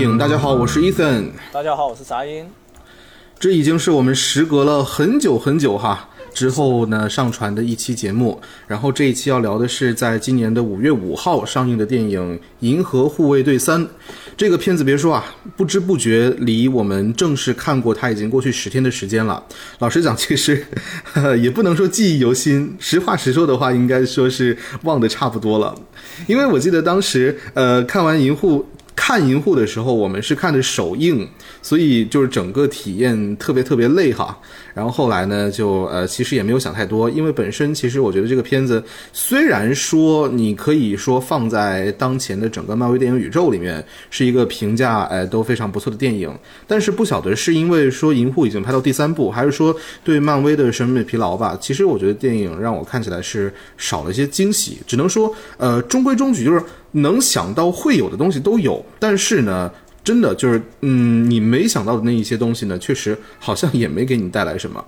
影》，大家好，我是 Ethan。大家好，我是杂音。这已经是我们时隔了很久很久哈之后呢上传的一期节目。然后这一期要聊的是在今年的五月五号上映的电影《银河护卫队三》。这个片子别说啊，不知不觉离我们正式看过它已经过去十天的时间了。老实讲，其实 也不能说记忆犹新，实话实说的话，应该说是忘得差不多了。因为我记得当时呃看完《银护》。看银护的时候，我们是看的首映，所以就是整个体验特别特别累哈。然后后来呢，就呃其实也没有想太多，因为本身其实我觉得这个片子虽然说你可以说放在当前的整个漫威电影宇宙里面是一个评价哎都非常不错的电影，但是不晓得是因为说银护已经拍到第三部，还是说对漫威的审美疲劳吧。其实我觉得电影让我看起来是少了一些惊喜，只能说呃中规中矩，就是能想到会有的东西都有，但是呢。真的就是，嗯，你没想到的那一些东西呢，确实好像也没给你带来什么。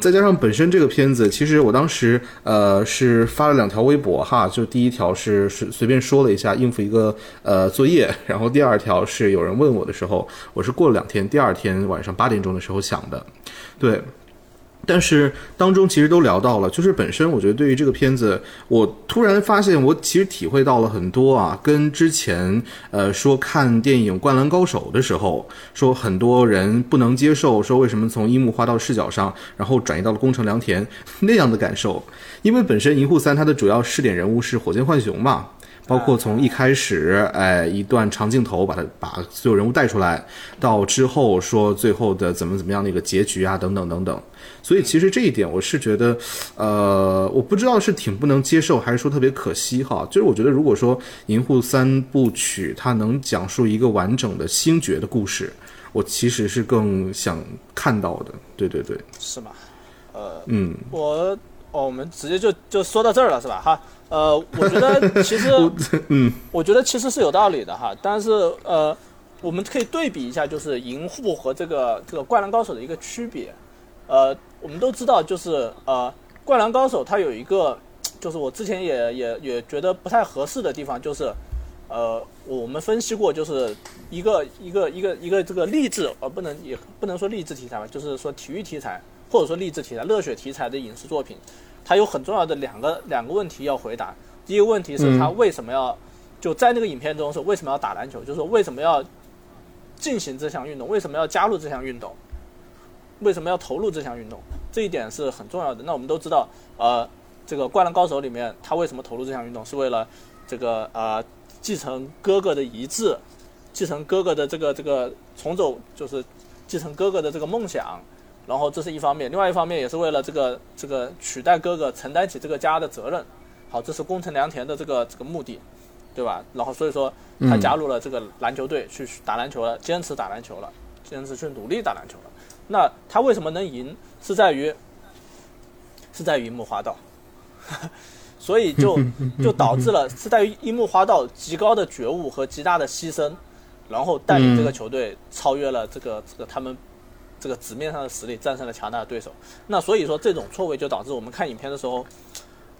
再加上本身这个片子，其实我当时呃是发了两条微博哈，就第一条是是随便说了一下应付一个呃作业，然后第二条是有人问我的时候，我是过了两天，第二天晚上八点钟的时候想的，对。但是当中其实都聊到了，就是本身我觉得对于这个片子，我突然发现我其实体会到了很多啊，跟之前呃说看电影《灌篮高手》的时候，说很多人不能接受，说为什么从樱木花道视角上，然后转移到了宫城良田那样的感受，因为本身《银护三》它的主要试点人物是火箭浣熊嘛。包括从一开始，哎，一段长镜头把它把所有人物带出来，到之后说最后的怎么怎么样的一个结局啊，等等等等。所以其实这一点我是觉得，呃，我不知道是挺不能接受，还是说特别可惜哈。就是我觉得如果说《银护三部曲》它能讲述一个完整的星爵的故事，我其实是更想看到的。对对对，是吗？呃，嗯，我哦，我们直接就就说到这儿了，是吧？哈。呃，我觉得其实，嗯，我觉得其实是有道理的哈。但是呃，我们可以对比一下，就是银护和这个这个灌篮高手的一个区别。呃，我们都知道，就是呃，灌篮高手它有一个，就是我之前也也也觉得不太合适的地方，就是呃，我们分析过，就是一个一个一个一个这个励志，呃，不能也不能说励志题材吧，就是说体育题材或者说励志题材、热血题材的影视作品。它有很重要的两个两个问题要回答。第一个问题是他为什么要就在那个影片中是为什么要打篮球？就是说为什么要进行这项运动？为什么要加入这项运动？为什么要投入这项运动？这一点是很重要的。那我们都知道，呃，这个《灌篮高手》里面他为什么投入这项运动？是为了这个呃继承哥哥的遗志，继承哥哥的这个这个重走，就是继承哥哥的这个梦想。然后这是一方面，另外一方面也是为了这个这个取代哥哥承担起这个家的责任。好，这是宫城良田的这个这个目的，对吧？然后所以说他加入了这个篮球队去打篮球了，坚持打篮球了，坚持去努力打篮球了。那他为什么能赢？是在于是在于樱木花道，所以就 就导致了是在于樱木花道极高的觉悟和极大的牺牲，然后带领这个球队超越了这个这个他们。这个纸面上的实力战胜了强大的对手，那所以说这种错位就导致我们看影片的时候，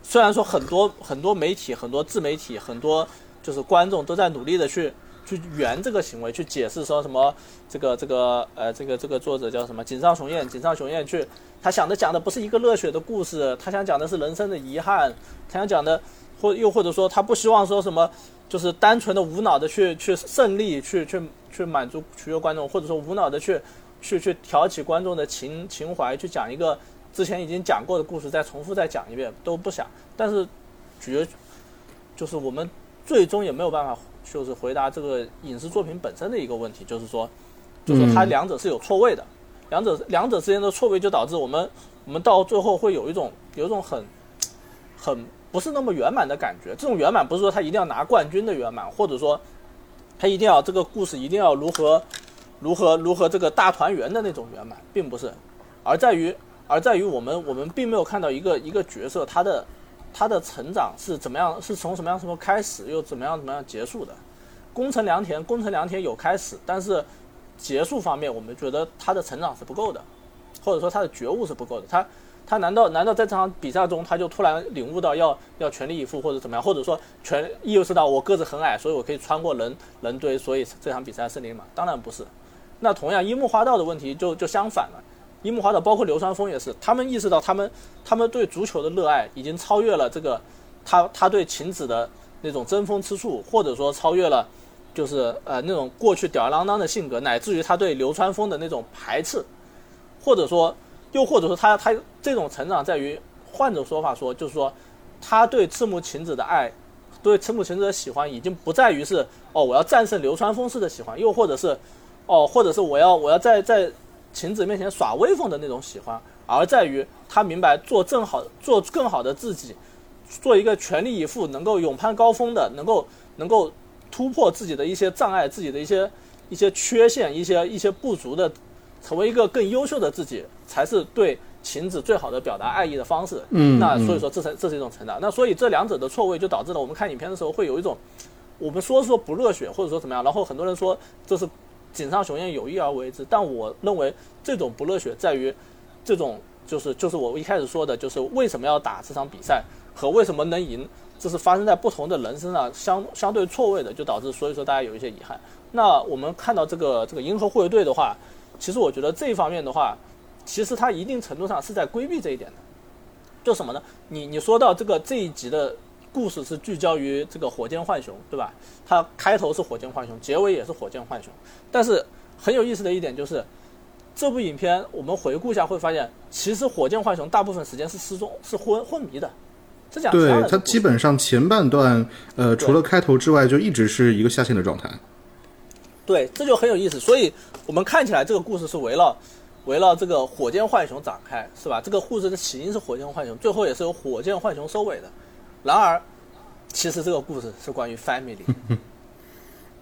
虽然说很多很多媒体、很多自媒体、很多就是观众都在努力的去去圆这个行为，去解释说什么这个这个呃这个这个作者叫什么井上雄彦，井上雄彦去他想的讲的不是一个热血的故事，他想讲的是人生的遗憾，他想讲的或又或者说他不希望说什么就是单纯的无脑的去去胜利，去去去满足取悦观众，或者说无脑的去。去去挑起观众的情情怀，去讲一个之前已经讲过的故事，再重复再讲一遍都不想。但是，绝就是我们最终也没有办法，就是回答这个影视作品本身的一个问题，就是说，就是它两者是有错位的，两者两者之间的错位就导致我们我们到最后会有一种有一种很很不是那么圆满的感觉。这种圆满不是说他一定要拿冠军的圆满，或者说他一定要这个故事一定要如何。如何如何这个大团圆的那种圆满，并不是，而在于而在于我们我们并没有看到一个一个角色他的他的成长是怎么样，是从什么样什么开始，又怎么样怎么样结束的。宫城良田宫城良田有开始，但是结束方面我们觉得他的成长是不够的，或者说他的觉悟是不够的。他他难道难道在这场比赛中他就突然领悟到要要全力以赴或者怎么样，或者说全意识到我个子很矮，所以我可以穿过人人堆，所以这场比赛胜利吗？当然不是。那同样樱木花道的问题就就相反了，樱木花道包括流川枫也是，他们意识到他们他们对足球的热爱已经超越了这个他他对晴子的那种争风吃醋，或者说超越了。就是呃那种过去吊儿郎当的性格，乃至于他对流川枫的那种排斥，或者说，又或者说他他这种成长在于，换种说法说，就是说，他对赤木晴子的爱，对赤木晴子的喜欢，已经不在于是哦我要战胜流川枫式的喜欢，又或者是，哦或者是我要我要在在晴子面前耍威风的那种喜欢，而在于他明白做正好做更好的自己，做一个全力以赴能够勇攀高峰的，能够能够。突破自己的一些障碍，自己的一些一些缺陷，一些一些不足的，成为一个更优秀的自己，才是对晴子最好的表达爱意的方式。嗯，那所以说，这才这是一种成长。那所以这两者的错位，就导致了我们看影片的时候会有一种，我们说说不热血，或者说怎么样。然后很多人说这是井上雄彦有意而为之，但我认为这种不热血在于这种就是就是我一开始说的，就是为什么要打这场比赛和为什么能赢。这是发生在不同的人身上，相相对错位的，就导致所以说大家有一些遗憾。那我们看到这个这个银河护卫队的话，其实我觉得这一方面的话，其实它一定程度上是在规避这一点的。就什么呢？你你说到这个这一集的故事是聚焦于这个火箭浣熊，对吧？它开头是火箭浣熊，结尾也是火箭浣熊。但是很有意思的一点就是，这部影片我们回顾一下会发现，其实火箭浣熊大部分时间是失踪、是昏昏迷的。这讲对它基本上前半段，呃，除了开头之外，就一直是一个下线的状态。对，这就很有意思。所以我们看起来这个故事是围绕围绕这个火箭浣熊展开，是吧？这个故事的起因是火箭浣熊，最后也是由火箭浣熊收尾的。然而，其实这个故事是关于 family。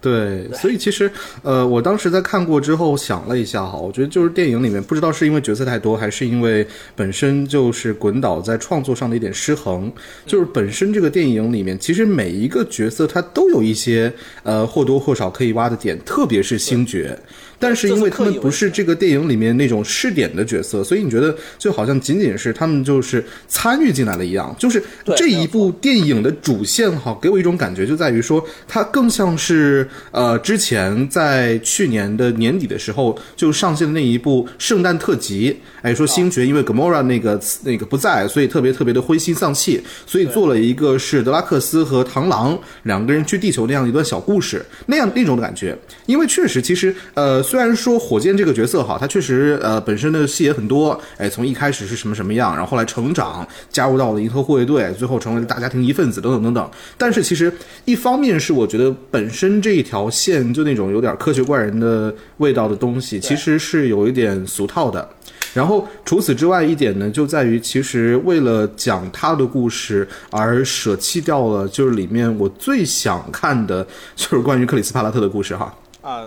对，所以其实，呃，我当时在看过之后想了一下哈，我觉得就是电影里面不知道是因为角色太多，还是因为本身就是滚导在创作上的一点失衡，就是本身这个电影里面其实每一个角色他都有一些呃或多或少可以挖的点，特别是星爵。但是因为他们不是这个电影里面那种试点的角色，所以你觉得就好像仅仅是他们就是参与进来了一样。就是这一部电影的主线哈，给我一种感觉就在于说，它更像是呃之前在去年的年底的时候就上线的那一部圣诞特辑。哎，说星爵因为 Gamora 那个那个不在，所以特别特别的灰心丧气，所以做了一个是德拉克斯和螳螂两个人去地球那样一段小故事，那样那种的感觉。因为确实，其实呃。虽然说火箭这个角色哈，他确实呃本身的戏也很多，哎，从一开始是什么什么样，然后后来成长，加入到了银河护卫队，最后成为了大家庭一份子，等等等等。但是其实一方面是我觉得本身这一条线就那种有点科学怪人的味道的东西，其实是有一点俗套的。然后除此之外一点呢，就在于其实为了讲他的故事而舍弃掉了，就是里面我最想看的就是关于克里斯帕拉特的故事哈。啊。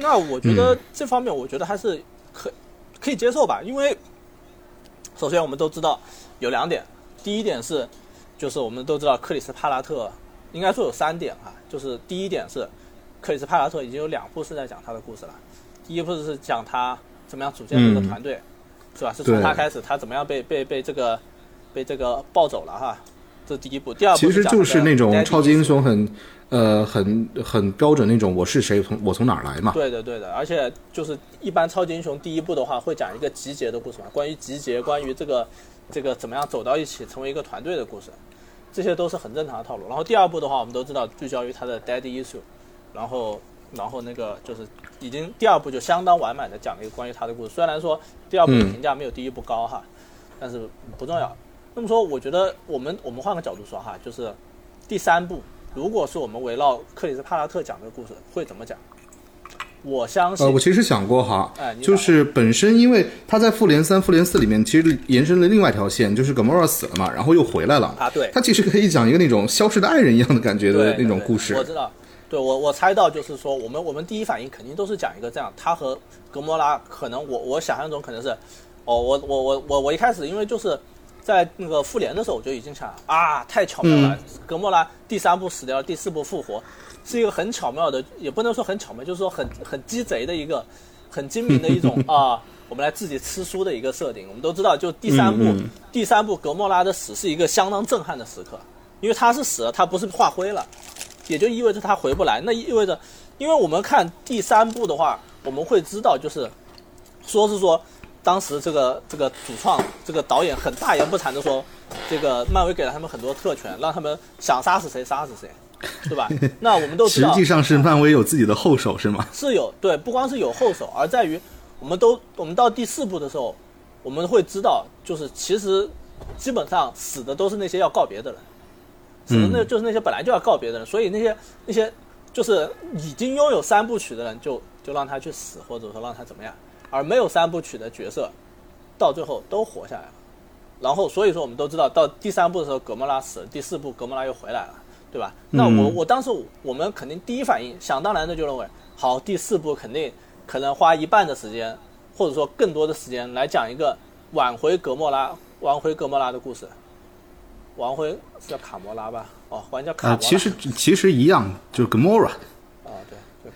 那我觉得这方面，我觉得还是可可以接受吧。因为首先我们都知道有两点，第一点是，就是我们都知道克里斯帕拉特，应该说有三点啊。就是第一点是，克里斯帕拉特已经有两部是在讲他的故事了。第一部是讲他怎么样组建这个团队，是吧？是从他开始，他怎么样被被被这个被这个抱走了哈。这第一步，第二部其实就是那种超级英雄很。呃，很很标准那种，我是谁，从我从哪儿来嘛？对的，对的。而且就是一般超级英雄第一部的话，会讲一个集结的故事嘛，关于集结，关于这个这个怎么样走到一起，成为一个团队的故事，这些都是很正常的套路。然后第二部的话，我们都知道聚焦于他的 daddy issue，然后然后那个就是已经第二部就相当完满的讲了一个关于他的故事。虽然说第二部的评价没有第一部高哈，但是不重要。那么说，我觉得我们我们换个角度说哈，就是第三部。如果是我们围绕克里斯帕拉特讲这个故事，会怎么讲？我相信，呃，我其实想过哈，就是本身因为他在复联三、复联四里面其实延伸了另外一条线，就是格莫尔死了嘛，然后又回来了啊，对，他其实可以讲一个那种消失的爱人一样的感觉的那种故事。我知道，对我我猜到就是说，我们我们第一反应肯定都是讲一个这样，他和格莫拉可能我我想象中可能是，哦，我我我我我一开始因为就是。在那个复联的时候，我就已经想啊，太巧妙了！格莫拉第三部死掉了，第四部复活，是一个很巧妙的，也不能说很巧妙，就是说很很鸡贼的一个，很精明的一种 啊，我们来自己吃书的一个设定。我们都知道，就第三部，第三部格莫拉的死是一个相当震撼的时刻，因为他是死了，他不是化灰了，也就意味着他回不来。那意味着，因为我们看第三部的话，我们会知道，就是说是说，当时这个这个主创这个导演很大言不惭的说，这个漫威给了他们很多特权，让他们想杀死谁杀死谁，对吧？那我们都知道，实际上是漫威有自己的后手是吗？是有对，不光是有后手，而在于我们都我们到第四部的时候，我们会知道，就是其实基本上死的都是那些要告别的人，死的那嗯就是那些本来就要告别的人，所以那些那些就是已经拥有三部曲的人就，就让他去死，或者说让他怎么样，而没有三部曲的角色，到最后都活下来了。然后，所以说我们都知道，到第三部的时候，格莫拉死了，第四部格莫拉又回来了，对吧？那我嗯我当时我们肯定第一反应，想当然的就认为，好，第四部肯定可能花一半的时间，或者说更多的时间来讲一个挽回格莫拉、挽回格莫拉的故事。挽回是叫卡莫拉吧？哦，好像叫卡莫啊，拉。其实其实一样，就是 Gamora。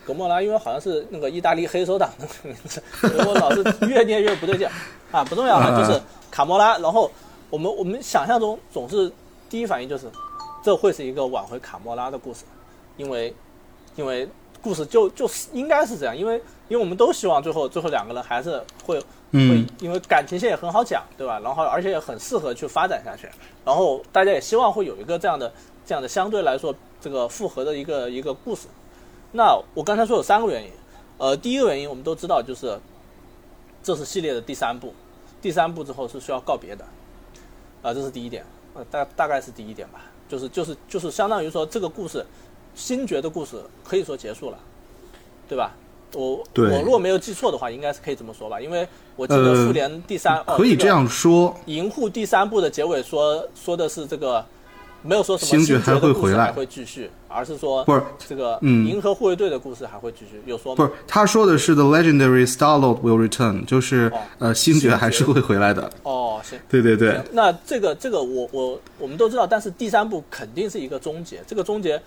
格莫拉，因为好像是那个意大利黑手党的名字，所以我老是越念越不对劲啊，不重要啊，就是卡莫拉。然后我们我们想象中总是第一反应就是，这会是一个挽回卡莫拉的故事，因为因为故事就就是应该是这样，因为因为我们都希望最后最后两个人还是会会嗯，因为感情线也很好讲，对吧？然后而且也很适合去发展下去，然后大家也希望会有一个这样的这样的相对来说这个复合的一个一个故事。那我刚才说有三个原因，呃，第一个原因我们都知道，就是这是系列的第三部，第三部之后是需要告别的，啊、这是第一点，呃，大大概是第一点吧，就是就是就是相当于说这个故事，星爵的故事可以说结束了，对吧？我对。我如果没有记错的话，应该是可以这么说吧，因为我记得呃复联第三、哦可以这样说。银护第三部的结尾说说的是这个，没有说什么星爵还会回来还会继续，而是说不是这个嗯银河护卫队的故事还会继续，有说吗？不是，他说的是 The legendary Star Lord will return，就是、哦呃，星爵还是会回来的。哦，行，对对对，那这个这个我我我们都知道，但是第三部肯定是一个终结，这个终结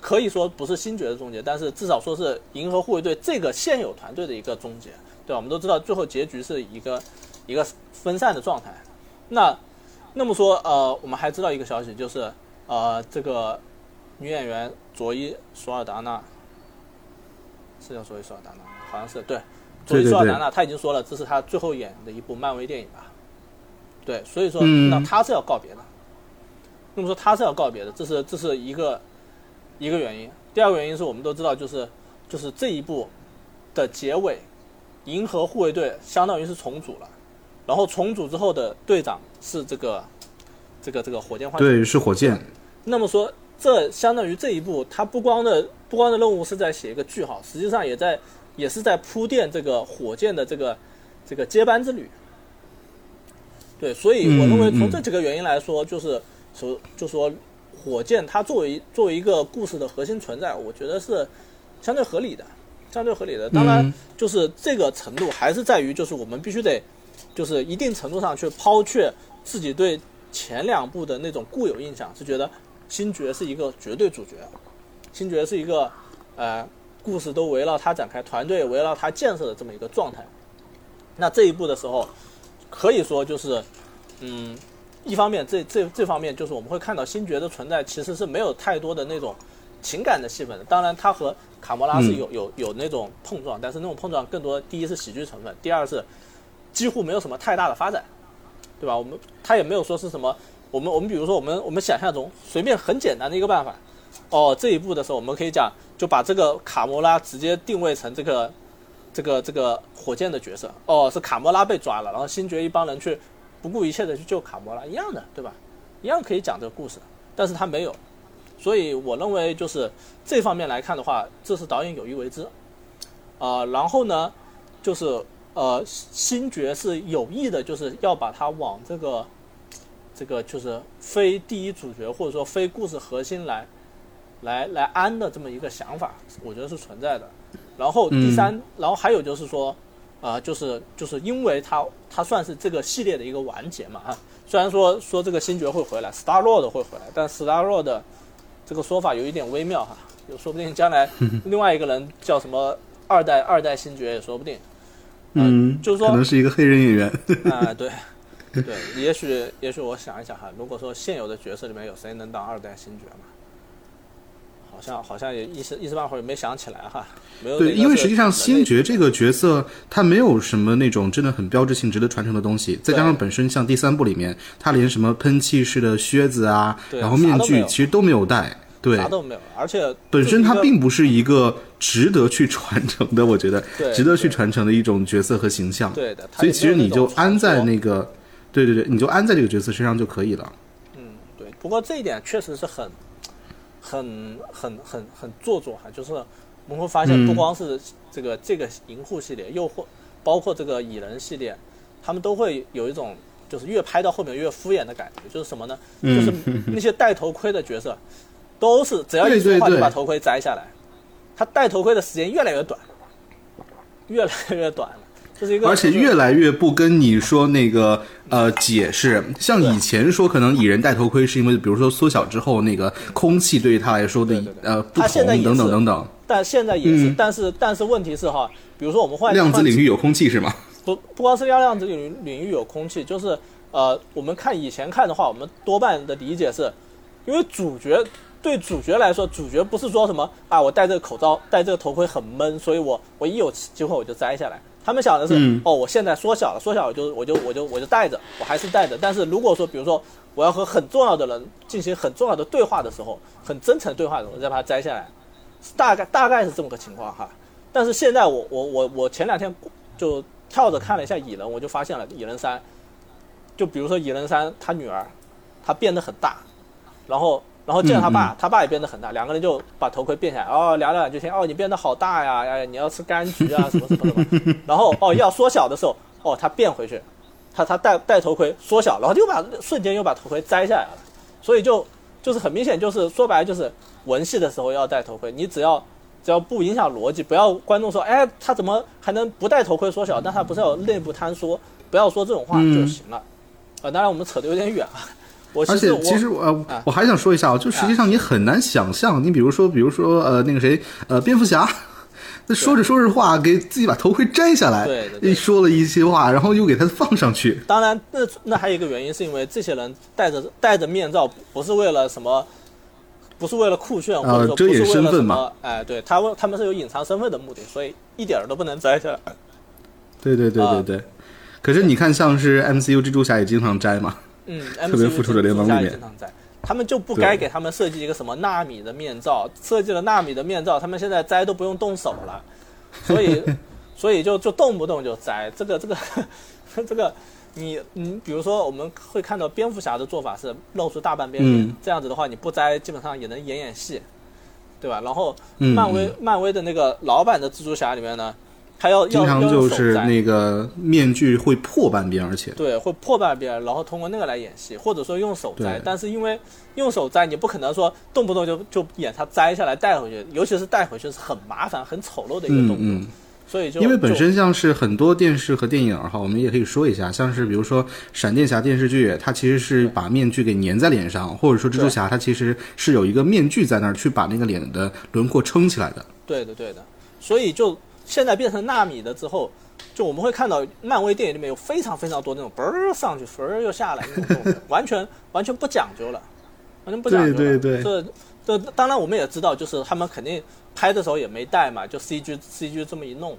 可以说不是星爵的终结，但是至少说是银河护卫队这个现有团队的一个终结，对吧？我们都知道最后结局是一个一个分散的状态。那那么说，呃，我们还知道一个消息，就是呃，这个女演员佐伊索尔达纳是叫佐伊索尔达纳，好像是对，佐伊索尔达纳，她已经说了，这是她最后演的一部漫威电影吧？对，所以说，嗯那她是要告别的。那么说她是要告别的，这是这是一个一个原因。第二个原因是我们都知道，就是就是这一部的结尾，银河护卫队相当于是重组了，然后重组之后的队长是这个这个这个火箭浣熊。对，是火箭。那么说，这相当于这一步，它不光的不光的任务是在写一个句号，实际上也在也是在铺垫这个火箭的这个这个接班之旅。对，所以我认为从这几个原因来说，就是说就说火箭它作为作为一个故事的核心存在，我觉得是相对合理的，相对合理的。当然嗯，就是这个程度还是在于，就是我们必须得，就是一定程度上去抛却自己对前两部的那种固有印象，是觉得星爵是一个绝对主角，星爵是一个呃故事都围绕他展开，团队围绕他建设的这么一个状态。那这一步的时候，可以说就是，嗯，一方面这这这方面就是我们会看到星爵的存在其实是没有太多的那种情感的戏份的。当然，他和卡莫拉是有、有有那种碰撞，但是那种碰撞更多第一是喜剧成分，第二是几乎没有什么太大的发展，对吧？我们他也没有说是什么，我们我们比如说我们我们想象中随便很简单的一个办法，哦，这一步的时候我们可以讲就把这个卡莫拉直接定位成这个这个这个火箭的角色，哦，是卡莫拉被抓了，然后星爵一帮人去不顾一切的去救卡莫拉，一样的，对吧？一样可以讲这个故事，但是他没有，所以我认为就是这方面来看的话，这是导演有意为之，啊、然后呢，就是呃，星爵是有意的，就是要把它往这个这个就是非第一主角或者说非故事核心来来来安的这么一个想法，我觉得是存在的。然后第三，然后还有就是说，啊、就是就是因为它它算是这个系列的一个完结嘛，哈。虽然说说这个星爵会回来，Star Lord 会回来，但 Star Lord 的这个说法有一点微妙哈，有说不定将来 另外一个人叫什么二代二代星爵也说不定。嗯，就是说可能是一个黑人演员。啊、对，对，也许也许我想一想哈，如果说现有的角色里面有谁能当二代星爵嘛？好像好像也一时一时半会儿没想起来哈，没有对，因为实际上星爵这个角色，他没有什么那种真的很标志性、值得传承的东西。再加上本身像第三部里面，他连什么喷气式的靴子啊，然后面具其实都没有戴。对，啥都没有，而且本身他就是一个并不是一个值得去传承的，我觉得对值得去传承的一种角色和形象。对的，所以其实你就安在那个，对对对，你就安在这个角色身上就可以了。嗯，对。不过这一点确实是很、很、很、很、很做作哈。就是我们会发现，嗯不光是这个、这个银护系列，又或包括这个蚁人系列，他们都会有一种就是越拍到后面越敷衍的感觉。就是什么呢？嗯就是那些戴头盔的角色，都是只要一说话就把头盔摘下来，他戴头盔的时间越来越短，越来越短了。这是一个，而且越来越不跟你说那个呃解释，像以前说可能蚁人戴头盔是因为比如说缩小之后那个空气对于他来说的呃不同等等等等，但现在也是，嗯。但是但是问题是哈，比如说我们换量子领域有空气是吗？不不光是要量子领域领域有空气，就是呃，我们看以前看的话，我们多半的理解是，因为主角对主角来说，主角不是说什么啊，我戴这个口罩、戴这个头盔很闷，所以我我一有机会我就摘下来。他们想的是，嗯哦，我现在缩小了，缩小了就我就我就我就戴着，我还是戴着。但是如果说，比如说我要和很重要的人进行很重要的对话的时候，很真诚对话的时候，再把它摘下来，大概大概是这么个情况哈。但是现在我我我我前两天就跳着看了一下蚁人，我就发现了蚁人三，就比如说蚁人三他女儿，她变得很大，然后然后见到他爸，嗯他爸也变得很大，两个人就把头盔变下来，哦聊聊两句天，哦你变得好大呀，哎你要吃柑橘啊 什么什么什么，然后哦要缩小的时候，哦他变回去，他他戴戴头盔缩小，然后就把瞬间又把头盔摘下来了，所以就就是很明显就是说白了就是文戏的时候要戴头盔，你只要。只要不影响逻辑，不要观众说，哎，他怎么还能不戴头盔缩小？但他不是有内部坍缩，不要说这种话就行了。啊、当然我们扯得有点远了。我而且其实我我呃啊。我还想说一下啊，就实际上你很难想象，你比如说比如说呃那个谁呃蝙蝠侠。那说着说着话，给自己把头盔摘下来，对对对。一说了一些话，然后又给他放上去，当然，那那还有一个原因，是因为这些人戴着戴着面罩，不是为了什么，不是为了酷炫，或者说不遮掩是为了什身份嘛。么，哎，对他们他们是有隐藏身份的目的，所以一点儿都不能摘下来。对对对对啊。对。可是你看，像是 MCU 蜘蛛侠也经常摘嘛，嗯，特别复仇者联盟里面他们就不该给他们设计一个什么纳米的面罩，设计了纳米的面罩，他们现在摘都不用动手了，所以 所以就就动不动就摘，这个这个这个。你你比如说，我们会看到蝙蝠侠的做法是露出大半边脸，嗯这样子的话，你不摘基本上也能演演戏，对吧？然后嗯漫威、漫威的那个老版的蜘蛛侠里面呢，他要经常就是那个面具会破半边，而且对，会破半边，然后通过那个来演戏，或者说用手摘。但是因为用手摘，你不可能说动不动就就演他摘下来带回去，尤其是带回去是很麻烦、很丑陋的一个动作。嗯嗯，所以就因为本身像是很多电视和电影哈，我们也可以说一下，像是比如说闪电侠电视剧，它其实是把面具给粘在脸上，或者说蜘蛛侠它其实是有一个面具在那儿去把那个脸的轮廓撑起来的。对的对的，所以就现在变成纳米的之后，就我们会看到漫威电影里面有非常非常多那种嘣儿上去，嘣儿又下来那种动作，完全完全不讲究了，完全不讲究了。对对对这这当然我们也知道，就是他们肯定拍的时候也没带嘛，就 CG CG 这么一弄，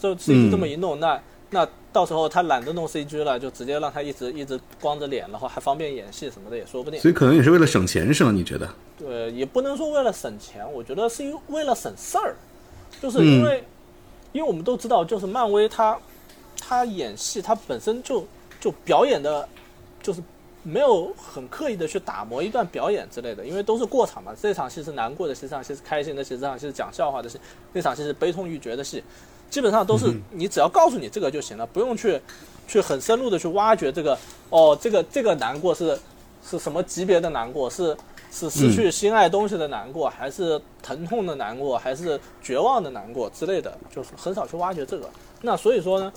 就 CG 嗯这么一弄，那那到时候他懒得弄 CG 了，就直接让他一直一直光着脸，然后还方便演戏什么的也说不定。所以可能也是为了省钱，是吗？你觉得？对，也不能说为了省钱，我觉得是因为了省事儿，就是因为、因为我们都知道，就是漫威他他演戏，他本身就就表演的，就是没有很刻意的去打磨一段表演之类的，因为都是过场嘛。这场戏是难过的戏，这场戏是开心的戏，这场戏是讲笑话的戏，那场戏是悲痛欲绝的戏，基本上都是你只要告诉你这个就行了，不用去去很深入的去挖掘这个哦，这个这个难过是是什么级别的难过，是是失去心爱东西的难过，还是。疼痛的难过，还是。绝望的难过之类的，就是。很少去挖掘这个。那所以说呢，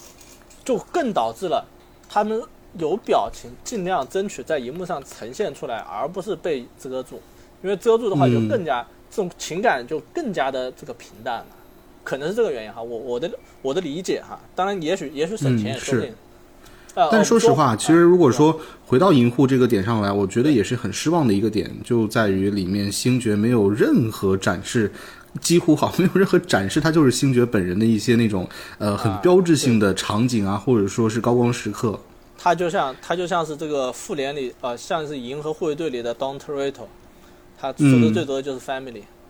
就更导致了他们有表情尽量争取在荧幕上呈现出来，而不是。被遮住，因为遮住的话就嗯更加、这种情感就更加的这个平淡了。可能是。这个原因哈。我我的我的理解哈，当然也许也许省钱也说不定。呃，但说说实话，其实如果说回到银护这个点上来，我觉得也是很失望的一个点，就在于里面星爵没有任何展示，几乎好没有任何展示，他就是星爵本人的一些那种呃很标志性的场景啊，或者说是高光时刻。他就像他就像是这个复联里呃，像是银河护卫队里的 Don Toretto，他说嗯的最多的就是 family。啊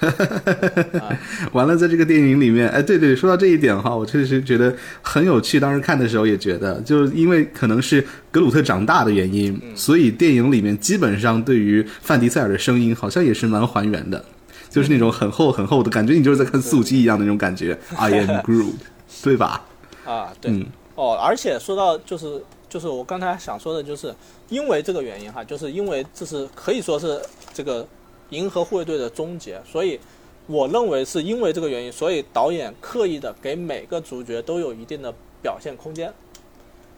完了，在这个电影里面，哎，对对，说到这一点哈，我确实觉得很有趣。当时看的时候也觉得，就是因为可能是格鲁特长大的原因，所以电影里面基本上对于范迪塞尔的声音好像也是蛮还原的，就是那种很厚很厚的感觉，你就是在看速激一样的那种感觉。I am Groot，对吧？啊，对，嗯哦，而且说到就是就是我刚才想说的，就是因为这个原因哈，就是因为这是可以说是这个银河护卫队的终结，所以我认为是因为这个原因，所以导演刻意的给每个主角都有一定的表现空间，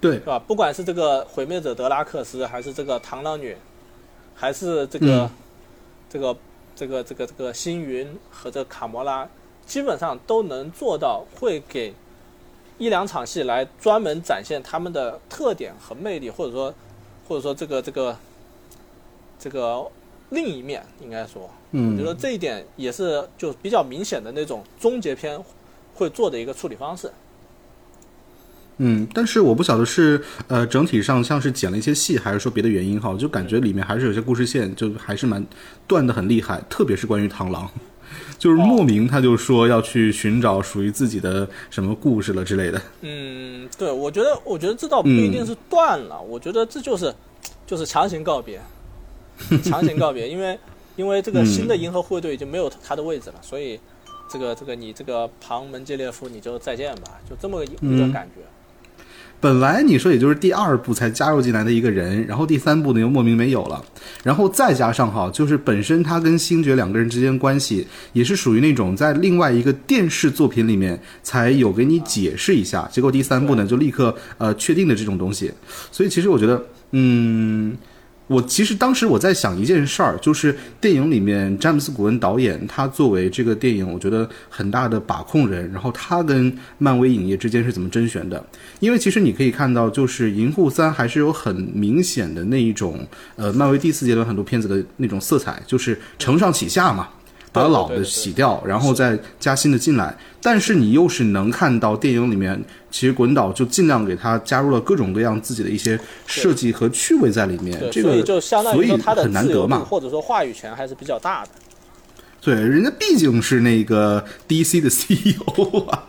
对。是，吧？不管是这个毁灭者德拉克斯，还是这个螳螂女，还是这个、嗯。这个这个这个这个星云和这个卡魔拉，基本上都能做到会给一两场戏来专门展现他们的特点和魅力，或者说或者说这个这个这个另一面，应该说，嗯。我觉得嗯，这一点也是就比较明显的那种终结篇会做的一个处理方式。嗯，但是我不晓得是呃整体上像是剪了一些戏，还是说别的原因哈，我就感觉里面还是有些故事线，就还是蛮断的很厉害，特别是关于螳螂，就是莫名他就说要去寻找属于自己的什么故事了之类的。嗯，对，我觉得，我觉得这倒不一定是断了，我觉得这就是，就是强行告别，强行告别，因为因为这个新的银河护卫队已经没有他的位置了，所以这个这个你这个旁门捷列夫你就再见吧，就这么一嗯个感觉。本来你说也就是第二部才加入进来的一个人，然后第三部呢又莫名没有了，然后再加上哈，就是本身他跟星爵两个人之间关系也是属于那种在另外一个电视作品里面才有给你解释一下，结果第三部呢就立刻呃确定的这种东西，所以其实我觉得，嗯。我其实当时我在想一件事儿，就是电影里面詹姆斯·古恩导演，他作为这个电影我觉得很大的把控人，然后他跟漫威影业之间是怎么甄选的？因为其实你可以看到，就是《银护三》还是有很明显的那一种，呃，漫威第四阶段很多片子的那种色彩，就是承上启下嘛，把老的洗掉，然后再加新的进来。但是你又是能看到电影里面，其实滚导就尽量给他加入了各种各样自己的一些设计和趣味在里面，，这个所以就相当于说他的很难自由度得嘛。或者说话语权还是比较大的。对，人家毕竟是那个 DC 的 CEO 啊，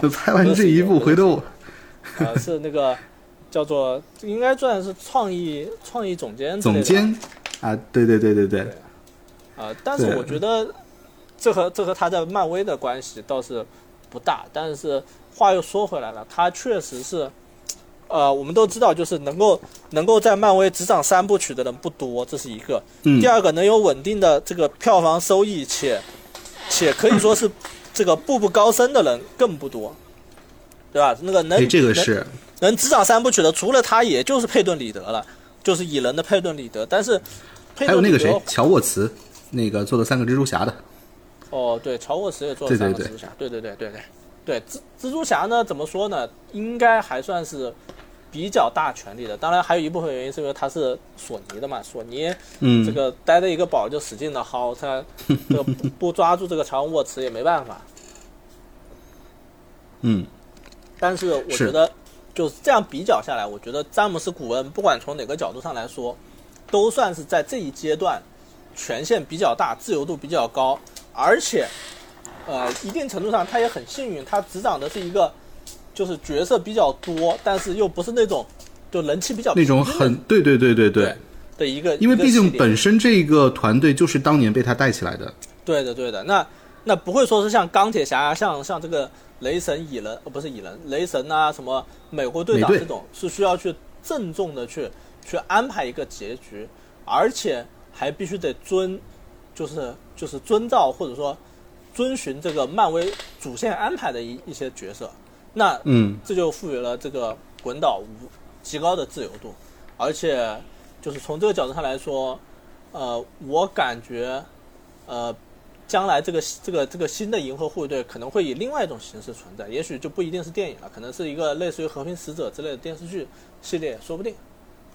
就 拍完这一部，回头呃，是那个叫做应该算是创意创意总监总监？啊，对对对对。对，啊、但是我觉得这和这和他在漫威的关系倒是不大。但是话又说回来了，他确实是，呃，我们都知道，就是能够能够在漫威执掌三部曲的人不多，这是一个。嗯第二个，能有稳定的这个票房收益，且且可以说是这个步步高升的人更不多，对吧？那个能哎，这个能是能执掌三部曲的，除了他，也就是佩顿·里德了，就是蚁人的佩顿·里德。但是佩顿·里德还有那个谁，乔沃茨，那个做的三个蜘蛛侠的，哦，对，乔沃茨也做了三个蜘蛛侠，对对对对对对，蜘蜘蛛侠呢，怎么说呢？应该还算是比较大权力的。当然，还有一部分原因是因为他是索尼的嘛，索尼嗯，这个待着一个宝就使劲的薅，他 这个不不抓住这个乔恩沃茨也没办法。嗯，但是我觉得就是这样比较下来，我觉得詹姆斯·古恩不管从哪个角度上来说，都算是在这一阶段权限比较大、自由度比较高，而且呃一定程度上他也很幸运，他执掌的是一个就是角色比较多，但是又不是那种就人气比较那种很对对对对对，的一个，因为毕竟本身这个团队就是当年被他带起来的，对的，对的。那那不会说是像钢铁侠、像像这个雷神、蚁人，呃，不是蚁人，雷神啊，什么美国队长这种，是需要去郑重的去去安排一个结局，而且还必须得遵，就是就是遵照或者说遵循这个漫威主线安排的一一些角色。那嗯，这就赋予了这个滚岛无极高的自由度，而且就是从这个角度上来说，呃，我感觉，呃，将来这个这个这个新的银河护卫队可能会以另外一种形式存在，也许就不一定是电影了，可能是一个类似于和平使者之类的电视剧系列，说不定。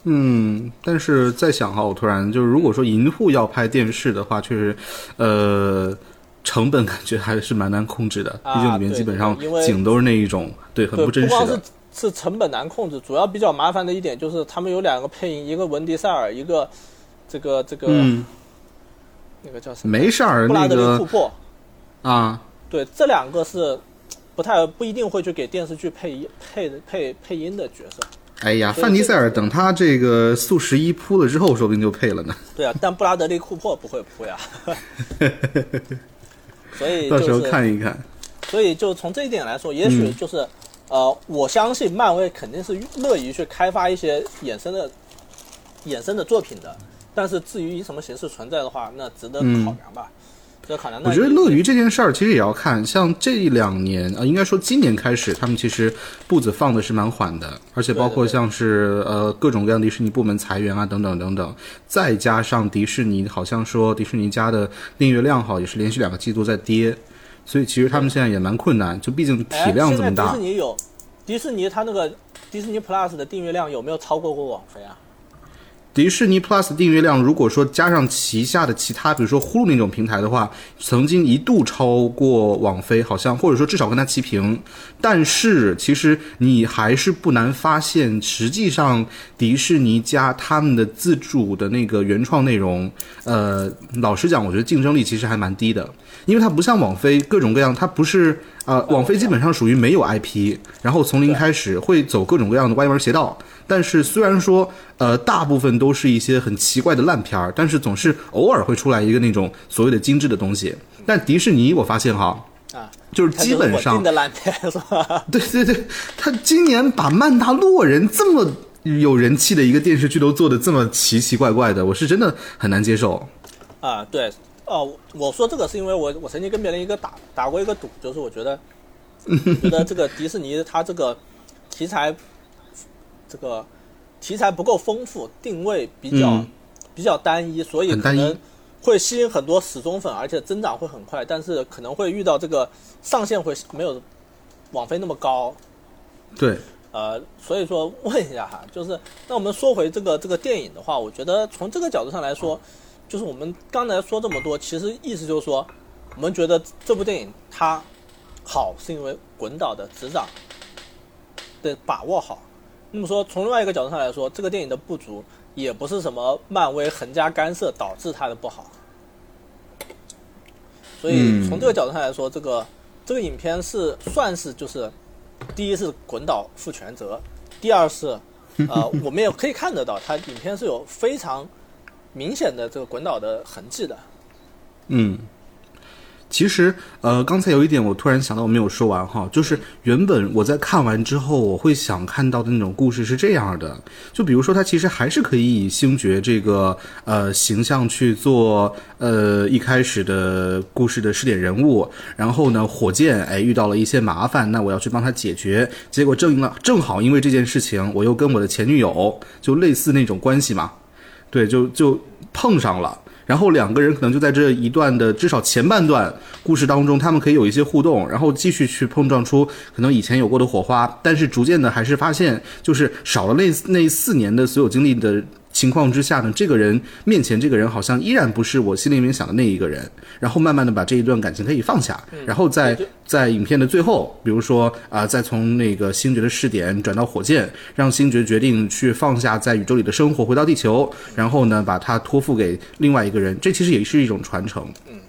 嗯，但是在想哈，我突然就是，如果说银护要拍电视的话，确实，呃，成本感觉还是蛮难控制的，啊毕竟里面基本上景都是那一种，对，很，不真实是的。是成本难控制，主要比较麻烦的一点就是他们有两个配音，一个文迪塞尔，一个这个这个、嗯，那个叫什么没事儿，布拉德利那个库珀。啊，对，这两个是不太不一定会去给电视剧配音配配配音的角色。哎呀，范迪塞尔等他这个速十一铺了之后，说不定就配了呢。对啊，但布拉德利库珀不会扑呀。所以到时候，看一看。所以就从这一点来说，也许嗯就是、呃，我相信漫威肯定是乐于去开发一些衍生的衍生的作品的。但是至于以什么形式存在的话，那值得考嗯量吧。值得考量。我觉得乐于这件事儿其实也要看，像这两年啊、呃应该说今年开始，他们其实步子放的是蛮缓的，而且包括像是呃各种各样迪士尼部门裁员啊等等等等，再加上迪士尼好像说迪士尼家的订阅量好也是连续两个季度在跌，所以其实他们现在也蛮困难，就毕竟哎体量这么大迪士。尼有迪士尼它那个迪士尼 Plus 的订阅量有没有超过过网飞啊？迪士尼 Plus 订阅量，如果说加上旗下的其他，比如说呼噜那种平台的话，曾经一度超过网飞，好像或者说至少跟它齐平。但是其实你还是不难发现，实际上迪士尼加他们的自主的那个原创内容，呃，老实讲，我觉得竞争力其实还蛮低的，因为它不像网飞各种各样，它不是呃，网飞基本上属于没有 IP，然后从零开始会走各种各样的歪门邪道。但是虽然说，呃，大部分都是一些很奇怪的烂片儿，但是总是偶尔会出来一个那种所谓的精致的东西。但迪士尼我发现哈，啊，就是基本上定的烂片是吧？对对对，他今年把《曼达洛人》这么有人气的一个电视剧都做的这么奇奇怪怪的，我是真的很难接受。啊，对，哦，我说这个是因为我我曾经跟别人一个打打过一个赌，就是我觉得，觉得这个迪士尼它这个题材，这个题材不够丰富，定位比较、嗯比较单一，所以可能会吸引很多死忠粉，而且增长会很快，但是可能会遇到这个上限会没有网飞那么高。对，呃，所以说问一下哈，就是那我们说回这个这个电影的话，我觉得从这个角度上来说，就是我们刚才说这么多，其实意思就是说，我们觉得这部电影它好，是因为滚导的执掌的把握好。那么说，从另外一个角度上来说，这个电影的不足也不是什么漫威横加干涉导致它的不好。所以嗯从这个角度上来说，这个这个影片是算是就是第一是滚导负全责，第二是呃 我们也可以看得到，它影片是有非常明显的这个滚导的痕迹的。嗯，其实呃，刚才有一点我突然想到我没有说完哈，就是原本我在看完之后，我会想看到的那种故事是这样的，就比如说他其实还是可以以星爵这个呃形象去做呃一开始的故事的试点人物，然后呢，火箭哎遇到了一些麻烦，那我要去帮他解决，结果正了正好因为这件事情，我又跟我的前女友就类似那种关系嘛，对，就就碰上了。然后两个人可能就在这一段的至少前半段故事当中，他们可以有一些互动，然后继续去碰撞出可能以前有过的火花，但是逐渐的还是发现，就是少了那那四年的所有经历的情况之下呢，这个人面前这个人好像依然不是我心里面想的那一个人，然后慢慢的把这一段感情可以放下，然后在在影片的最后，比如说啊、再从那个星爵的试点转到火箭，让星爵决定去放下在宇宙里的生活，回到地球，然后呢，把它托付给另外一个人，这其实也是一种传承。嗯。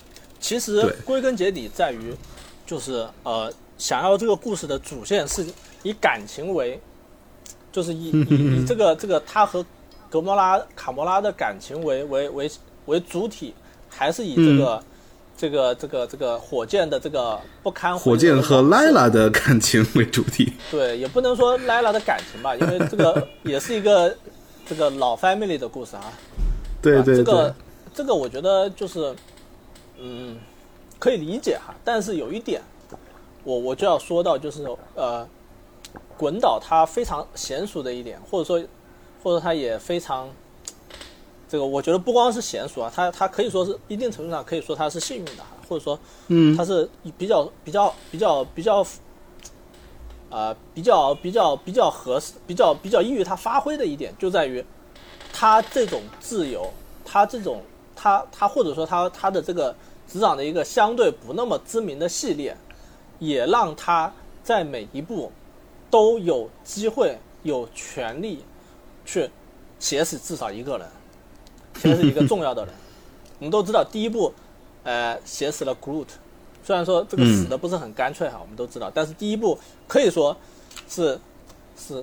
其实归根结底在于，就是呃，想要这个故事的主线是以感情为，就是以以以这个这个他和格莫拉卡莫拉的感情为为为为主体，还是以这个、这个这个这个火箭的这个不堪火箭和莱拉的感情为主体。对，也不能说莱拉的感情吧，因为这个 也是一个这个老 family 的故事啊。啊对对对，这个这个我觉得就是，嗯，可以理解哈。但是有一点，我我就要说到，就是呃，滚导他非常娴熟的一点，或者说，或者他也非常，这个我觉得不光是娴熟啊，他他可以说是一定程度上可以说他是幸运的哈，或或者说嗯。他是比较比较比较比较，呃，比较比较比较合适、比较比较易于他发挥的一点，就在于他这种自由，他这种他他或者说他他的这个执掌的一个相对不那么知名的系列，也让他在每一步都有机会、有权利去写死至少一个人，写死一个 重要的人。我们都知道，第一部，呃，写死了 Groot，虽然说这个死的不是很干脆哈，我们都知道，但是第一部可以说是是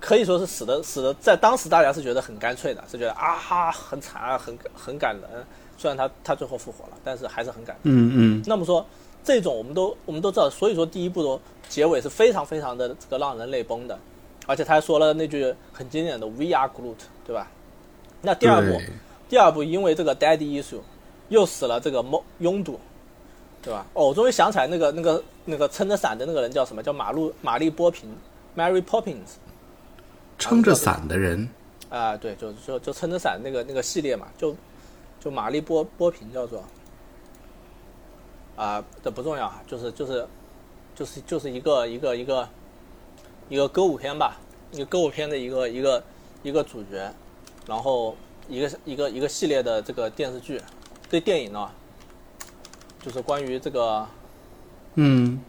可以说是死的死的，在当时大家是觉得很干脆的，是觉得啊哈很惨啊，很很感人。虽然他他最后复活了，但是还是很感人。嗯嗯那么说，这种我们都我们都知道，所以说第一部的结尾是非常非常的这个让人泪崩的，而且他还说了那句很经典的 “We are Groot”，对吧？那第二部，第二部因为这个 Daddy issue，又死了这个猫拥堵，对吧？哦，我终于想起来那个那个那个撑着伞的那个人叫什么？叫马路玛丽波平 （Mary Poppins） 撑着伞的人，啊、对，就就就撑着伞那个那个系列嘛，就就玛丽波波平叫做啊，这不重要啊，就是就是就是就是一个一个一个一个歌舞片吧，一个歌舞片的一个一个一个主角，然后一个一个一个系列的这个电视剧，这电影呢，就是关于这个嗯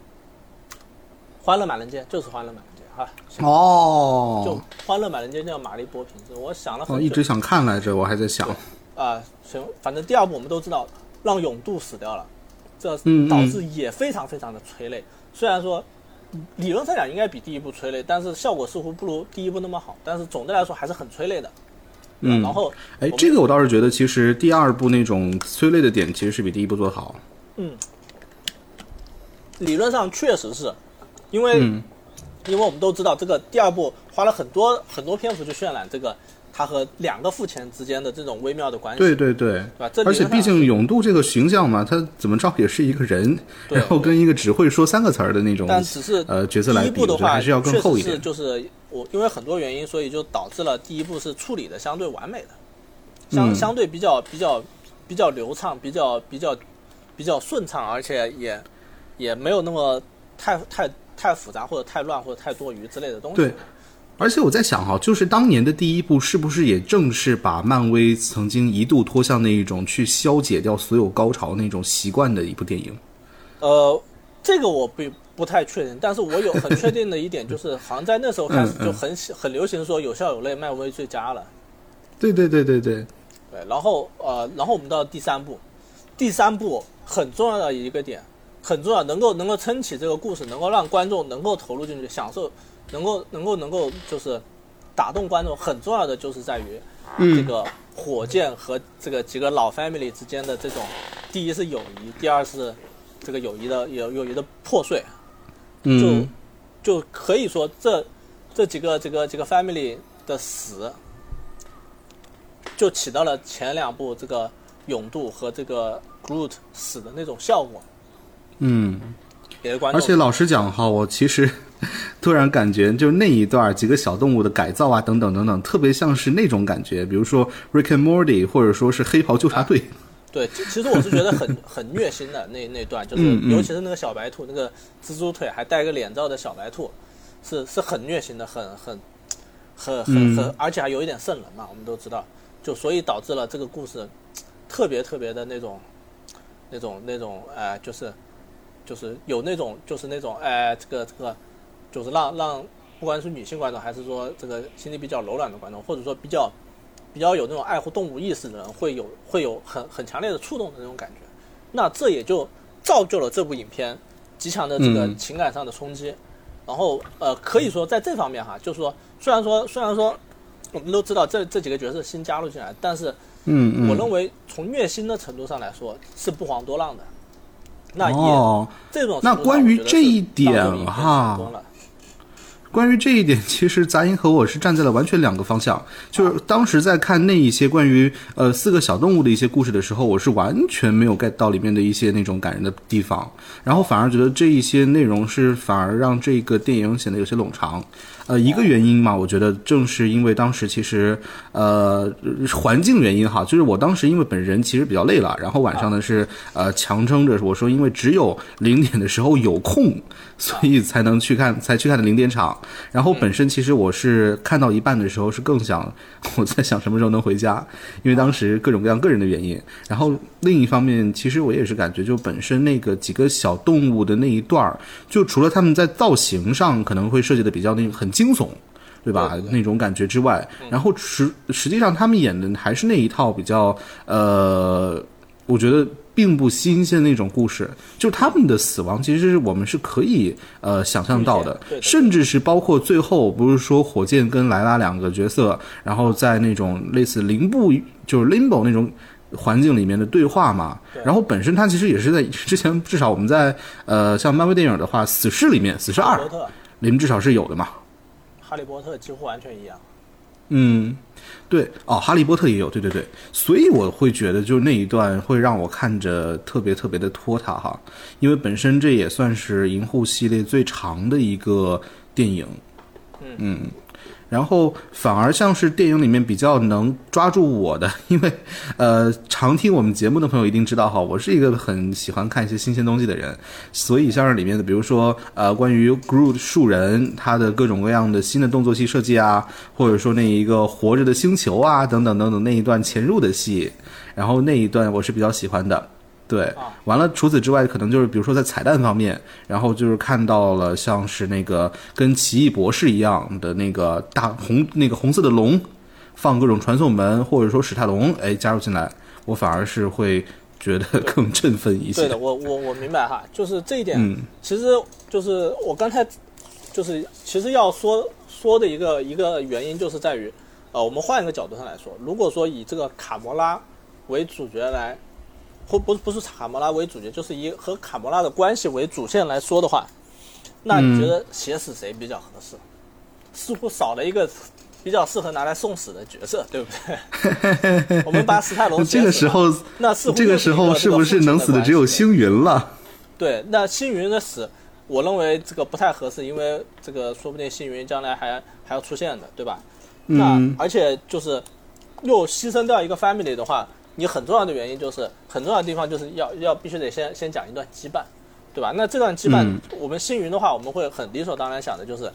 《欢乐满人间》，就是《欢乐满人间》哈，哦。就哦《欢乐满人间》叫玛丽波平，是我想了很久，我一直想看来着，我还在想，啊，行，反正第二部我们都知道，让永渡死掉了，这导致也非常非常的催泪。虽然说理论上讲应该比第一部催泪，但是效果似乎不如第一部那么好。但是总的来说还是很催泪的。嗯然后哎这个我倒是觉得，其实第二部那种催泪的点，其实是比第一部做的好。嗯理论上确实是，因为、嗯因为我们都知道这个第二部花了很多很多篇幅去渲染这个他和两个父亲之间的这种微妙的关系。对对对，对吧？这而且毕竟永渡这个形象嘛，他怎么着也是一个人，然后跟一个只会说三个词儿的那种但只是呃角色来比，第一部的话，还是要更厚一点。是就是我因为很多原因，所以就导致了第一部是处理的相对完美的，相、嗯相对比较比较比较流畅，比较比较比较顺畅，而且也也没有那么太太太复杂或者太乱或者太多余之类的东西。对，而且我在想哈，就是当年的第一部是不是也正是把漫威曾经一度拖向那一种去消解掉所有高潮那种习惯的一部电影？呃，这个我不不太确定，但是我有很确定的一点就是，好像在那时候开始就很喜很流行说有笑有泪，漫威最佳了。对对对对对，对，然后呃，然后我们到第三部，第三部很重要的一个点，很重要，能够能够撑起这个故事，能够让观众能够投入进去，享受，能够能够能够就是打动观众，很重要的就是在于这个火箭和这个几个老 family 之间的这种，第一是友谊，第二是这个友谊的友友谊的破碎，就，就可以说这这几个这个这个 family 的死，就起到了前两部这个勇度和这个 Groot 死的那种效果，嗯。而且老实讲哈，我其实 突然感觉，就是那一段几个小动物的改造啊，等等等等，特别像是那种感觉，比如说 Rick and Morty，或者说是黑袍纠察队。对，其其实我是觉得很很虐心的那那段，就是尤其是那个小白兔，那个蜘蛛腿还戴个脸罩的小白兔，是是很虐心的，很很很很很，而且还有一点瘆人嘛，我们都知道，就所以导致了这个故事特别特别的那种那种那种呃，就是就是有那种就是那种哎、这个这个就是让让不管是女性观众还是说这个心里比较柔软的观众，或者说比较比较有那种爱护动物意识的人，会有会有很很强烈的触动的那种感觉。那这也就造就了这部影片极强的这个嗯情感上的冲击。然后呃，可以说在这方面哈，就是说虽然说虽然说我们都知道这这几个角色新加入进来，但是嗯嗯，我认为从虐心的程度上来说是不遑多让的。那也、哦，这种那关于这一点哈关于这一点，其实杂音和我是站在了完全两个方向。就是当时在看那一些关于呃四个小动物的一些故事的时候，我是完全没有 get 到里面的一些那种感人的地方，然后反而觉得这一些内容是反而让这个电影显得有些冗长。呃，一个原因嘛，我觉得正是因为当时其实呃环境原因哈，就是我当时因为本人其实比较累了，然后晚上呢是呃强撑着我说，因为只有零点的时候有空，所以才能去看，才去看的零点场。然后本身其实我是看到一半的时候是更想 我在想什么时候能回家，因为当时各种各样个人的原因。然后另一方面，其实我也是感觉就本身那个几个小动物的那一段儿，就除了他们在造型上可能会设计的比较那种很。惊悚，对吧？那种感觉之外，然后实实际上他们演的还是那一套比较呃，我觉得并不新鲜那种故事。就他们的死亡，其实是我们是可以呃想象到的，甚至是包括最后不是说火箭跟莱拉两个角色，然后在那种类似零部就是 limbo 那种环境里面的对话嘛。然后本身它其实也是在 之前至少我们在呃像漫威电影的话，《死侍》里面，《死侍二》里面至少是有的嘛。哈利波特几乎完全一样，嗯，对。哦，哈利波特也有，对对对，所以我会觉得就是那一段会让我看着特别特别的拖沓哈，因为本身这也算是银护系列最长的一个电影，嗯。然后反而像是电影里面比较能抓住我的，因为，呃，常听我们节目的朋友一定知道哈，我是一个很喜欢看一些新鲜东西的人，所以像是里面的，比如说呃，关于 Groot 树人他的各种各样的新的动作戏设计啊，或者说那一个活着的星球啊，等等等等那一段潜入的戏，然后那一段我是比较喜欢的。对，完了。除此之外，可能就是比如说在彩蛋方面，然后就是看到了像是那个跟奇异博士一样的那个大红那个红色的龙，放各种传送门，或者说史泰龙哎加入进来，我反而是会觉得更振奋一些。对的，我我我明白哈，就是这一点，其实就是我刚才就是其实要说说的一个一个原因，就是在于呃，我们换一个角度上来说，如果说以这个卡魔拉为主角来。不不不是卡魔拉为主角，就是以和卡魔拉的关系为主线来说的话，那你觉得写死谁比较合适？似乎少了一个比较适合拿来送死的角色，对不对？我们把史泰龙 这个时候，那似乎这个时候是不是能死的只有星云了？对，那星云的死，我认为这个不太合适，因为这个说不定星云将来还还要出现的，对吧？那而且就是又牺牲掉一个 family 的话。你很重要的原因就是很重要的地方就是要要必须得先先讲一段羁绊，对吧？那这段羁绊，我们星云的话，我们会很理所当然想的就是，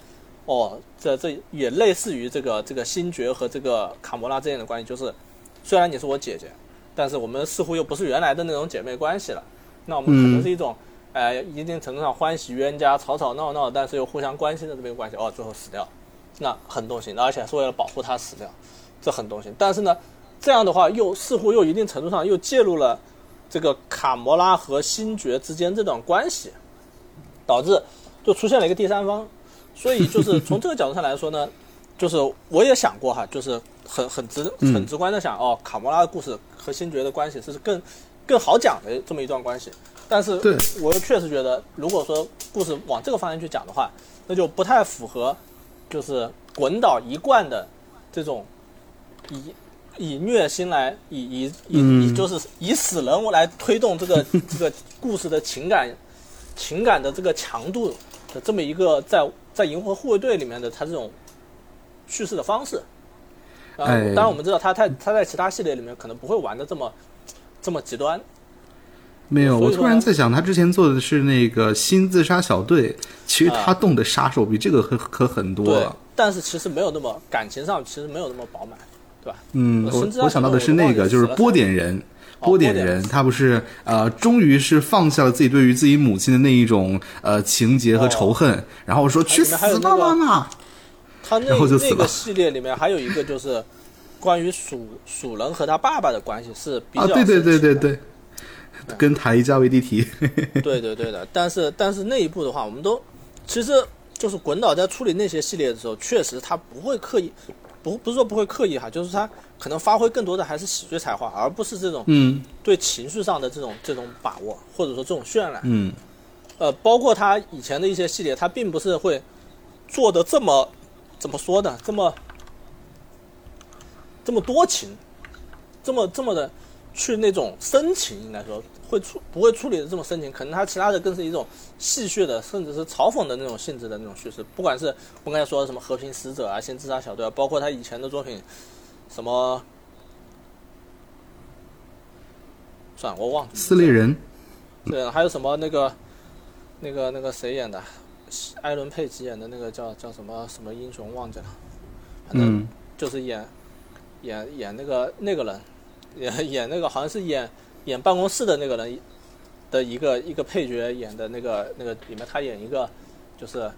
哦，这这也类似于这个这个星爵和这个卡魔拉之间的关系，就是虽然你是我姐姐，但是我们似乎又不是原来的那种姐妹关系了。那我们可能是一种，呃，一定程度上欢喜冤家，吵吵闹闹，但是又互相关心的这么一个关系。哦，最后死掉，那很动心，而且是为了保护她死掉，这很动心。但是呢？这样的话，又似乎又一定程度上又介入了这个卡魔拉和星爵之间这段关系，导致就出现了一个第三方。所以就是从这个角度上来说呢，就是我也想过哈，就是很很直很直观的想，哦，卡魔拉的故事和星爵的关系是更更好讲的这么一段关系。但是，我又确实觉得，如果说故事往这个方向去讲的话，那就不太符合就是滚导一贯的这种以。以虐心来，以以以以就是以死人来推动这个 这个故事的情感情感的这个强度的这么一个在在银河护卫队里面的他这种叙事的方式，啊，当然我们知道他他他在其他系列里面可能不会玩的这么这么极端。没有，我突然在想，他之前做的是那个新自杀小队，其实他动的杀手比这个可可很多了，但是其实没有那么感情上其实没有那么饱满。对吧？嗯，我我想到的是那个，就是波点人，波点人，他不是呃，终于是放下了自己对于自己母亲的那一种呃情节和仇恨，然后说去死吧，妈妈。他那那个系列里面还有一个就是关于鼠鼠人和他爸爸的关系是比较对对对对对，跟塔伊加维地提。对对对的，但是但是那一部的话，我们都其实就是滚导在处理那些系列的时候，确实他不会刻意。不不是说不会刻意哈，就是他可能发挥更多的还是喜剧才华，而不是这种嗯对情绪上的这种这种把握，或者说这种渲染。嗯，呃，包括他以前的一些系列，他并不是会做的这么怎么说呢？这么这么多情，这么这么的去那种深情，应该说会处不会处理的这么深情，可能他其他的更是一种戏谑的，甚至是嘲讽的那种性质的那种叙事。不管是我刚才说的什么和平使者啊、先自杀小队啊，包括他以前的作品，什么，算了，我忘了。撕裂人，对，还有什么那个那个那个谁演的？艾伦佩吉演的那个叫叫什么什么英雄忘记了，反正嗯就是演演演那个那个人，演演那个好像是演演办公室的那个人的一个一个配角演的那个那个里面他演一个就是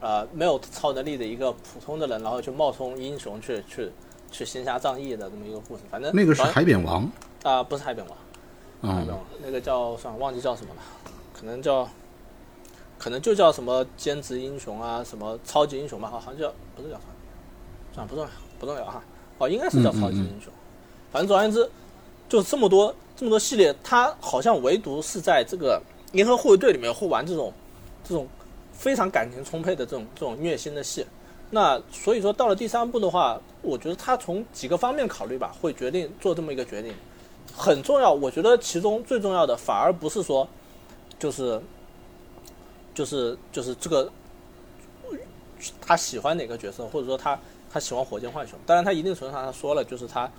呃没有超能力的一个普通的人，然后去冒充英雄去去去行侠仗义的这么一个故事。反正那个是海扁王，啊、不是海扁王。海扁嗯王那个叫算了忘记叫什么了，可能叫，可能就叫什么兼职英雄啊，什么超级英雄吧，好像叫不是叫超级，算了不重要不重要哈，哦应该是叫超级英雄，反正总而言之，就这么多这么多系列，他好像唯独是在这个银河护卫队里面会玩这种这种非常感情充沛的这种这种虐心的戏。那所以说到了第三部的话，我觉得他从几个方面考虑吧，会决定做这么一个决定。很重要，我觉得其中最重要的反而不是说，就是，就是就是这个他喜欢哪个角色，或者说他他喜欢火箭浣熊。当然，他一定程度上他说了，就是他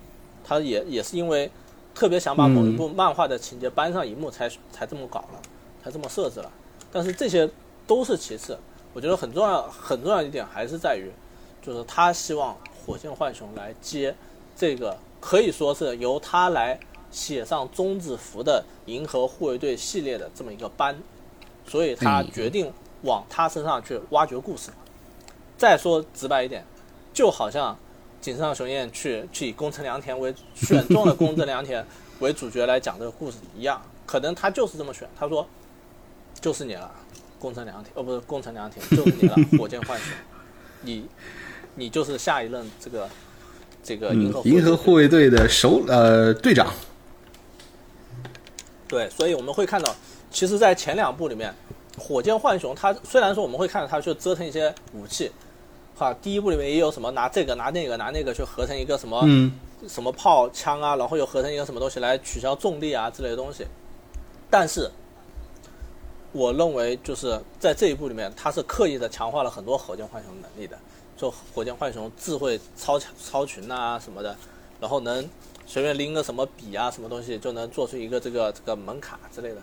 他也也是因为特别想把某一部漫画的情节搬上荧幕才，才这么搞了，才这么设置了。但是这些都是其次，我觉得很重要很重要一点还是在于，就是他希望火箭浣熊来接这个可以说是由他来写上中字符的银河护卫队系列的这么一个班，所以他嗯决定往他身上去挖掘故事。再说直白一点，就好像井上雄彦去去以宫城良田为选中了宫城良田为主角来讲这个故事一样，可能他就是这么选。他说：“就是你了，宫城良田，哦，不是宫城良田，就是你了，火箭浣熊，你你就是下一任这个这个银嗯河，银河护卫队的首呃队长，对，所以我们会看到，其实，在前两部里面，火箭浣熊它虽然说我们会看到它去折腾一些武器，哈，第一部里面也有什么拿这个拿那个拿那个去合成一个什么、嗯。什么炮枪啊，然后又合成一个什么东西来取消重力啊之类的东西，但是，我认为就是在这一部里面，它是刻意的强化了很多火箭浣熊能力的，就火箭浣熊智慧超强超群啊什么的，然后能随便拎个什么笔啊什么东西就能做出一个这个这个门卡之类的，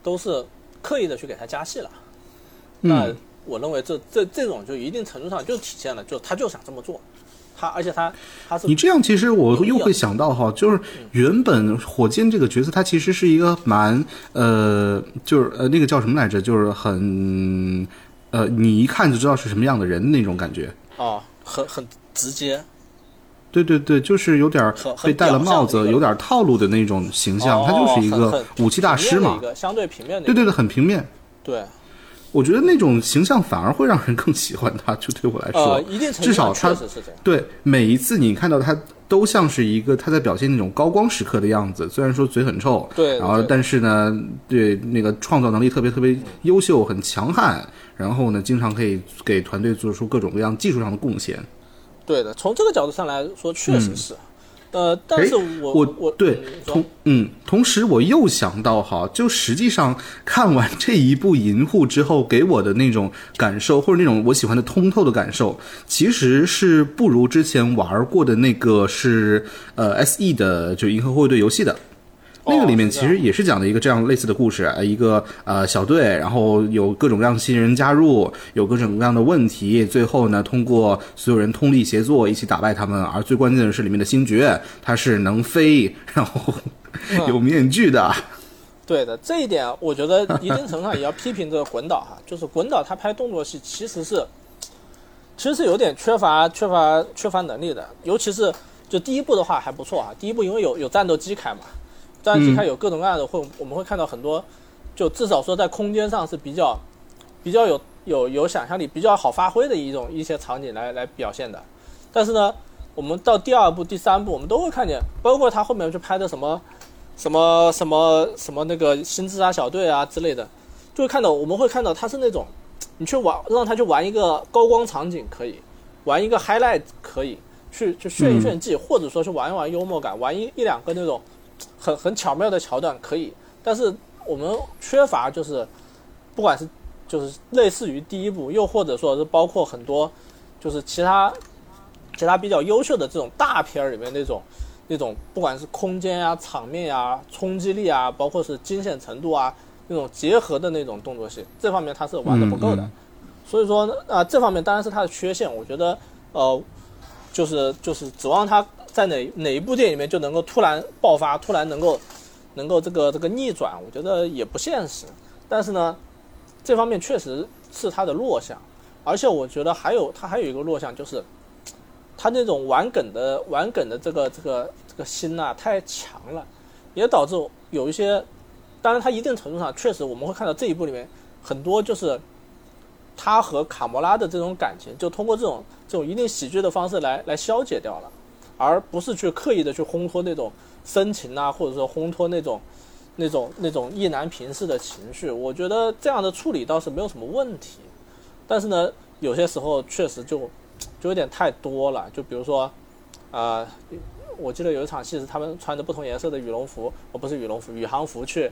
都是刻意的去给它加戏了。那嗯，我认为这这这种就一定程度上就体现了，就他就想这么做，他而且他他是你这样其实我又会想到哈，就是原本火箭这个角色，他其实是一个蛮呃，就是呃那个叫什么来着，就是很呃，你一看就知道是什么样的人那种感觉。哦，很很直接，对对对，就是有点被戴了帽子，有点套路的那种形象，他就是一个武器大师嘛一。个相对平面的，对对对，很平面。对，我觉得那种形象反而会让人更喜欢他，就对我来说，至少他。对每一次你看到他都像是一个他在表现那种高光时刻的样子，虽然说嘴很臭，对对然后但是呢，对那个创造能力特别特别优秀，很强悍，然后呢，经常可以给团队做出各种各样技术上的贡献。对的，从这个角度上来说，确实是。呃，但是我我我对同嗯，同时我又想到哈，就实际上看完这一部《银护》之后，给我的那种感受，或者那种我喜欢的通透的感受，其实是不如之前玩过的那个是呃 S E 的，就银河护卫队游戏的。那个里面其实也是讲的一个这样类似的故事，呃一个呃小队，然后有各种各样的新人加入，有各种各样的问题，最后呢通过所有人通力协作一起打败他们。而最关键的是里面的星爵，他是能飞，然后 有面具的。对的，这一点我觉得一定程度上也要批评这个滚导哈，就是滚导他拍动作戏其实是，其实是有点缺乏缺乏缺乏能力的，尤其是就第一部的话还不错啊，第一部因为有有战斗机开嘛，战斗机开有各种各样的会，我们会看到很多，就至少说在空间上是比较比较有有有想象力、比较好发挥的一种一些场景来来表现的，但是呢，我们到第二部、第三部，我们都会看见，包括他后面去拍的什么。什么什么什么那个新自杀小队啊之类的，就会看到我们会看到他是那种你去玩让他去玩一个高光场景可以，玩一个 highlight 可以，去去炫一炫技，或者说去玩一玩幽默感，玩一一两个那种很很巧妙的桥段可以，但是我们缺乏就是不管是就是类似于第一部，又或者说是包括很多就是其他其他比较优秀的这种大片儿里面那种那种不管是空间呀、场面呀、冲击力啊，包括是惊险程度啊那种结合的那种动作戏，这方面它是玩的不够的。嗯嗯所以说呢，啊、这方面当然是它的缺陷。我觉得，呃，就是就是指望他在哪哪一部电影里面就能够突然爆发，突然能够能够这个这个逆转，我觉得也不现实。但是呢，这方面确实是他的弱项，而且我觉得还有他还有一个弱项就是，他那种玩梗的玩梗的这个这个这个心呐、太强了，也导致有一些，当然他一定程度上确实我们会看到这一部里面很多就是。他和卡莫拉的这种感情，就通过这种这种一定喜剧的方式来来消解掉了，而不是去刻意的去烘托那种深情啊，或者说烘托那种那种那种意难平式的情绪。我觉得这样的处理倒是没有什么问题，但是呢，有些时候确实就就有点太多了。就比如说，啊、我记得有一场戏是他们穿着不同颜色的羽绒服，哦，不是羽绒服，宇航服去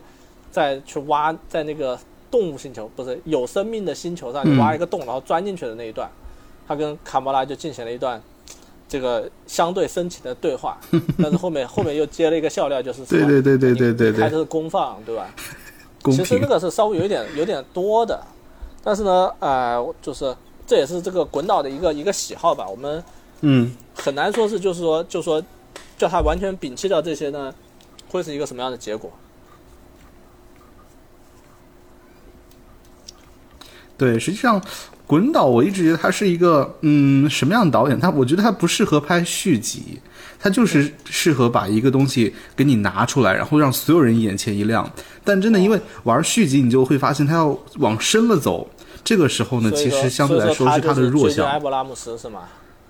再去挖在那个动物星球，不是有生命的星球上，挖一个洞，然后钻进去的那一段，他跟卡莫拉就进行了一段这个相对深情的对话，但是后面后面又接了一个笑料，就是对对对对对对的是公放，对吧？其实那。个是稍微有一点有点多的，但是呢，呃，就是这也是这个滚导的一个一个喜好吧，我们嗯，很难说是就是说就说叫他完全摒弃掉这些呢，会是一个什么样的结果？对，实际上，滚导我一直觉得他是一个嗯什么样的导演？他我觉得他不适合拍续集，他就是适合把一个东西给你拿出来，然后让所有人眼前一亮。但真的因为玩续集，你就会发现他要往深了走，这个时候呢，其实相对来说是他的弱就是追埃项。博拉姆斯是吗？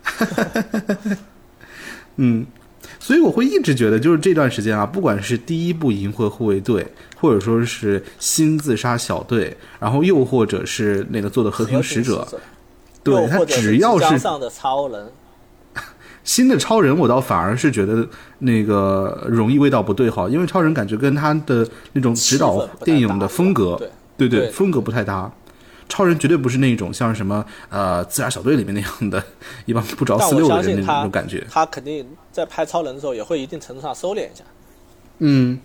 嗯，所以我会一直觉得，就是这段时间啊，不管是第一部《银河护卫队》，或者说是新自杀小队，然后又或者是那个做的和平使者，对他只要是即将上的超人，新的超人，我倒反而是觉得那个容易味道不对哈，因为超人感觉跟他的那种指导电影的风格，对对对风格不太搭。超人绝对不是那种像什么呃自杀小队里面那样的 一帮不着四六的那种感觉。他肯定在拍超人的时候也会一定程度上收敛一下。嗯，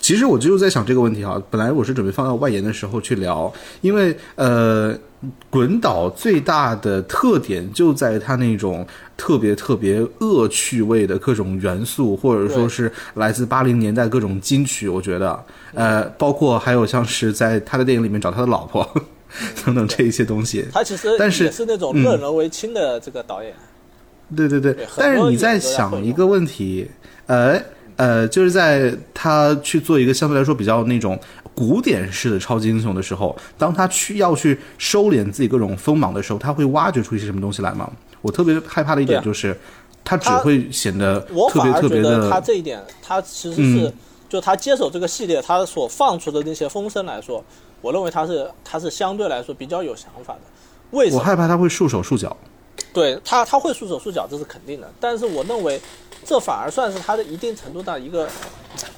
其实我就在想这个问题啊，本来我是准备放到外延的时候去聊，因为呃，滚导最大的特点就在它那种特别特别恶趣味的各种元素，或者说是来自八零年代各种金曲，我觉得，呃，包括还有像是在他的电影里面找他的老婆 等等这一些东西。他其实但是也是那种任人为亲的这个导演。对对对对，但是你在想一个问题，呃呃，就是在他去做一个相对来说比较那种古典式的超级英雄的时候，当他去要去收敛自己各种锋芒的时候，他会挖掘出一些什么东西来吗？我特别害怕的一点就是，他只会显得我特别特别反而觉得他，这一点，他其实是、嗯就他接手这个系列，他所放出的那些风声来说，我认为他是他是相对来说比较有想法的。为什么？我害怕他会束手束脚。对他他会束手束脚，这是肯定的。但是我认为，这反而算是他的一定程度上一个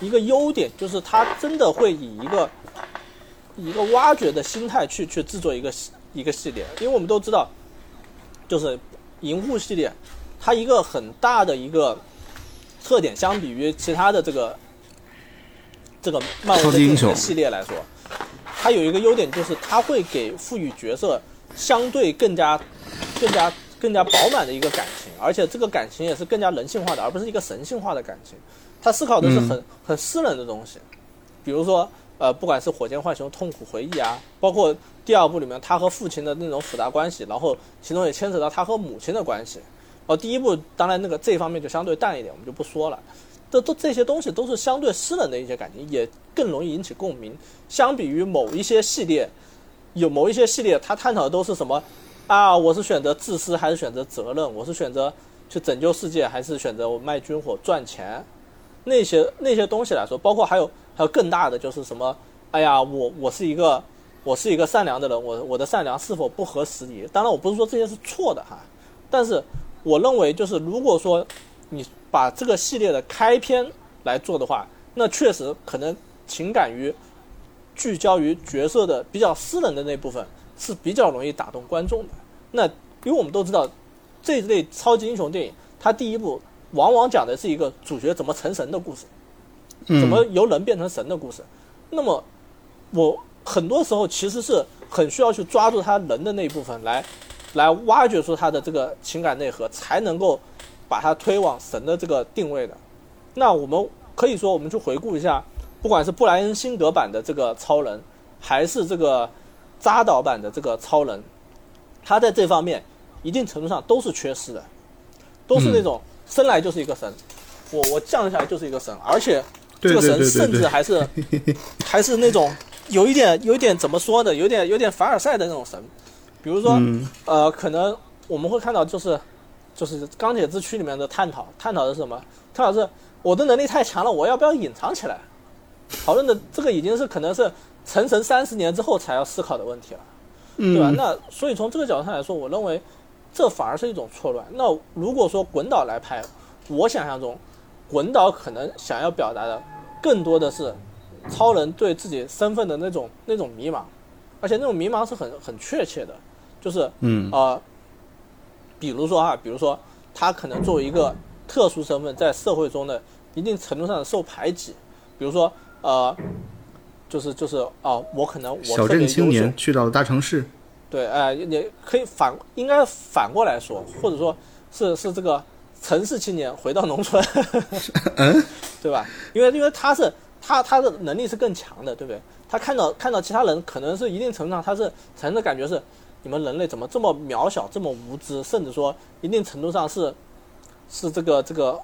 一个优点，就是他真的会以一个以一个挖掘的心态去去制作一个一个系列，因为我们都知道，就是银护系列，它一个很大的一个特点，相比于其他的这个这个漫威英雄系列来说，它有一个优点就是它会给赋予角色相对更加更加更加饱满的一个感情，而且这个感情也是更加人性化的，而不是一个神性化的感情。他思考的是很、很私人的东西，比如说呃，不管是火箭浣熊痛苦回忆啊，包括第二部里面他和父亲的那种复杂关系，然后其中也牵扯到他和母亲的关系。哦，第一部当然那个这一方面就相对淡一点，我们就不说了。这都这些东西都是相对私人的一些感情，也更容易引起共鸣。相比于某一些系列，有某一些系列，它探讨的都是什么啊？我是选择自私还是选择责任？我是选择去拯救世界还是选择我卖军火赚钱？那些那些东西来说，包括还有还有更大的就是什么？哎呀，我我是一个我是一个善良的人，我我的善良是否不合时宜？当然，我不是说这些是错的哈，但是我认为就是如果说你把这个系列的开篇来做的话，那确实可能情感于聚焦于角色的比较私人的那部分是比较容易打动观众的。那因为我们都知道这一类超级英雄电影，它第一部往往讲的是一个主角怎么成神的故事，嗯怎么由人变成神的故事。那么我很多时候其实是很需要去抓住他人的那一部分来，来挖掘出他的这个情感内核，才能够把它推往神的这个定位的。那我们可以说，我们去回顾一下，不管是布莱恩辛格版的这个超人，还是这个扎导版的这个超人，他在这方面一定程度上都是缺失的，都是那种生来就是一个神，我我降下来就是一个神，而且这个神甚至还是 还是那种有一点有一点怎么说呢？有点有点凡尔赛的那种神，比如说、嗯呃，可能我们会看到就是就是钢铁之躯里面的探讨，探讨的是什么？探讨是我的能力太强了，我要不要隐藏起来？讨论的这个已经是可能是成神三十年之后才要思考的问题了。对吧？嗯那所以从这个角度上来说，我认为这反而是一种错乱。那如果说滚导来拍，我想象中，滚导可能想要表达的更多的是超人对自己身份的那种那种迷茫，而且那种迷茫是很很确切的，就是嗯呃，比如说哈，比如说他可能作为一个特殊身份，在社会中的一定程度上的受排挤，比如说呃，就是就是哦、我可能我小镇青年去到了大城市，对，哎、也可以反，应该反过来说，或者说是是这个城市青年回到农村，嗯，对吧？因为因为他是他他的能力是更强的，对不对？他看到看到其他人，可能是一定程度上他是产生的感觉是，你们人类怎么这么渺小，这么无知，甚至说一定程度上是是这个这个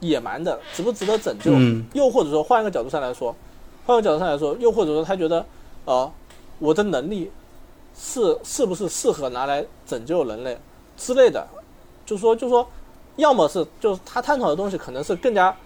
野蛮的，值不值得拯救？嗯又或者说换一个角度上来说，换个角度上来说，又或者说他觉得，呃，我的能力是是不是适合拿来拯救人类之类的，就说就说，要么是就是他探讨的东西可能是更加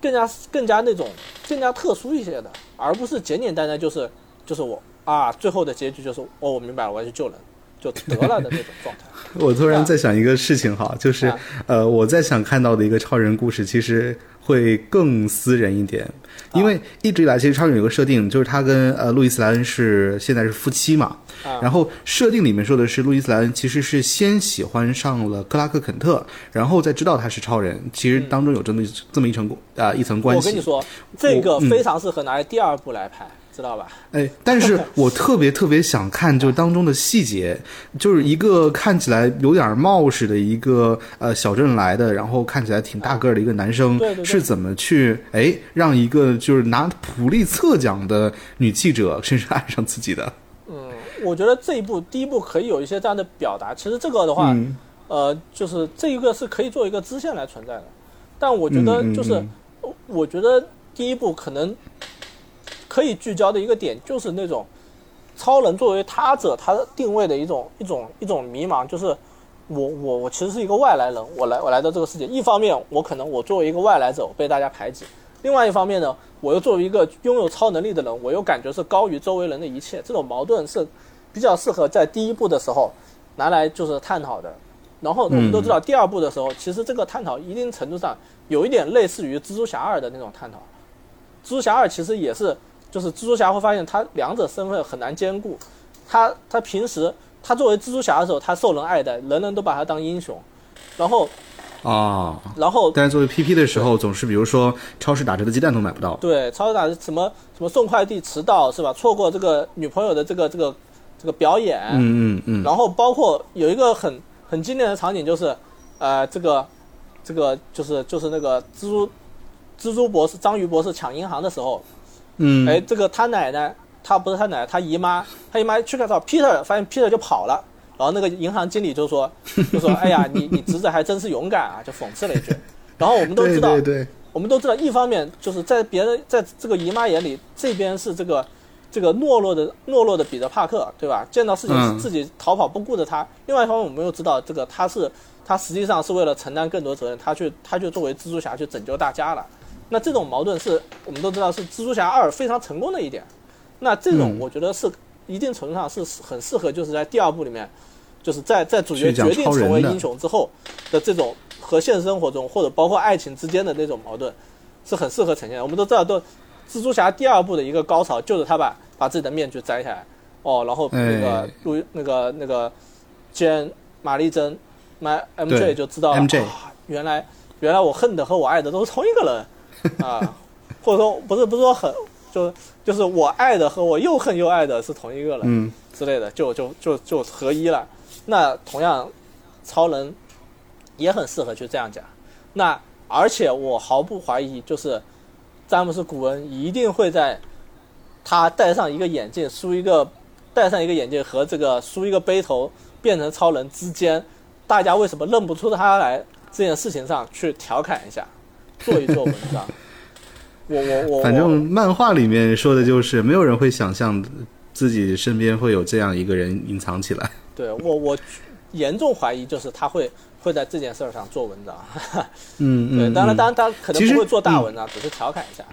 更加更加那种更加特殊一些的，而不是简简单单就是就是我啊，最后的结局就是哦，我明白了，我要去救人就得了的那种状态。我突然在想一个事情哈，就是啊。呃，我在想看到的一个超人故事，其实会更私人一点，因为一直以来其实超人有个设定，就是他跟呃路易斯莱恩是现在是夫妻嘛，啊。然后设定里面说的是路易斯莱恩其实是先喜欢上了克拉克肯特，然后再知道他是超人，其实当中有这么这么一层啊、一层关系。我跟你说，这个非常适合拿来第二部来拍，知道吧？哎，但是 我特别特别想看，就当中的细节，就是一个看起来有点冒失的一个呃小镇来的，然后看起来挺大个儿的一个男生，对对对是怎么去哎让一个就是拿普利策奖的女记者 甚至爱上自己的？嗯，我觉得这一步第一步可以有一些这样的表达。其实这个的话，嗯呃，就是这一个是可以做一个支线来存在的，但我觉得就是，嗯我觉得第一步可能可以聚焦的一个点就是那种超人作为他者他定位的一种一种一种迷茫，就是我我我其实是一个外来人，我来我来到这个世界，一方面我可能我作为一个外来者我被大家排挤，另外一方面呢，我又作为一个拥有超能力的人，我又感觉是高于周围人的一切，这种矛盾是比较适合在第一部的时候拿来就是探讨的。然后我们都知道，第二部的时候，其实这个探讨一定程度上有一点类似于蜘蛛侠二的那种探讨。蜘蛛侠二其实也是，就是蜘蛛侠会发现他两者身份很难兼顾。他他平时他作为蜘蛛侠的时候，他受人爱戴，人人都把他当英雄。然后啊，然后但是作为 PP 的时候，总是比如说超市打折的鸡蛋都买不到。对，超市打什么什么送快递迟到是吧？错过这个女朋友的这个这个这个表演，嗯嗯嗯，然后包括有一个很很经典的场景就是，呃，这个这个就是就是那个蜘蛛蜘蛛博士章鱼博士抢银行的时候，嗯，哎，这个他奶奶，他不是他奶奶，他姨妈，他姨妈去看到 Peter，发现 Peter 就跑了，然后那个银行经理就说 就说，哎呀，你你侄子还真是勇敢啊，就讽刺了一句。然后我们都知道，对对，我们都知道，一方面就是在别人在这个姨妈眼里，这边是这个这个懦弱的懦弱的彼得帕克，对吧？见到事情是自己逃跑不顾的他。另外一方面，我们又知道这个他是他实际上是为了承担更多责任，他去他就作为蜘蛛侠去拯救大家了。那这种矛盾是我们都知道是蜘蛛侠二非常成功的一点。那这种嗯。我觉得是一定程度上是很适合，就是在第二部里面，就是在在主角决定成为英雄之后的这种和现实生活中或者包括爱情之间的那种矛盾，是很适合呈现的。我们都知道，都蜘蛛侠第二部的一个高潮就是他把把自己的面具摘下来，哦，然后那个哎路那个那个兼玛丽珍，买 MJ 就知道了 MJ 啊原来原来我恨的和我爱的都是同一个人 啊，或者说不是不是说很就就是我爱的和我又恨又爱的是同一个人，嗯，之类的，就就就就合一了。那同样，超人也很适合去这样讲。那而且我毫不怀疑，就是詹姆斯·古恩一定会在他戴上一个眼镜，梳一个戴上一个眼镜和这个梳一个背头变成超人之间，大家为什么认不出他来这件事情上去调侃一下，做一做文章。我我我，反正漫画里面说的就是没有人会想象自己身边会有这样一个人隐藏起来。对我我严重怀疑，就是他会会在这件事儿上做文章。对，嗯嗯，当然，嗯当然，他可能不会做大文章，只是调侃一下。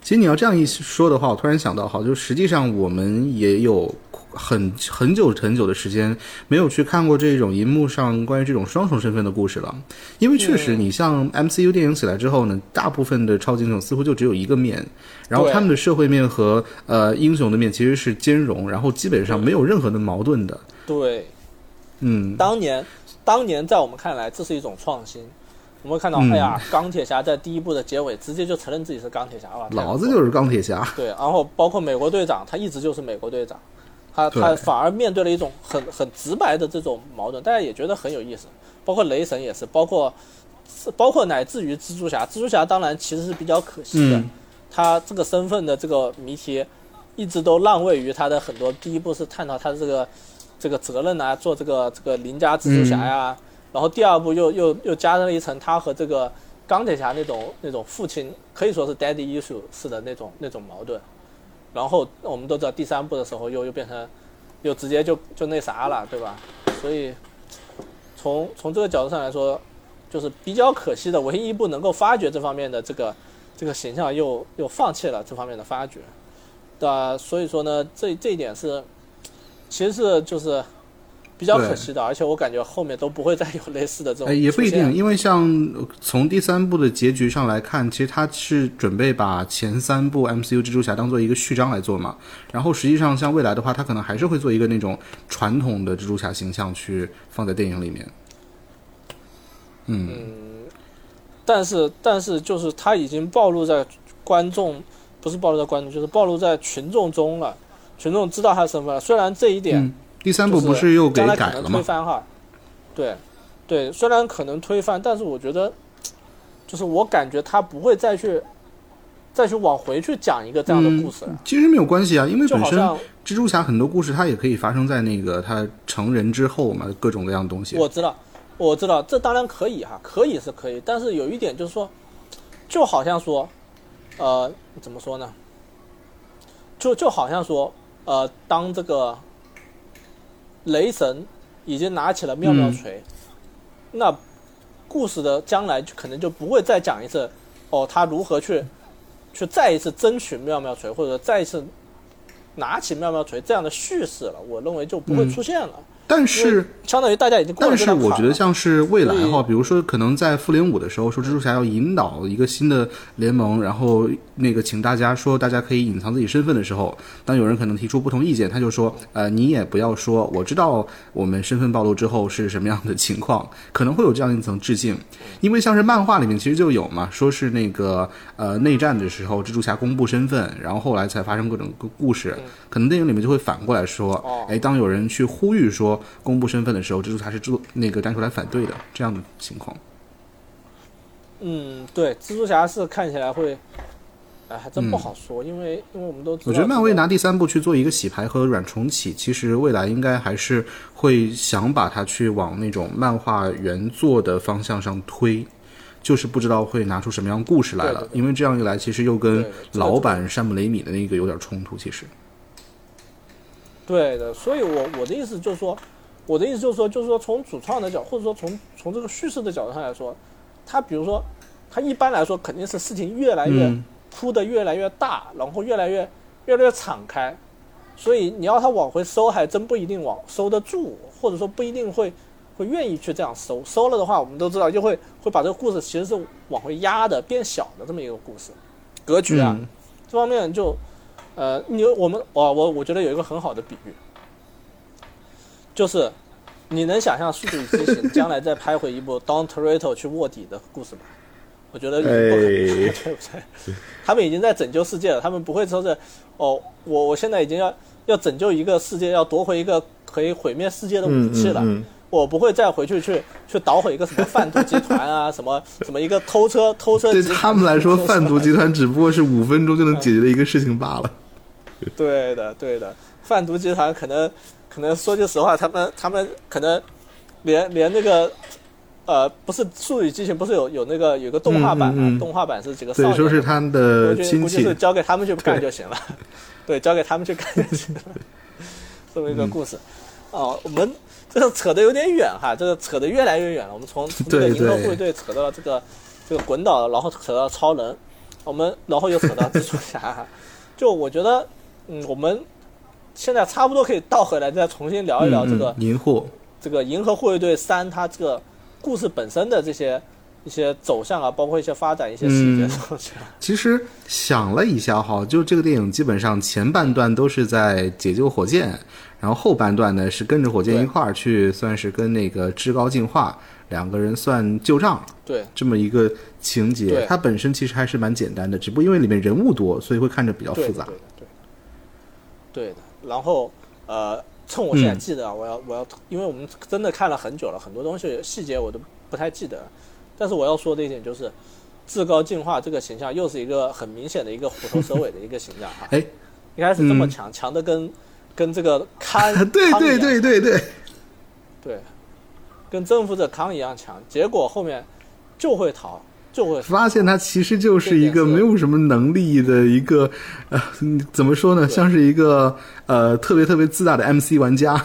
其实你要这样一说的话，我突然想到，好，就实际上我们也有很很久很久的时间没有去看过这种银幕上关于这种双重身份的故事了，因为确实，嗯。你像 MCU 电影起来之后呢，大部分的超级英雄似乎就只有一个面，然后他们的社会面和呃英雄的面其实是兼容，然后基本上没有任何的矛盾的。对，嗯，当年当年在我们看来，这是一种创新。我们会看到，嗯。哎呀，钢铁侠在第一部的结尾直接就承认自己是钢铁侠了，老子就是钢铁侠。对，然后包括美国队长，他一直就是美国队长，他他反而面对了一种很很直白的这种矛盾，大家也觉得很有意思。包括雷神也是，包括包括乃至于蜘蛛侠，蜘蛛侠当然其实是比较可惜的，嗯他这个身份的这个谜题一直都让位于他的很多。第一步是探讨他的这个这个责任啊，做这个这个邻家蜘蛛侠呀、然后第二步又又又加上了一层他和这个钢铁侠那种那种父亲可以说是 daddy issue 式的那种那种矛盾。然后我们都知道第三部的时候又又变成又直接就就那啥了，对吧？所以从从这个角度上来说，就是比较可惜的，唯一一部能够发掘这方面的这个这个形象又又放弃了这方面的发掘，对吧？所以说呢，这这一点是其实是就是比较可惜的，而且我感觉后面都不会再有类似的这种哎，也不一定，因为像呃从第三部的结局上来看，其实他是准备把前三部 MCU 蜘蛛侠当做一个序章来做嘛。然后实际上，像未来的话，他可能还是会做一个那种传统的蜘蛛侠形象去放在电影里面。嗯，但是但是就是他已经暴露在观众，不是暴露在观众，就是暴露在群众中了。群众知道他的身份了。虽然这一点嗯第三部不是又给改了吗？推翻哈，对对，虽然可能推翻，但是我觉得，就是我感觉他不会再去再去往回去讲一个这样的故事了。其实没有关系啊，因为本身蜘蛛侠很多故事它也可以发生在那个他成人之后嘛，各种各样的东西。我知道，我知道，这当然可以哈，可以是可以，但是有一点就是说，就好像说，呃，怎么说呢？就就好像说，呃，当这个雷神已经拿起了妙妙锤，那故事的将来就可能就不会再讲一次，哦，他如何去去再一次争取妙妙锤，或者再一次拿起妙妙锤这样的叙事了。我认为就不会出现了。但是相当于大家已经过了但是我觉得像是未来哈，比如说可能在复联五的时候说蜘蛛侠要引导一个新的联盟，然后那个请大家说大家可以隐藏自己身份的时候，当有人可能提出不同意见，他就说呃你也不要说，我知道我们身份暴露之后是什么样的情况，可能会有这样一层致敬，因为像是漫画里面其实就有嘛，说是那个呃内战的时候蜘蛛侠公布身份，然后后来才发生各种故事，可能电影里面就会反过来说，哦。哎当有人去呼吁说公布身份的时候，蜘蛛侠是做那个站出来反对的这样的情况。嗯，对，蜘蛛侠是看起来会，哎，还真不好说，因为因为我们都我觉得漫威拿第三部去做一个洗牌和软重启，其实未来应该还是会想把它去往那种漫画原作的方向上推，就是不知道会拿出什么样故事来了。对对对因为这样一来，其实又跟老版山姆雷米的那个有点冲突。其实，对的，所以我我的意思就是说，我的意思就是说，就是说从主创的角，或者说从从这个叙事的角度上来说，他比如说，他一般来说肯定是事情越来越嗯铺的越来越大，然后越来越越来越敞开，所以你要他往回收，还真不一定往收得住，或者说不一定会会愿意去这样收。收了的话，我们都知道就会会把这个故事其实是往回压的，变小的这么一个故事格局啊。嗯这方面就，呃，你我们我我我觉得有一个很好的比喻，就是你能想象《速度与激情》将来再拍回一部 Don Toretto 去卧底的故事吗？我觉得不可能，哎 对不对？他们已经在拯救世界了，他们不会说是哦，我我现在已经要要拯救一个世界，要夺回一个可以毁灭世界的武嗯器了。嗯嗯，我不会再回去去 去捣毁一个什么贩毒集团啊，什么什么一个偷车偷车对。他们来说，贩毒集团只不过是五分钟就能解决的一个事情罢了。对的，对的，贩毒集团可能可能说句实话，他们他们可能连连那个呃，不是《速度与激情》不是有有那个有个动画版嘛？嗯嗯嗯动画版是几个少对，年，说是他们的估计是，交给他们去干就行了。对，交给他们去干就行了，这么一个故事。哦，我们 这个扯得有点远哈，这个扯得越来越远了。我们从从这个银河护卫队扯到了这个这个滚岛，然后扯到超人，我们然后又扯到蜘蛛侠。就我觉得，嗯，我们现在差不多可以倒回来，再重新聊一聊这个、嗯嗯银护，这个《银河护卫队三》它这个故事本身的这些一些走向啊，包括一些发展一些细节。其实想了一下哈，就这个电影基本上前半段都是在解救火箭，然后后半段呢是跟着火箭一块儿去，算是跟那个至高进化两个人算旧账对。这么一个情节。它本身其实还是蛮简单的，只不过因为里面人物多，所以会看着比较复杂。对的。然后呃，趁我现在嗯记得啊，我要我要，因为我们真的看了很久了，很多东西细节我都不太记得。但是我要说的一点就是，至高进化这个形象又是一个很明显的一个虎头蛇尾的一个形象哈。哎，一开始这么嗯强，强的跟跟这个康 对对对对对，对，跟征服者康一样强，结果后面就会逃，就会发现他其实就是一个没有什么能力的一个，呃，嗯怎么说呢，像是一个呃特别特别自大的 MC 玩家，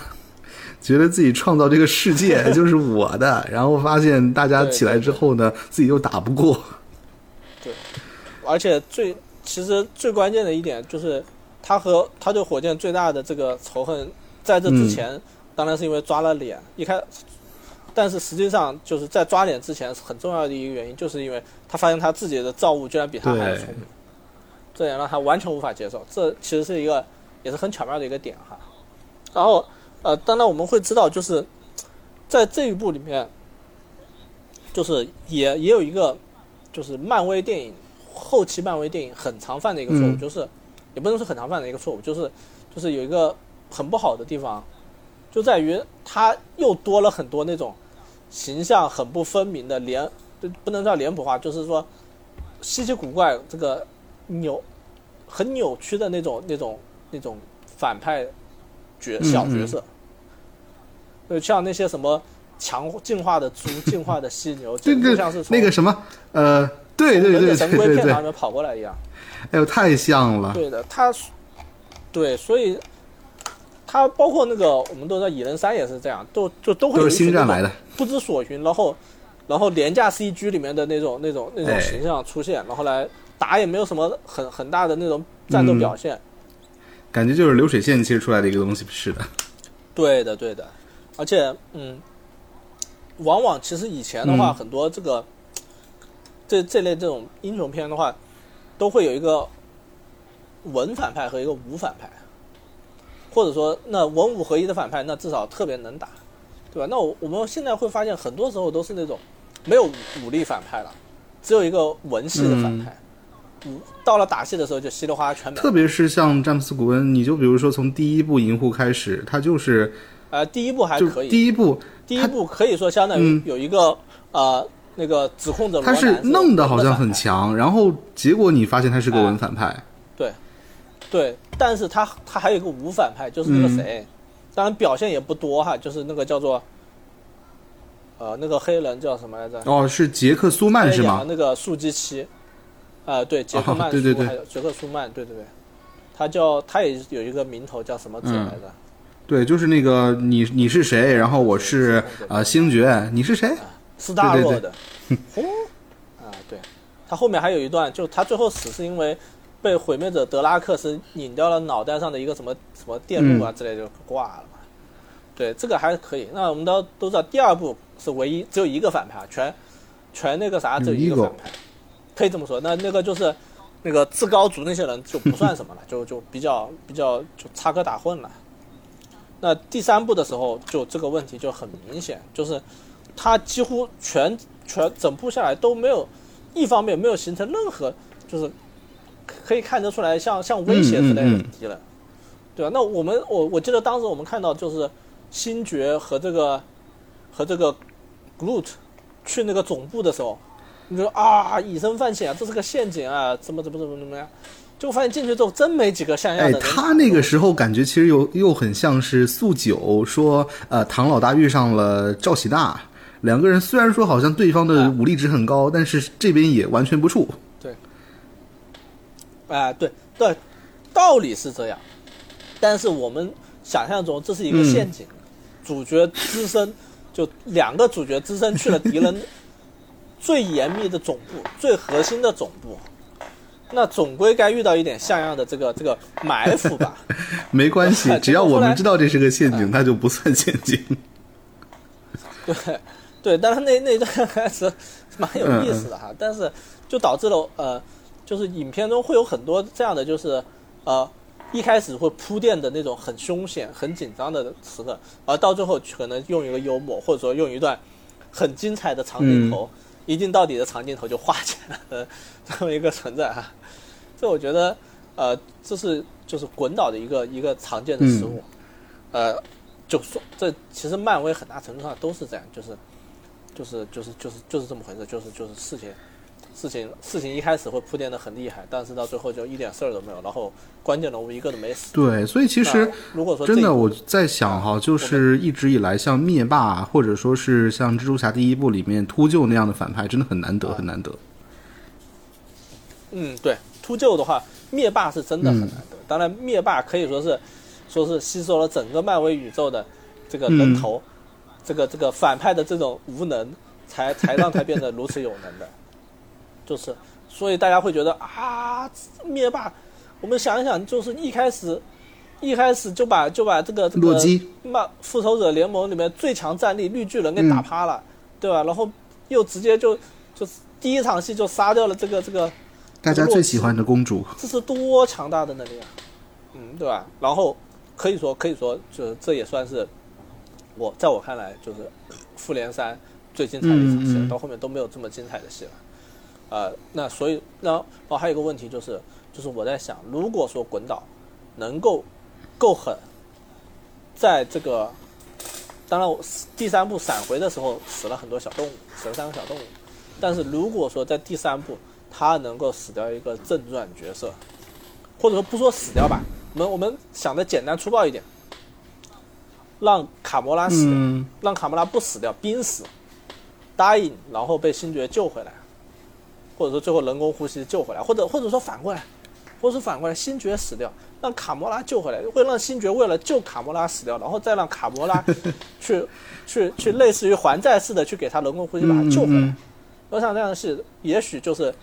觉得自己创造这个世界 就是我的，然后发现大家起来之后呢，自己又打不过。对。而且最其实最关键的一点就是，他和他对火箭最大的这个仇恨，在这之前，当然是因为抓了脸，一开，但是实际上就是在抓脸之前，很重要的一个原因，就是因为他发现他自己的造物居然比他还要聪明，这也让他完全无法接受。这其实是一个也是很巧妙的一个点哈。然后呃，当然我们会知道，就是在这一部里面，就是也也有一个就是漫威电影后期漫威电影很常犯的一个错误，嗯就是也不能说很常犯的一个错误，就是就是有一个很不好的地方，就在于它又多了很多那种形象很不分明的脸，就不能叫脸谱化，就是说稀奇古怪这个扭很扭曲的那种那种那种反派角嗯小角色，就像那些什么强进化的猪、进化的犀牛，这 简直个像是从那个什么，呃，对对对对对神龟片场，里面跑过来一样。哎呦，太像了。对的，他，对，所以他包括那个我们都知道蚁人三也是这样，都就都会都是有一些那种星战来的，不知所云，然后然后廉价 CG 里面的那种那种那种哎形象出现，然后来打也没有什么很很大的那种战斗嗯表现。感觉就是流水线其实出来的一个东西，是的。对的，对的，而且嗯，往往其实以前的话，嗯很多这个这这类这种英雄片的话，都会有一个文反派和一个武反派，或者说那文武合一的反派，那至少特别能打，对吧？那我我们现在会发现，很多时候都是那种没有武武力反派了，只有一个文系的反派。武到了打戏的时候就稀里哗啦全没了。特别是像詹姆斯·古恩，你就比如说从第一部《银护》开始，他就是呃，第一部还可以，第一部，第一部可以说相当于嗯有一个、呃那个指控者罗他是弄的好像很强，然后结果你发现他是个文反派。对，对但是他他还有一个无反派，就是那个嗯谁，当然表现也不多哈，就是那个叫做呃那个黑人叫什么来着？哦，是杰克·苏曼是吗？那个素基七，啊、对，杰克哦曼苏、对对对杰克苏曼，对对对，他叫他也有一个名头叫什么姐嗯来着？对，就是那个你你是谁？然后我是呃星爵，你是谁？斯大洛对的，哦，啊，对，他后面还有一段，就他最后死是因为被毁灭者德拉克斯拧掉了脑袋上的一个什么什么电路啊之类就挂了嘛。对，这个还可以。那我们都都知道，第二部是唯一只有一个反派，全全那个啥只有一个反派，可以这么说。那那个就是那个至高族那些人就不算什么了，就就比较比较就插科打诨了。那第三部的时候，就这个问题就很明显，就是他几乎全全整部下来都没有一方面没有形成任何就是可以看得出来像像威胁之类的敌人，对吧？那我们我我记得当时我们看到就是星爵和这个和这个 Groot 去那个总部的时候，你说啊以身犯险啊，这是个陷阱啊，怎么怎么怎么怎么样？就发现进去之后真没几个像样的。哎，他那个时候感觉其实又又很像是素九说，呃，唐老大遇上了赵喜大，两个人虽然说好像对方的武力值很高，但是这边也完全不怵。对，哎，对对，道理是这样，但是我们想象中这是一个陷阱，主角只身就两个主角只身去了敌人最严密的总部，最核心的总部。那总归该遇到一点像样的这个这个埋伏吧？没关系，只要我们知道这是个陷阱，它就不算陷阱。对，对，但是那那段 还是蛮有意思的哈。但是就导致了呃，就是影片中会有很多这样的，就是呃一开始会铺垫的那种很凶险、很紧张的时刻，而到最后可能用一个幽默，或者说用一段很精彩的长镜头。一镜到底的长镜头就化解了 这么一个存在哈，这我觉得呃这是就是滚导的一个一个常见的失误，呃就说这其实漫威很大程度上都是这样，就是就是就是就是就是这么回事，就是就是事情。事情事情一开始会铺垫的很厉害，但是到最后就一点事儿都没有，然后关键人物一个都没死。对，所以其实如果说真的我在想哈，就是一直以来像灭霸或者说是像蜘蛛侠第一部里面秃鹫那样的反派，真的很难得，很难得。嗯，对，秃鹫的话，灭霸是真的很难得。当然，灭霸可以说是说是吸收了整个漫威宇宙的这个人头，这个这个反派的这种无能，才才让他变得如此有能的。就是，所以大家会觉得啊，灭霸，我们想一想，就是一开始，一开始就把就把这个这个漫复仇者联盟里面最强战力绿巨人给打趴了，对吧？然后又直接就就第一场戏就杀掉了这个这个大家最喜欢的公主，这是多强大的能力啊，嗯，对吧？然后可以说可以说，就是这也算是我在我看来就是复联三最精彩的一场戏，到后面都没有这么精彩的戏了。呃，那所以，然后，然后还有一个问题就是，就是我在想，如果说滚导能够够狠，在这个，当然，我第三部闪回的时候死了很多小动物，死了三个小动物，但是如果说在第三部他能够死掉一个正传角色，或者说不说死掉吧，我们我们想的简单粗暴一点，让卡魔拉死，让卡魔拉不死掉，濒死，答应，然后被星爵救回来。或者说最后人工呼吸救回来，或者或者说反过来，或者说反过来，星爵死掉，让卡魔拉救回来，会让星爵为了救卡魔拉死掉，然后再让卡魔拉 去去去类似于还债似的去给他人工呼吸把他救回来。我想这样的戏，也许就是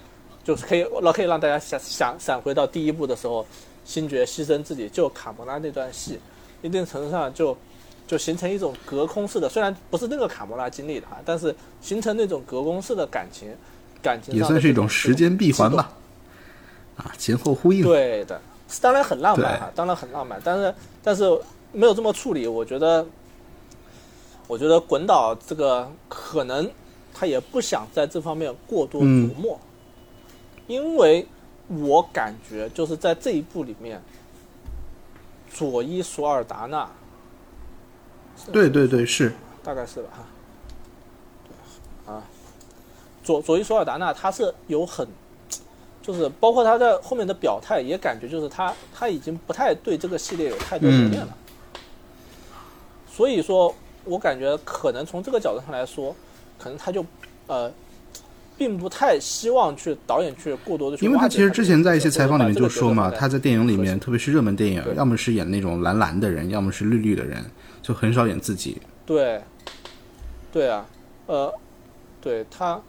就是可以，老可以让大家想想闪回到第一部的时候，星爵牺牲自己救卡魔拉那段戏，一定程度上就就形成一种隔空式的，虽然不是那个卡莫拉经历的哈，但是形成那种隔空式的感情。感情也算是一种时间闭环吧，啊，前后呼应。对的，当然很浪漫哈，当然很浪漫，但是但是没有这么处理，我觉得，我觉得滚导这个可能他也不想在这方面过多琢磨，因为我感觉就是在这一部里面，佐伊索尔达纳，对对对，是，大概是吧哈。啊佐佐伊索尔达纳他是有很，就是包括他在后面的表态，也感觉就是他他已经不太对这个系列有太多留恋了。所以说，我感觉可能从这个角度上来说，可能他就呃，并不太希望去导演去过多的。因为他其实之前在一些采访里面就说嘛，他在电影里面，特别是热门电影，要么是演那种蓝蓝的人，要么是绿绿的人，就很少演自己。对，对啊，呃，对他。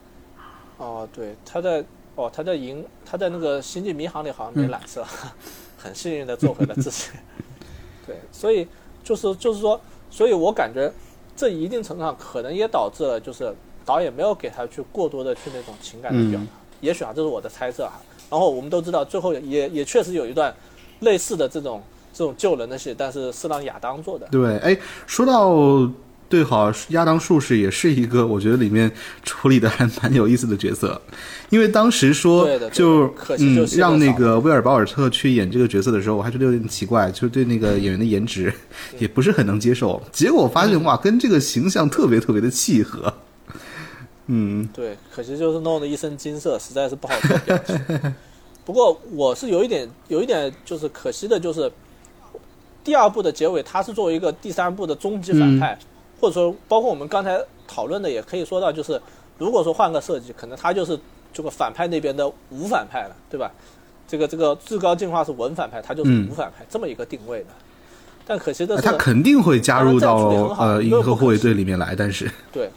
哦，对，他在哦，他在银，他在那个星际迷航里好像没染色，很幸运的做回了自己。对，所以就是就是说，所以我感觉这一定程度上可能也导致了，就是导演没有给他去过多的去那种情感的表达，也许啊，这是我的猜测哈。然后我们都知道，最后也也确实有一段类似的这种这种救人的戏，但是是让亚当做的。对，哎，说到。对，好，亚当术士也是一个，我觉得里面处理的还蛮有意思的角色，因为当时说就嗯让那个威尔保尔特去演这个角色的时候，我还觉得有点奇怪，就对那个演员的颜值也不是很能接受。结果发现哇，跟这个形象特别特别的契合。嗯，对，可惜就是弄得一身金色，实在是不好做表情。不过我是有一点有一点就是可惜的，就是第二部的结尾，他是作为一个第三部的终极反派。或者说，包括我们刚才讨论的，也可以说到，就是如果说换个设计，可能他就是这个反派那边的无反派了，对吧？这个这个至高进化是文反派，他就是无反派这么一个定位的。但可惜的是，他肯定会加入到呃银河护卫队里面来，但是对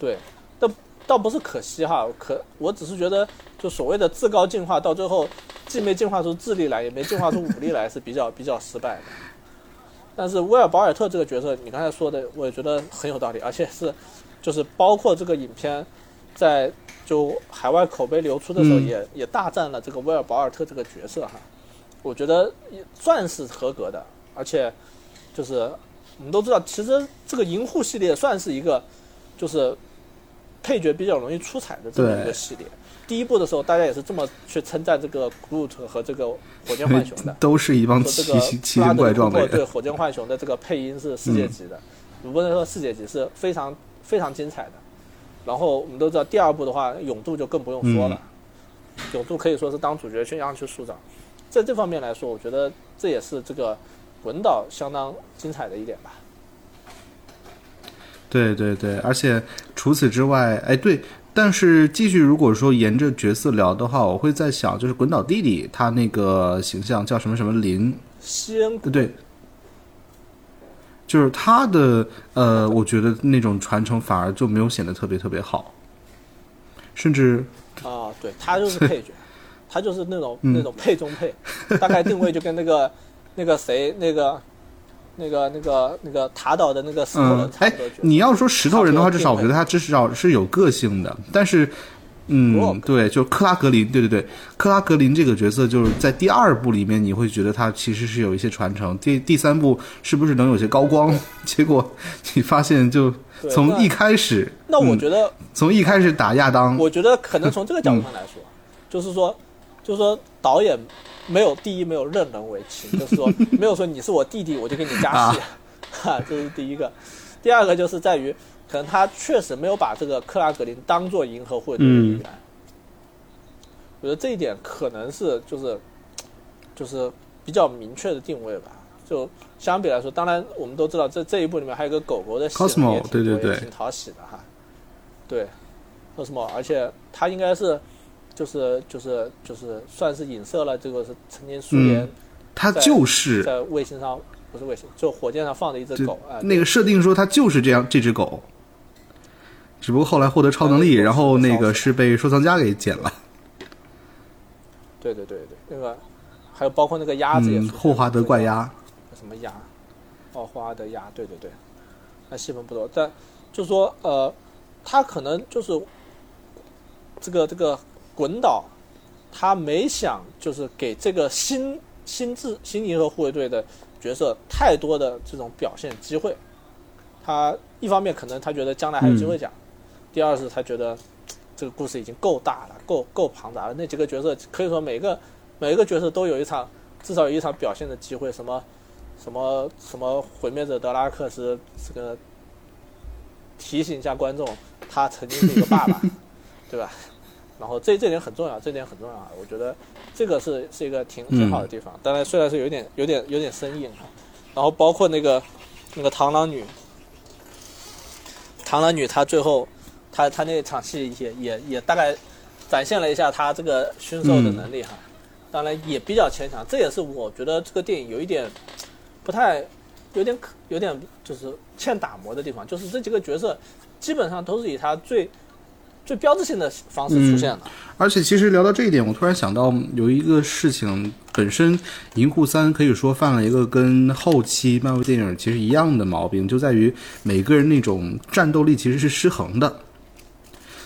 对，倒倒不是可惜哈，可我只是觉得，就所谓的至高进化，到最后既没进化出智力来，也没进化出武力来，是比较比较失败的。但是威尔保尔特这个角色，你刚才说的，我也觉得很有道理，而且是，就是包括这个影片，在就海外口碑流出的时候，也也大赞了这个威尔保尔特这个角色哈，我觉得也算是合格的，而且就是我们都知道，其实这个银护系列算是一个就是配角比较容易出彩的这么一个系列。第一部的时候，大家也是这么去称赞这个 Groot 和这个火箭浣熊的，都是一帮奇奇形怪状的对火箭浣熊的这个配音是世界级的，不能说世界级是非常非常精彩的。然后我们都知道，第二部的话，勇度就更不用说了，勇度可以说是当主角这样去塑造。在这方面来说，我觉得这也是这个文导相当精彩的一点吧。对对对，而且除此之外，哎对。但是继续，如果说沿着角色聊的话，我会在想，就是滚倒弟弟他那个形象叫什么什么林，先对对，就是他的呃，我觉得那种传承反而就没有显得特别特别好，甚至啊，对他就是配角，他就是那种那种配中配，大概定位就跟那个那个谁那个。那个、那个、那个塔岛的那个石头人，哎，你要说石头人的话，至少我觉得他至少是有个性的。但是，嗯，对，就克拉格林，对对对，克拉格林这个角色就是在第二部里面，你会觉得他其实是有一些传承。第第三部是不是能有些高光？结果你发现，就从一开始，那我觉得从一开始打亚当，我觉得可能从这个角度上来说，就是说，就是说导演。没有第一，没有任人唯亲，就是说没有说你是我弟弟，我就给你加戏，哈，这是第一个。第二个就是在于，可能他确实没有把这个克拉格林当做银河护卫队的一员。我觉得这一点可能是就是就是比较明确的定位吧。就相比来说，当然我们都知道这这一部里面还有个狗狗的戏也挺挺讨喜的哈。对，Cosmo，而且他应该是。就是就是就是算是影射了这个是曾经苏联，他就是在卫星上不是卫星，就火箭上放的一只狗啊。那个设定说他就是这样这只狗，只不过后来获得超能力，然后那个是被收藏家给捡了。对对对对，那个还有包括那个鸭子也是霍华德怪鸭，什么鸭？哦，霍华德鸭，对对对，那戏份不多，但就说呃，他可能就是这个这个。滚导，他没想就是给这个新新智新银河护卫队的角色太多的这种表现机会。他一方面可能他觉得将来还有机会讲，第二是他觉得这个故事已经够大了，够够庞杂了。那几个角色可以说每个每一个角色都有一场至少有一场表现的机会。什么什么什么毁灭者德拉克斯这个提醒一下观众，他曾经是一个爸爸，对吧？然后这这点很重要，这点很重要啊！我觉得这个是是一个挺挺好的地方。当然，虽然是有点有点有点生硬哈。然后包括那个那个螳螂女，螳螂女她最后她她那场戏也也也大概展现了一下她这个驯兽的能力哈。当然也比较牵强，这也是我觉得这个电影有一点不太有点可有点就是欠打磨的地方，就是这几个角色基本上都是以她最。最标志性的方式出现了。而且其实聊到这一点，我突然想到有一个事情，本身《银护三》可以说犯了一个跟后期漫威电影其实一样的毛病，就在于每个人那种战斗力其实是失衡的。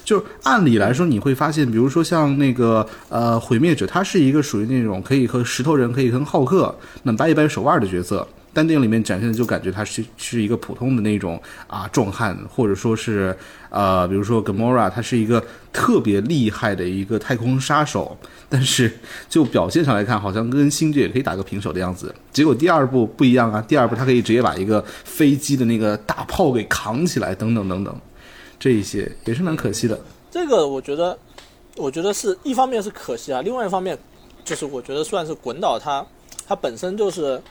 就是按理来说，你会发现，比如说像那个呃毁灭者，他是一个属于那种可以和石头人、可以跟浩克那掰一掰手腕的角色。但电影里面展现的就感觉他是是一个普通的那种啊壮汉，或者说是呃，比如说 Gamora，他是一个特别厉害的一个太空杀手，但是就表现上来看，好像跟星爵也可以打个平手的样子。结果第二部不一样啊，第二部他可以直接把一个飞机的那个大炮给扛起来，等等等等，这一些也是蛮可惜的。这个我觉得，我觉得是一方面是可惜啊，另外一方面就是我觉得算是滚倒他，他本身就是。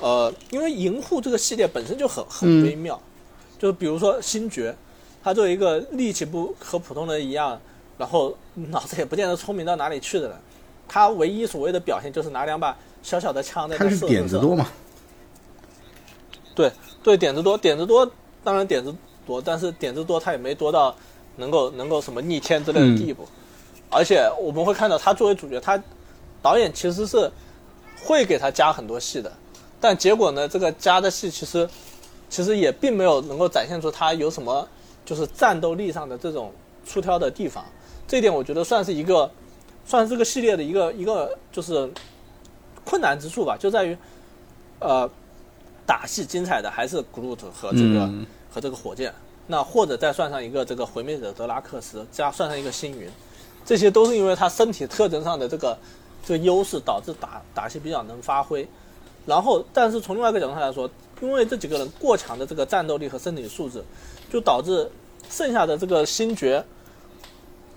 呃，因为银护这个系列本身就很很微妙，就比如说星爵，他作为一个力气不和普通人一样，然后脑子也不见得聪明到哪里去的人，他唯一所谓的表现就是拿两把小小的枪在那射。他是点子多嘛？对对，点子多，点子多，当然点子多，但是点子多他也没多到能够能够什么逆天之类的地步，而且我们会看到他作为主角，他导演其实是会给他加很多戏的。但结果呢？这个加的戏其实，其实也并没有能够展现出他有什么就是战斗力上的这种出挑的地方。这一点我觉得算是一个，算是这个系列的一个一个就是困难之处吧，就在于，呃，打戏精彩的还是 Groot 和这个和这个火箭，那或者再算上一个这个毁灭者德拉克斯，加算上一个星云，这些都是因为他身体特征上的这个这个优势导致打打戏比较能发挥。然后，但是从另外一个角度上来说，因为这几个人过强的这个战斗力和身体素质，就导致剩下的这个星爵，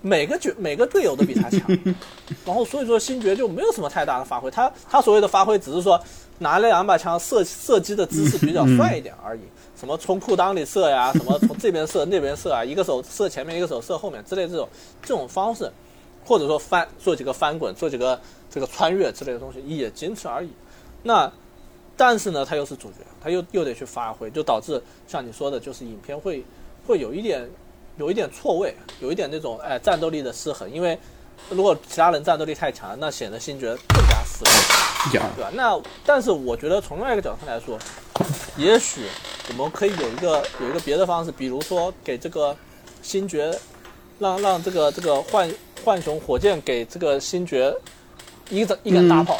每个角每个队友都比他强，然后所以说星爵就没有什么太大的发挥。他他所谓的发挥只是说拿了两把枪射射击的姿势比较帅一点而已，什么从裤裆里射呀，什么从这边射那边射啊，一个手射前面，一个手射后面之类这种这种方式，或者说翻做几个翻滚，做几个这个穿越之类的东西，也仅此而已。那，但是呢，他又是主角，他又又得去发挥，就导致像你说的，就是影片会会有一点有一点错位，有一点那种哎战斗力的失衡。因为如果其他人战斗力太强，那显得星爵更加失衡，对吧？那但是我觉得从另外一个角度上来说，也许我们可以有一个有一个别的方式，比如说给这个星爵，让让这个这个浣浣熊火箭给这个星爵一个一杆大炮。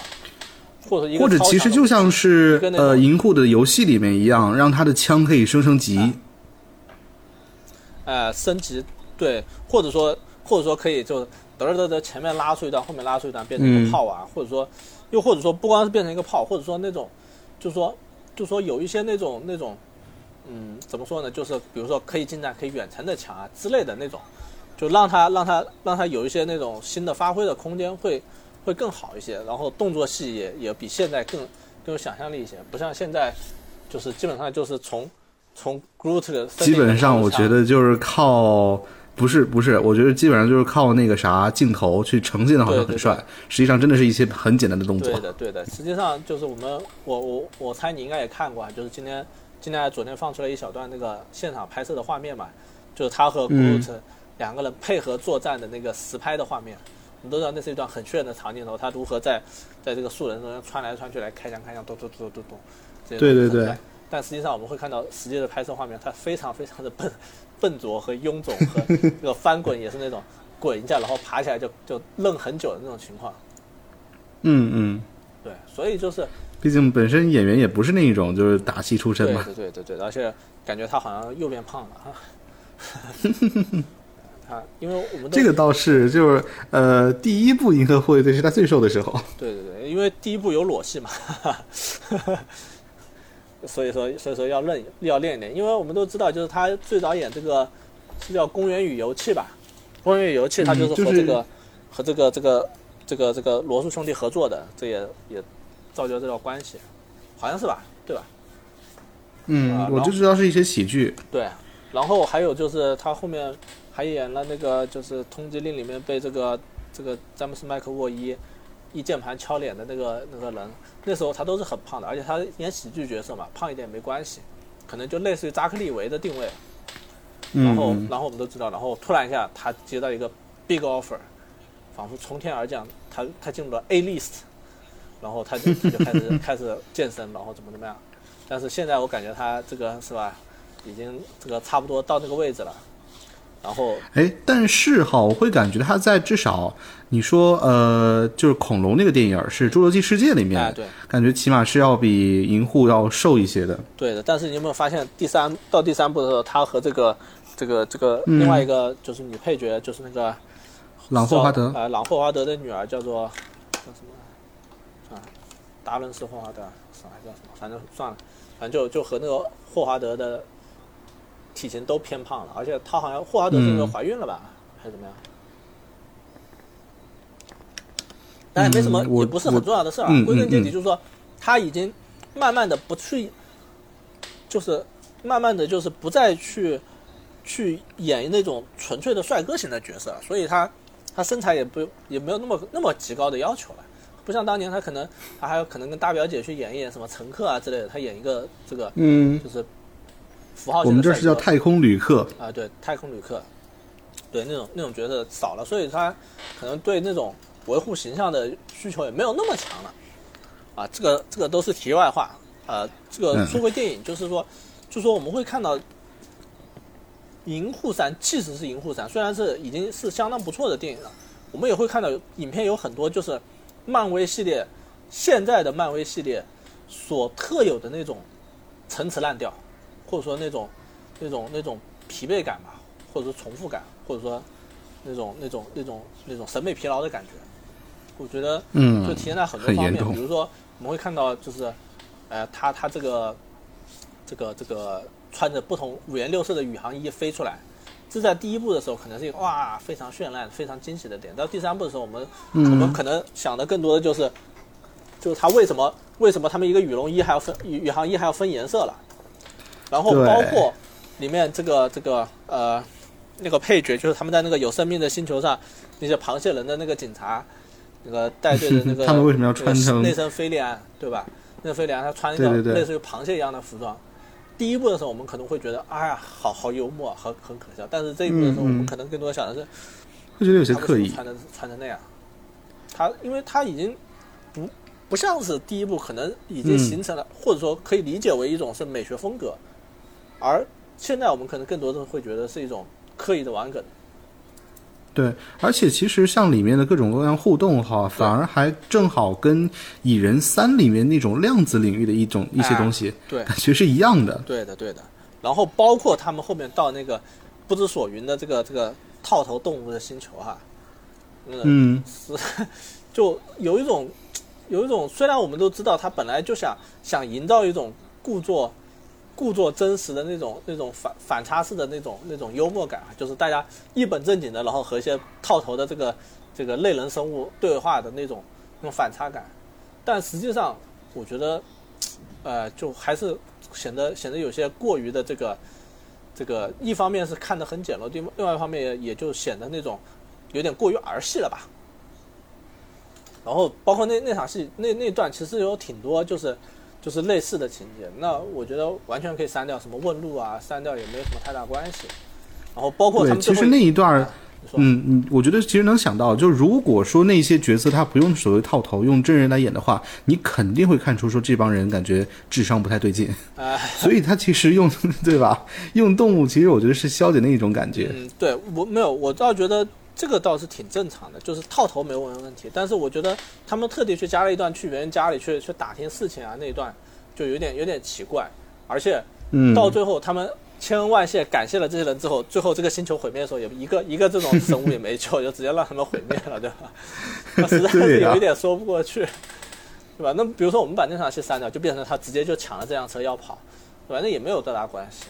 或者或者其实就像是呃银护的游戏里面一样，让他的枪可以升升级。呃，升级对，或者说或者说可以就得得得前面拉出一段，后面拉出一段变成一个炮啊，或者说又或者说不光是变成一个炮，或者说那种就是说就说有一些那种那种嗯怎么说呢？就是比如说可以近战可以远程的枪啊之类的那种，就让他让他让他有一些那种新的发挥的空间会。会更好一些，然后动作戏也也比现在更更有想象力一些，不像现在，就是基本上就是从从 Groot 的基本上我觉得就是靠不是不是，我觉得基本上就是靠那个啥镜头去呈现的好像很帅，实际上真的是一些很简单的动作。对的对的，实际上就是我们我我我猜你应该也看过，就是今天今天昨天放出了一小段那个现场拍摄的画面嘛，就是他和 Groot 两个人配合作战的那个实拍的画面。你都知道那是一段很炫的长镜头，他如何在在这个树人中间穿来穿去来开枪开枪，咚咚咚咚咚，对对对。但实际上我们会看到实际的拍摄画面，它非常非常的笨笨拙和臃肿，和 这个翻滚也是那种滚一下然后爬起来就就愣很久的那种情况。嗯嗯，对，所以就是，毕竟本身演员也不是那一种就是打戏出身嘛。对对对对，而且感觉他好像又变胖了啊。啊，因为我们这个倒是就是呃，第一部银河护卫队是他最瘦的时候。对对对，因为第一部有裸戏嘛，所以说所以说要练要练一练，因为我们都知道，就是他最早演这个是叫《公园与游戏》吧，《公园与游戏》他就是和这个和这个这个这个这个罗素兄弟合作的，这也也造就这段关系，好像是吧？对吧？嗯，我就知道是一些喜剧。对，然后还有就是他后面。还演了那个就是《通缉令》里面被这个这个詹姆斯麦克沃伊一键盘敲脸的那个那个人，那时候他都是很胖的，而且他演喜剧角色嘛，胖一点没关系，可能就类似于扎克利维的定位。然后嗯然后我们都知道，然后突然一下他接到一个 big offer，仿佛从天而降，他他进入了 A list，然后他就他就开始 开始健身，然后怎么怎么样。但是现在我感觉他这个是吧，已经这个差不多到那个位置了。然后哎，但是哈，我会感觉他在至少你说呃，就是恐龙那个电影是《侏罗纪世界》里面，哎对感觉起码是要比银护要瘦一些的。对的，但是你有没有发现第三到第三部的时候，他和这个这个这个嗯另外一个就是女配角，就是那个朗霍华德叫呃，朗霍华德的女儿叫做叫什么？啊，达伦斯霍华德，算了叫什么？反正算了，反正就就和那个霍华德的体型都偏胖了，而且她好像霍华德是因为嗯怀孕了吧，还是怎么样？但也没什么，也不是很重要的事儿归根结底就是说，他已经慢慢的不去，就是慢慢的就是不再去去演那种纯粹的帅哥型的角色，所以他他身材也不也没有那么那么极高的要求了。不像当年他可能他还有可能跟大表姐去演一演什么乘客啊之类的，他演一个这个嗯，就是符号我。们这是叫太空旅客。啊，对，太空旅客，对那种那种角色少了，所以他可能对那种维护形象的需求也没有那么强了。啊，这个这个都是题外话。呃，这个嗯说回电影，就是说，就说我们会看到《银护三》，即使是《银护三》，虽然是已经是相当不错的电影了，我们也会看到影片有很多就是漫威系列现在的漫威系列所特有的那种陈词滥调，或者说那种那种那种疲惫感吧，或者说重复感，或者说那种那种那种那种审美疲劳的感觉。我觉得嗯就体现在很多方面，比如说我们会看到就是，呃，他他这个这个这个穿着不同五颜六色的宇航衣飞出来，这在第一部的时候可能是一个哇非常绚烂、非常惊喜的点，到第三部的时候，我们、我们可能想的更多的就是，就是他为什么为什么他们一个羽绒衣还要分宇宇航衣还要分颜色了，然后包括里面这个这个呃那个配角，就是他们在那个有生命的星球上那些螃蟹人的那个警察，那个带队的 那个他们为什么要穿成那身菲利安，对吧？那个飞利安他穿一个类似于螃蟹一样的服装。第一部的时候，我们可能会觉得，哎呀，好好幽默，很很可笑。但是这一部的时候，我们可能更多想的是，会觉得有些刻意。穿的穿成那样？他因为他已经不不像是第一部，可能已经嗯形成了，或者说可以理解为一种是美学风格，而现在我们可能更多的会觉得是一种刻意的玩梗。对，而且其实像里面的各种各样互动哈，反而还正好跟《蚁人三》里面那种量子领域的一种一些东西，对感觉是一样的。对的，对的。然后包括他们后面到那个不知所云的这个这个套头动物的星球哈，嗯，嗯，就有一种有一种，虽然我们都知道他本来就想想营造一种故作故作真实的那种那种反反差式的那种那种幽默感啊，就是大家一本正经的，然后和一些套头的这个这个类人生物对话的那种那种反差感，但实际上我觉得，呃，就还是显得显得有些过于的这个这个，一方面是看得很简陋，另另外一方面也也就显得那种有点过于儿戏了吧。然后包括那那场戏那那段其实有挺多就是就是类似的情节，那我觉得完全可以删掉，什么问路啊，删掉也没有什么太大关系。然后包括他，们其实那一段啊，嗯嗯，我觉得其实能想到，就如果说那些角色他不用所谓套头，用真人来演的话，你肯定会看出说这帮人感觉智商不太对劲，哎所以他其实用 对吧？用动物其实我觉得是消解那一种感觉。嗯，对我没有，我倒觉得这个倒是挺正常的，就是套头没问问题。但是我觉得他们特地去加了一段去别人家里去去打听事情啊，那一段就有点有点奇怪，而且嗯，到最后他们千恩万谢感谢了这些人之后，最后这个星球毁灭的时候，也一个一个这种生物也没救，就直接让他们毁灭了，对吧？那实在是有一点说不过去，对吧？那比如说我们把那场戏删掉，就变成他直接就抢了这辆车要跑，对吧？那也没有多大关系，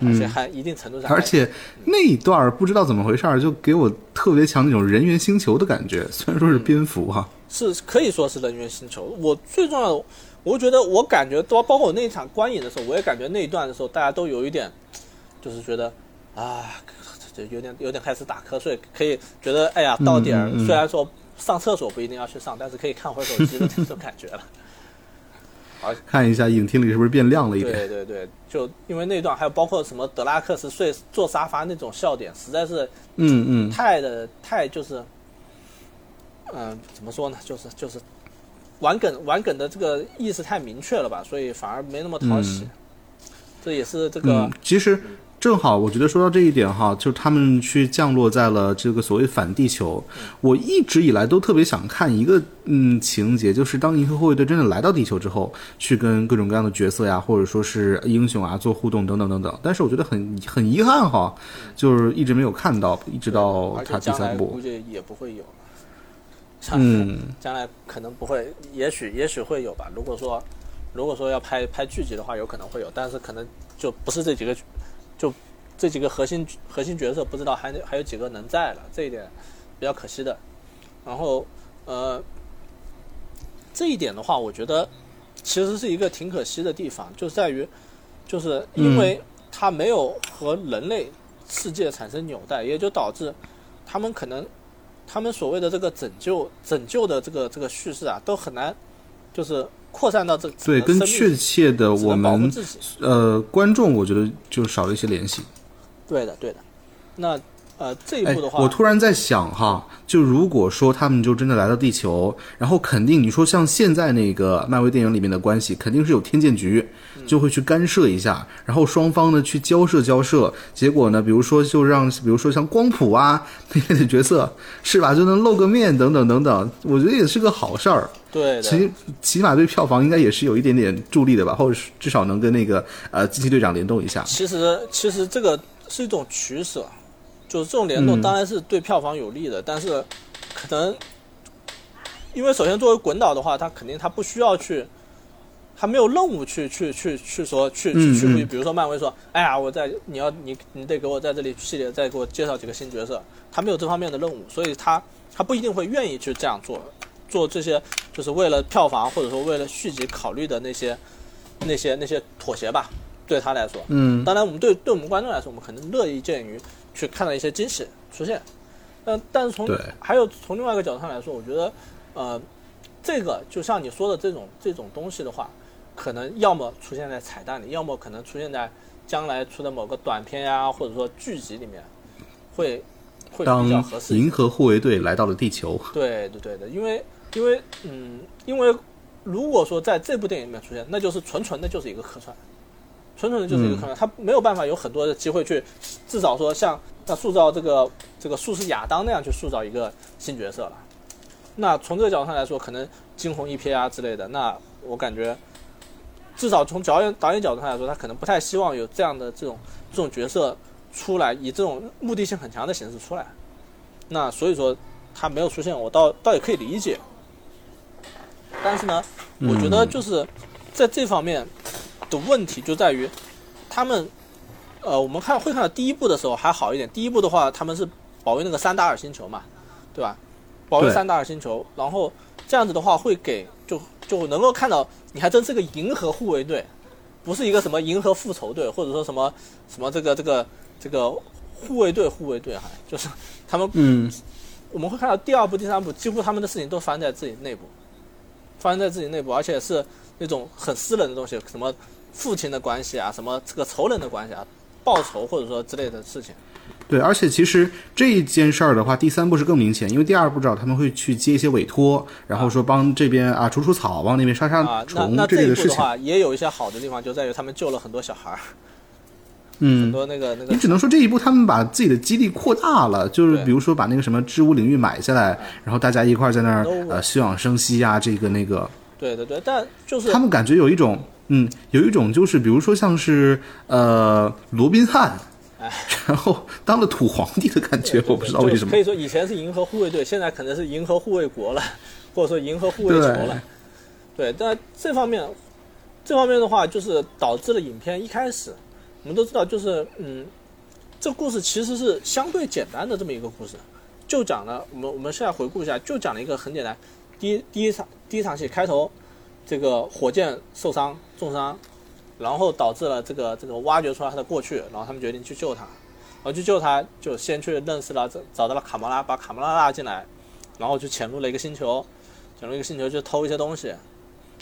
而且还一定程度上还，而且那一段不知道怎么回事儿，就给我特别强那种人猿星球的感觉。虽然说是蝙蝠哈、是可以说是人猿星球。我最重要的，我觉得我感觉包包括我那一场观影的时候，我也感觉那一段的时候，大家都有一点，就是觉得啊，这有点有点开始打瞌睡，可以觉得哎呀到点儿，虽然说上厕所不一定要去上，但是可以看会儿手机的那种感觉了。而看一下影厅里是不是变亮了一点。对对对，就因为那段还有包括什么德拉克斯睡坐沙发那种笑点，实在是嗯嗯，太的太就是，嗯、怎么说呢？就是就是玩梗玩梗的这个意思太明确了吧，所以反而没那么讨喜。嗯这也是这个嗯，其实正好，我觉得说到这一点哈，就是他们去降落在了这个所谓反地球。我一直以来都特别想看一个嗯情节，就是当银河护卫队真的来到地球之后，去跟各种各样的角色呀，或者说是英雄啊做互动等等等等。但是我觉得很很遗憾哈，就是一直没有看到，一直到而他第三部估。计也不会有。嗯，将来可能不会，也许也许会有吧。如果说如果说要拍拍剧集的话，有可能会有，但是可能就不是这几个，就这几个核心核心角色，不知道还还有几个能在了，这一点比较可惜的。然后呃，这一点的话，我觉得其实是一个挺可惜的地方，就在于就是因为它没有和人类世界产生纽带，也就导致他们可能他们所谓的这个拯救拯救的这个这个叙事啊，都很难就是扩散到这个对，跟确切的我们。呃观众，我觉得就少了一些联系。对的，对的。那呃这一哎步的，话，我突然在想哈，就如果说他们就真的来到地球，然后肯定你说像现在那个漫威电影里面的关系，肯定是有天剑局就会去干涉一下，然后双方呢去交涉交涉，结果呢，比如说就让比如说像光谱啊那类的角色是吧，就能露个面等等等等，我觉得也是个好事儿。对的，其起码对票房应该也是有一点点助力的吧，或者至少能跟那个呃惊奇队长联动一下。其实其实这个是一种取舍，就是这种联动嗯。当然是对票房有利的，但是可能因为首先作为滚导的话，他肯定他不需要去。他没有任务去去去去说去嗯去去，嗯。比如说漫威说，哎呀，我在你要你你得给我在这里系列再给我介绍几个新角色，他没有这方面的任务，所以他他不一定会愿意去这样做，做这些就是为了票房或者说为了续集考虑的那些那些那些妥协吧，对他来说，嗯，当然，我们对对我们观众来说，我们可能乐意见于去看到一些惊喜出现。但但是从对还有从另外一个角度上来说，我觉得，呃，这个就像你说的这种这种东西的话，可能要么出现在彩蛋里，要么可能出现在将来出的某个短片呀，或者说剧集里面，会会比较合适。银河护卫队来到了地球，对对对的，因为因为嗯，因为如果说在这部电影里面出现，那就是纯纯的就是一个客串，纯纯的就是一个客串，他没有办法有很多的机会去，至少说像像塑造这个这个术士亚当那样去塑造一个新角色了。那从这个角度上来说，可能惊鸿一瞥啊之类的，那我感觉至少从导演导演角度上来说，他可能不太希望有这样的这种这种角色出来，以这种目的性很强的形式出来。那所以说他没有出现，我倒倒也可以理解。但是呢，我觉得就是在这方面的问题就在于，他们呃，我们看会看到第一部的时候还好一点，第一部的话他们是保卫那个三达尔星球嘛，对吧？保卫三达尔星球，然后这样子的话会给就就能够看到，你还真是个银河护卫队，不是一个什么银河复仇队，或者说什么什么这个这个这个护卫队护卫队哈，就是他们嗯，我们会看到第二部、第三部，几乎他们的事情都发生在自己内部，发生在自己内部，而且是那种很私人的东西，什么父亲的关系啊，什么这个仇人的关系啊，报仇或者说之类的事情。对，而且其实这一件事儿的话，第三部是更明显，因为第二部知道他们会去接一些委托，然后说帮这边啊除除草，帮那边杀杀虫那这一这类的事情。部的话，也有一些好的地方，就在于他们救了很多小孩儿，嗯很嗯，多那个那个你只能说这一步他们把自己的基地扩大了，就是比如说把那个什么织物领域买下来，然后大家一块儿在那儿呃休养生息啊，这个那个，对对对，但就是他们感觉有一种嗯，有一种就是比如说像是呃罗宾汉。然后当了土皇帝的感觉，我不知道为什么可。以说以前是银河护卫队，现在可能是银河护卫国了，或者说银河护卫球了。对，但这方面，这方面的话，就是导致了影片一开始，我们都知道，就是嗯，这故事其实是相对简单的这么一个故事，就讲了我们我们现在回顾一下，就讲了一个很简单，第一第一场第一场戏开头，这个火箭受伤重伤，然后导致了这个这个挖掘出来他的过去，然后他们决定去救他，然后去救他，就先去认识了，找找到了卡魔拉，把卡魔拉拉进来，然后就潜入了一个星球，潜入一个星球就偷一些东西，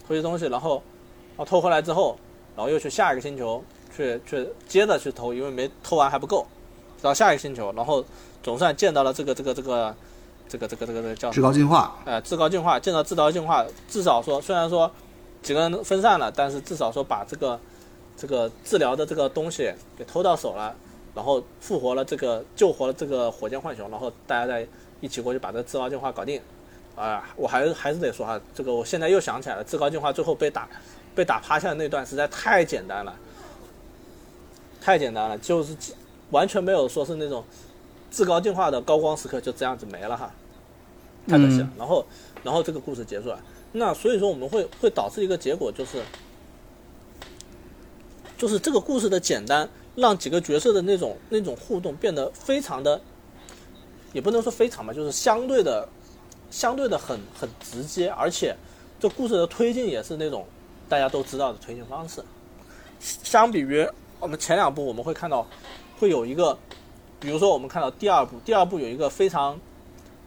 偷一些东西，然后然后偷回来之后，然后又去下一个星球去去接着去偷，因为没偷完还不够，到下一个星球，然后总算见到了这个这个这个这个这个这个这个叫至高进化，呃，至高进化，见到至高进化，至少说，虽然说几个人分散了，但是至少说把这个这个治疗的这个东西给偷到手了，然后复活了这个救活了这个火箭浣熊，然后大家再一起过去把这个至高进化搞定。啊、我还是还是得说哈，这个我现在又想起来了，至高进化最后被打被打趴下的那段实在太简单了，太简单了，就是完全没有说是那种至高进化的高光时刻就这样子没了哈。太可惜了。然后，然后这个故事结束了。那所以说我们会会导致一个结果，就是就是这个故事的简单，让几个角色的那种那种互动变得非常的，也不能说非常吧，就是相对的相对的很很直接，而且这故事的推进也是那种大家都知道的推进方式。相比于我们前两部，我们会看到会有一个，比如说我们看到第二部，第二部有一个非常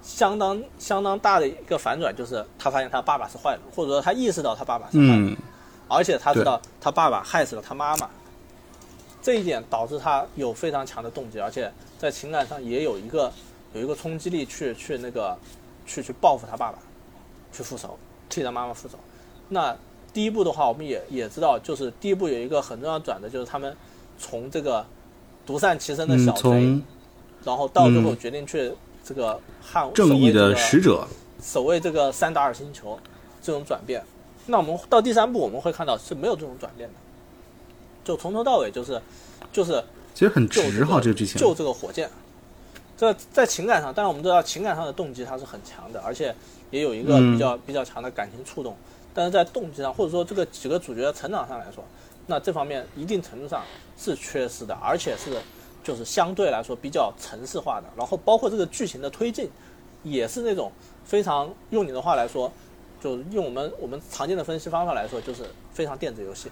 相当相当大的一个反转，就是他发现他爸爸是坏人，或者说他意识到他爸爸是坏人，嗯，而且他知道他爸爸害死了他妈妈，这一点导致他有非常强的动机，而且在情感上也有一个有一个冲击力去去那个去去报复他爸爸，去复仇，替他妈妈复仇。那第一步的话，我们也也知道，就是第一步有一个很重要转折，就是他们从这个独善其身的嗯小，贼，从然后到最后嗯决定去这个汉正义的使者，守卫这个三达尔星球这种转变。那我们到第三部我们会看到是没有这种转变的，就从头到尾就是就是其实很救直哈，这这个剧情，救这个火箭。这在情感上，但是我们知道情感上的动机它是很强的，而且也有一个嗯比较、比较强的感情触动。但是在动机上，或者说这个几个主角的成长上来说，那这方面一定程度上是缺失的，而且是就是相对来说比较城市化的。然后包括这个剧情的推进，也是那种非常用你的话来说，就用我们我们常见的分析方法来说，就是非常电子游戏。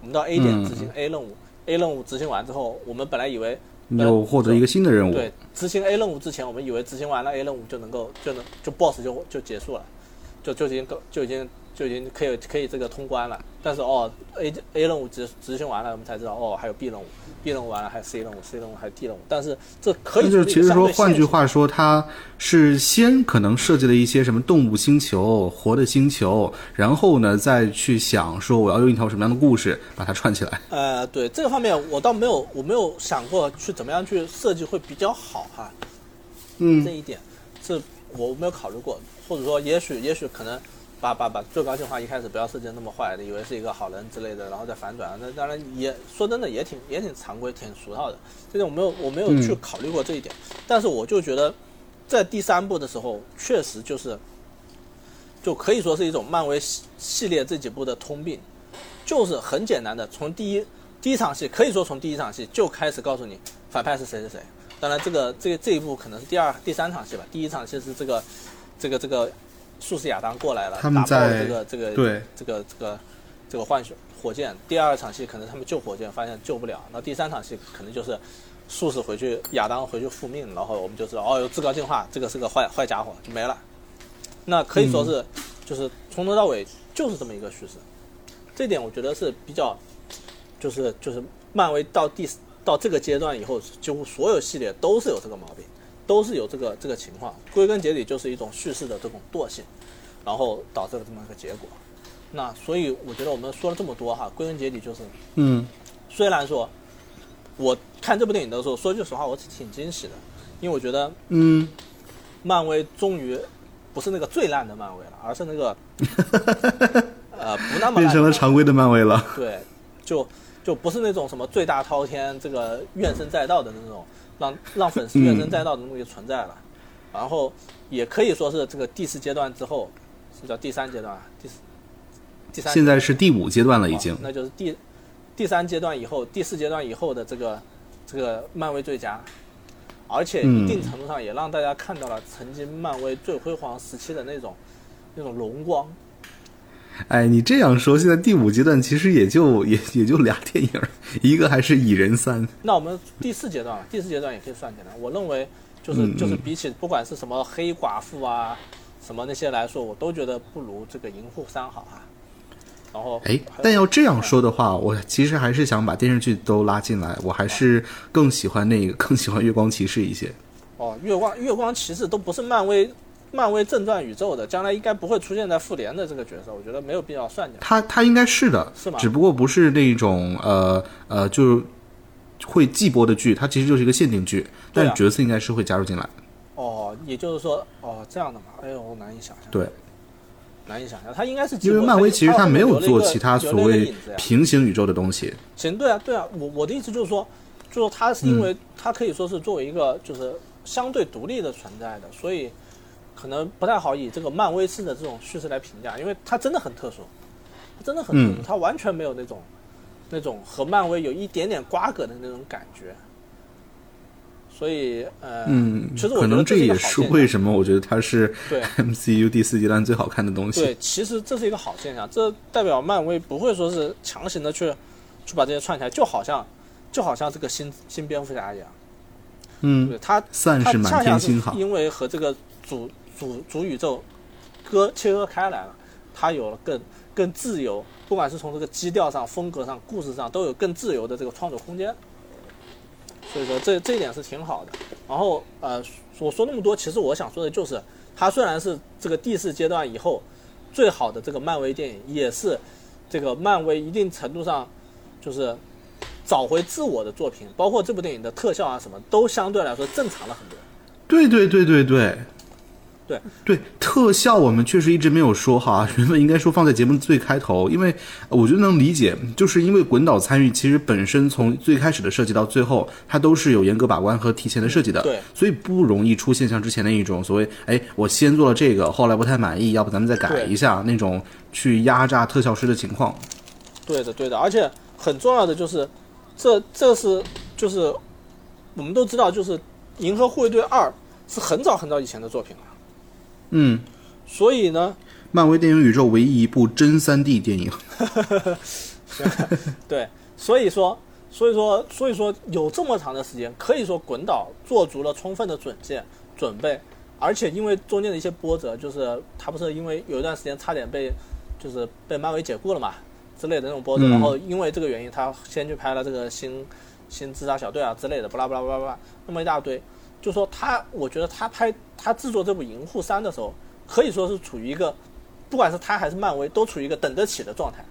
我们到 A 点嗯执行 A 任务、a 任务执行完之后，我们本来以为你又获得一个新的任务，对，执行 A 任务之前，我们以为执行完了 A 任务就能够就能就 BOSS 就就结束了，就就已经够就已经就已经可以可以这个通关了。但是哦，A A 任务执执行完了，我们才知道哦还有 B 任务，B 任务完了还有 C 任务，C 任务还有 D 任务。但是这可以那就是其实说，换句话说，它是先可能设计了一些什么动物星球、活的星球，然后呢再去想说我要用一条什么样的故事把它串起来。呃，对这个方面我倒没有我没有想过去怎么样去设计会比较好哈。嗯这嗯，一点是我没有考虑过，或者说也许也许可能把把把最高进化一开始不要设计那么坏的，以为是一个好人之类的，然后再反转，那当然也说真的也挺也挺常规挺俗套的，这点我没有我没有去嗯考虑过这一点，但是我就觉得在第三部的时候确实就是就可以说是一种漫威系系列这几部的通病，就是很简单的从第一第一场戏可以说从第一场戏就开始告诉你反派是谁谁谁。当然，这个这这一部可能是第二、第三场戏吧。第一场戏是这个这个这个术士亚当过来了，他们打爆这个这个对这个这个这个浣熊火箭。第二场戏可能他们救火箭，发现救不了。那第三场戏可能就是术士回去，亚当回去复命，然后我们就知道哦，有至高进化，这个是个坏坏家伙，就没了。那可以说是、就是从头到尾就是这么一个叙事，这点我觉得是比较就是就是漫威到第到这个阶段以后，几乎所有系列都是有这个毛病，都是有这个这个情况。归根结底就是一种叙事的这种惰性，然后导致了这么一个结果。那所以我觉得我们说了这么多哈，归根结底就是，嗯，虽然说我看这部电影的时候，说句实话，我是挺惊喜的，因为我觉得嗯，漫威终于不是那个最烂的漫威了，而是那个 呃不那么变成了常规的漫威了。对，就就不是那种什么罪大滔天、这个怨声载道的那种，让让粉丝怨声载道的东西存在了。然后也可以说是这个第四阶段之后，是叫第三阶段啊，第四第三现在是第五阶段了，已经哦。那就是第第三阶段以后、第四阶段以后的这个这个漫威最佳，而且一定程度上也让大家看到了曾经漫威最辉煌时期的那种那种荣光。哎，你这样说，现在第五阶段其实也就 也也就俩电影，一个还是蚁人三。那我们第四阶段，第四阶段也可以算进来。我认为就是嗯就是比起不管是什么黑寡妇啊，什么那些来说，我都觉得不如这个银护三好啊。然后哎，但要这样说的话，我其实还是想把电视剧都拉进来，我还是更喜欢那个，更喜欢月光骑士一些。哦，月光月光骑士都不是漫威漫威正传宇宙的，将来应该不会出现在复联的这个角色，我觉得没有必要算进来。他他应该是的，是吗只不过不是那种呃呃，就是会季播的剧，它其实就是一个限定剧，但角色应该是会加入进来。哦，也就是说，哦这样的嘛，哎呦，我难以想象。对，难以想象，他应该是因为漫威其实它它没有做其他所谓平行宇宙的东西。行，对啊，对啊，我我的意思就是说，就是它是因嗯为它可以说是作为一个就是相对独立的存在的，所以可能不太好以这个漫威式的这种叙事来评价，因为它真的很特殊，它真的很特殊，嗯。它完全没有那种那种和漫威有一点点瓜葛的那种感觉，所以呃，嗯，其实我可能这也是为什么我觉得它是对。MCU 第四阶段最好看的东西。对，其实这是一个好现象，这代表漫威不会说是强行的去去把这些串起来，就好像就好像这个新新蝙蝠侠一样，嗯，对它它算是满天星哈。因为和这个主主主宇宙割切割开来了，它有了更更自由，不管是从这个基调上、风格上、故事上，都有更自由的这个创作空间。所以说这这一点是挺好的。然后呃，我说那么多，其实我想说的就是，它虽然是这个第四阶段以后最好的这个漫威电影，也是这个漫威一定程度上就是找回自我的作品，包括这部电影的特效啊什么，都相对来说正常了很多。对对对对对。对。对，特效我们确实一直没有说哈，原本应该说放在节目最开头，因为我觉得能理解，就是因为滚导参与，其实本身从最开始的设计到最后，它都是有严格把关和提前的设计的，对。所以不容易出现像之前那一种所谓，哎，我先做了这个，后来不太满意，要不咱们再改一下那种去压榨特效师的情况。对的，对的，而且很重要的就是，这这是就是我们都知道，就是《银河护卫队二》是很早很早以前的作品了，嗯，所以呢，漫威电影宇宙唯一一部真三 D 电影，对，所以说，所以说，所以说有这么长的时间，可以说滚导做足了充分的准备准备，而且因为中间的一些波折，就是他不是因为有一段时间差点被就是被漫威解雇了嘛之类的那种波折，嗯。然后因为这个原因，他先去拍了这个新新自杀小队啊之类的，巴拉巴拉巴拉巴拉那么一大堆，就说他，我觉得他拍他制作这部《银护三》的时候，可以说是处于一个，不管是他还是漫威，都处于一个等得起的状态。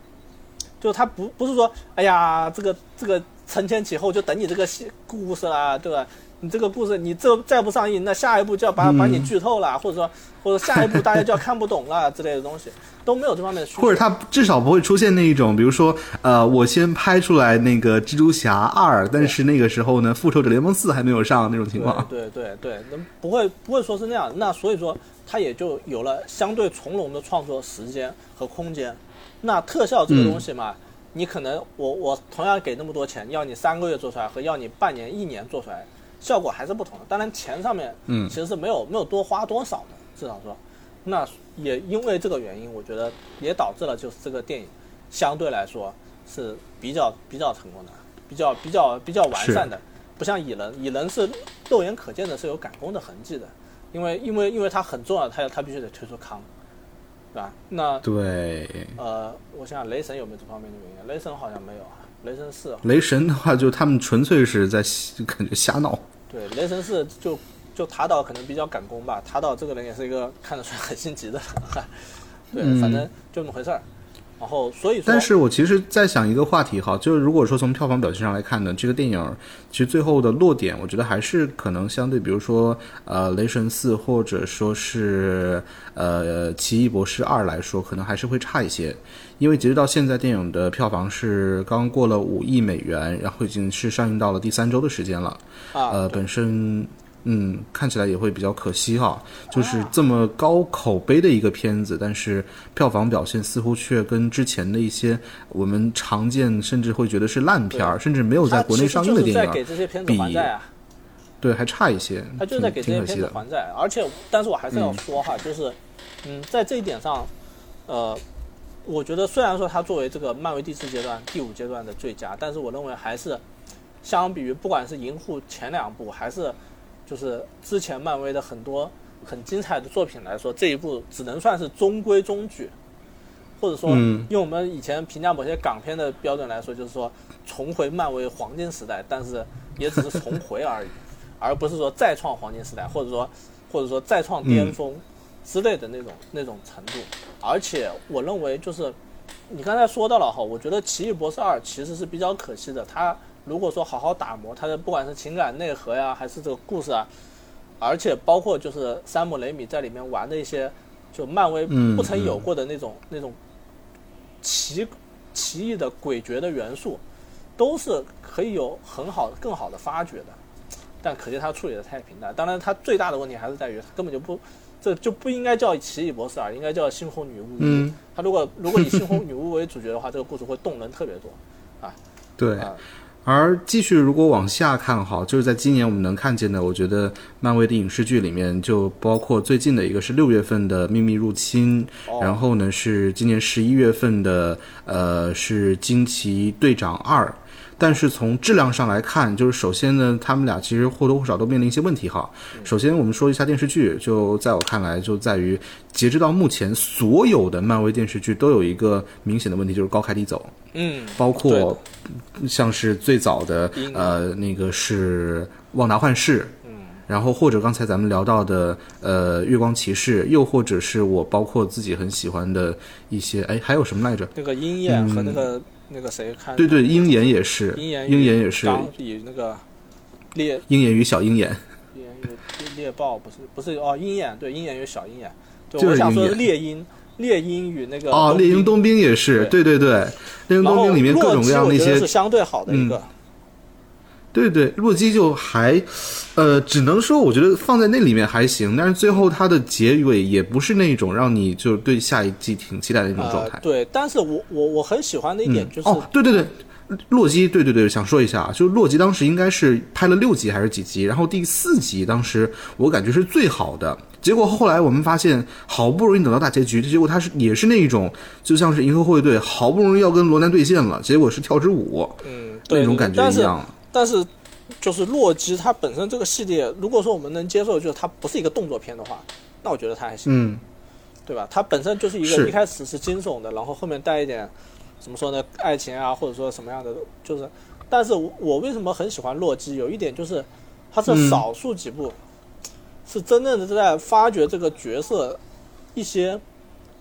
就是他不不是说，哎呀，这个这个承前启后，就等你这个戏故事啦，对吧？你这个故事你这再不上映，那下一步就要把把你剧透了，或者说或者下一步大家就要看不懂了 之类的东西，都没有这方面的需求。或者他至少不会出现那一种，比如说，呃，我先拍出来那个蜘蛛侠二，但是那个时候呢，复仇者联盟四还没有上那种情况。对对对对，那不会不会说是那样，那所以说他也就有了相对从容的创作时间和空间。那特效这个东西嘛，你可能我我同样给那么多钱，要你三个月做出来和要你半年一年做出来，效果还是不同的。当然钱上面嗯其实是没有没有多花多少的，至少说，那也因为这个原因，我觉得也导致了就是这个电影相对来说是比较比较成功的，比较比较比较完善的。不像蚁人，蚁人是肉眼可见的是有赶工的痕迹的，因为因为因为它很重要，它它必须得推出康，对吧？那对，呃，我想想雷神有没有这方面的原因？雷神好像没有啊，雷神四雷神的话，就他们纯粹是在就感觉瞎闹。对雷神四就就塔岛可能比较赶工吧，塔岛这个人也是一个看得出来很心急的人，对，嗯反正就那么回事儿。然后所以说，但是我其实在想一个话题哈，就是如果说从票房表现上来看呢，这个电影其实最后的落点，我觉得还是可能相对，比如说呃《雷神四》或者说是呃《奇异博士二》来说，可能还是会差一些，因为截止到现在，电影的票房是刚过了五亿美元，然后已经是上映到了第三周的时间了。啊，呃，本身嗯看起来也会比较可惜哈，就是啊这么高口碑的一个片子，但是票房表现似乎却跟之前的一些我们常见甚至会觉得是烂片儿，甚至没有在国内上映的电其实就在给影，这些片子比还债啊。对还差一些，他就是在给这些片。子还债，而且，但是我还是要说哈，就是，嗯，在这一点上，呃，我觉得虽然说它作为这个漫威第四阶段、第五阶段的最佳，但是我认为还是相比于不管是银护前两部，还是就是之前漫威的很多很精彩的作品来说，这一部只能算是中规中矩。或者说用我们以前评价某些港片的标准来说，就是说重回漫威黄金时代，但是也只是重回而已，而不是说再创黄金时代，或者说或者说再创巅峰之类的那种那种程度。而且我认为就是你刚才说到了哈，我觉得《奇异博士二》其实是比较可惜的，它如果说好好打磨它的不管是情感内核呀，还是这个故事啊。而且包括就是山姆雷米在里面玩的一些，就漫威不曾有过的那种那种奇奇异的诡谲的元素，都是可以有很好更好的发掘的。但可惜他处理的太平淡。当然，他最大的问题还是在于他根本就不，这就不应该叫奇异博士啊，应该叫猩红女巫。嗯。他如果如果以猩红女巫为主角的话，这个故事会动人特别多，啊。对。而继续，如果往下看哈，就是在今年我们能看见的，我觉得漫威的影视剧里面，就包括最近的一个是六月份的《秘密入侵》，然后呢是今年十一月份的，呃，是《惊奇队长二》。但是从质量上来看，就是首先呢，他们俩其实或多或少都面临一些问题哈。首先，我们说一下电视剧，就在我看来，就在于截止到目前，所有的漫威电视剧都有一个明显的问题，就是高开低走。嗯，包括像是最早的呃那个是《旺达幻视》，嗯，然后或者刚才咱们聊到的呃《月光骑士》，又或者是我包括自己很喜欢的一些，哎，还有什么来着？那个鹰眼和那个。那个谁看？对对，鹰眼也是，鹰眼鹰眼也是。比那个猎鹰眼与小鹰眼。鹰眼与猎豹不是不是哦，鹰眼对鹰眼与小鹰眼。就是我想说猎鹰，猎鹰与那个哦，猎鹰冬兵也是，对对对，猎鹰冬兵里面各种各样的一些是相对好的一个。对对，洛基就还，呃，只能说我觉得放在那里面还行，但是最后它的结尾也不是那种让你就对下一季挺期待的那种状态。对，但是我我我很喜欢的一点就是，哦，对对对，洛基，对对对，想说一下啊，就是洛基当时应该是拍了六集还是几集，然后第四集当时我感觉是最好的，结果后来我们发现好不容易等到大结局，结果他是也是那一种就像是银河护卫队好不容易要跟罗南对线了，结果是跳支舞，嗯，那种感觉一样。但是，就是洛基它本身这个系列，如果说我们能接受，就是它不是一个动作片的话，那我觉得它还行，嗯，对吧？它本身就是一个一开始是惊悚的，然后后面带一点怎么说呢，爱情啊，或者说什么样的，就是，但是我为什么很喜欢洛基？有一点就是，它是少数几部是真正的在发掘这个角色一些，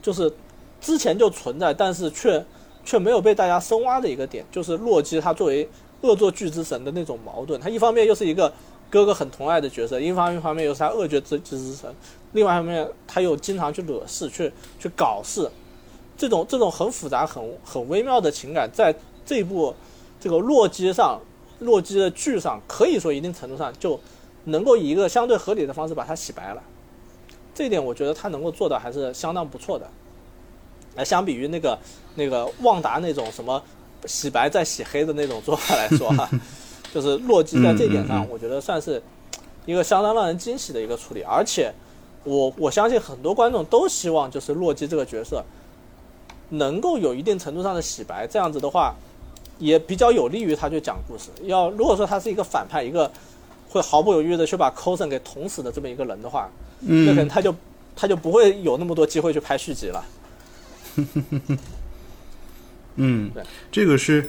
就是之前就存在，但是却却没有被大家深挖的一个点，就是洛基他作为。恶作剧之神的那种矛盾，他一方面又是一个哥哥很疼爱的角色，一方一方面又是他恶作剧之之神，另外一方面他又经常去惹事、去去搞事，这种这种很复杂、很很微妙的情感，在这部这个洛基上，洛基的剧上，可以说一定程度上就能够以一个相对合理的方式把它洗白了，这一点我觉得他能够做到还是相当不错的。而相比于那个那个旺达那种什么。洗白再洗黑的那种做法来说哈，就是洛基在这点上，我觉得算是一个相当让人惊喜的一个处理。而且，我我相信很多观众都希望就是洛基这个角色能够有一定程度上的洗白，这样子的话也比较有利于他去讲故事。要如果说他是一个反派，一个会毫不犹豫的去把 Coulson 给捅死的这么一个人的话，那可能他就他就不会有那么多机会去拍续集了。嗯，这个是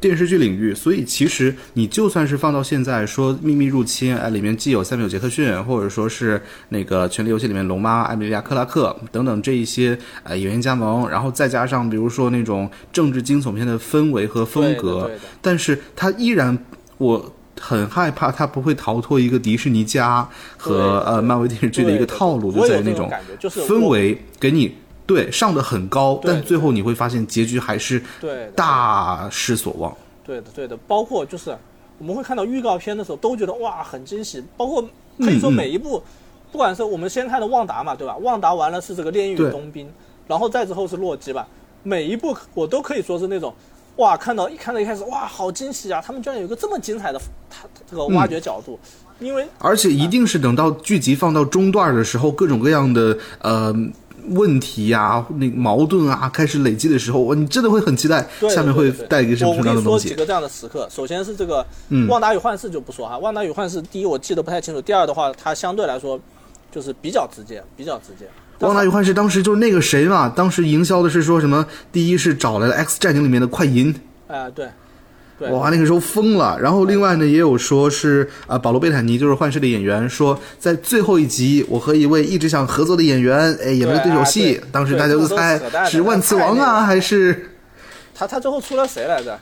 电视剧领域，所以其实你就算是放到现在说《秘密入侵》，哎，里面既有塞缪尔·杰克逊，或者说是那个《权力游戏》里面龙妈艾米莉亚·克拉克等等这一些呃演员加盟，然后再加上比如说那种政治惊悚片的氛围和风格，但是它依然，我很害怕它不会逃脱一个迪士尼家和呃漫威电视剧的一个套路，就在那种氛围给你。对，上的很高，但最后你会发现结局还是对大失所望。对的，对的，包括就是我们会看到预告片的时候都觉得哇很惊喜，包括可以说每一部，不管是我们先看的旺达嘛，对吧？旺达完了是这个炼狱冬兵，然后再之后是洛基吧，每一部我都可以说是那种哇看到一看到一开始哇好惊喜啊，他们居然有一个这么精彩的他这个挖掘角度，因为而且一定是等到剧集放到中段的时候，各种各样的呃。问题呀，那矛盾啊，开始累积的时候，你真的会很期待下面会带给什么什么样的东西。说几个这样的时刻，首先是这个《旺达与幻视》就不说哈，《旺达与幻视》第一我记得不太清楚，第二的话它相对来说就是比较直接，比较直接。旺达与幻视当时就是那个谁嘛，当时营销的是说什么？第一是找来了《X 战警》里面的快银，哎，对，对，哇，那个时候疯了。然后另外呢，也有说是啊，保罗贝坦尼就是幻视的演员，说在最后一集，我和一位一直想合作的演员，哎，演了对手戏对。当时大家都猜是万磁王啊，还是他他最后出了谁来着？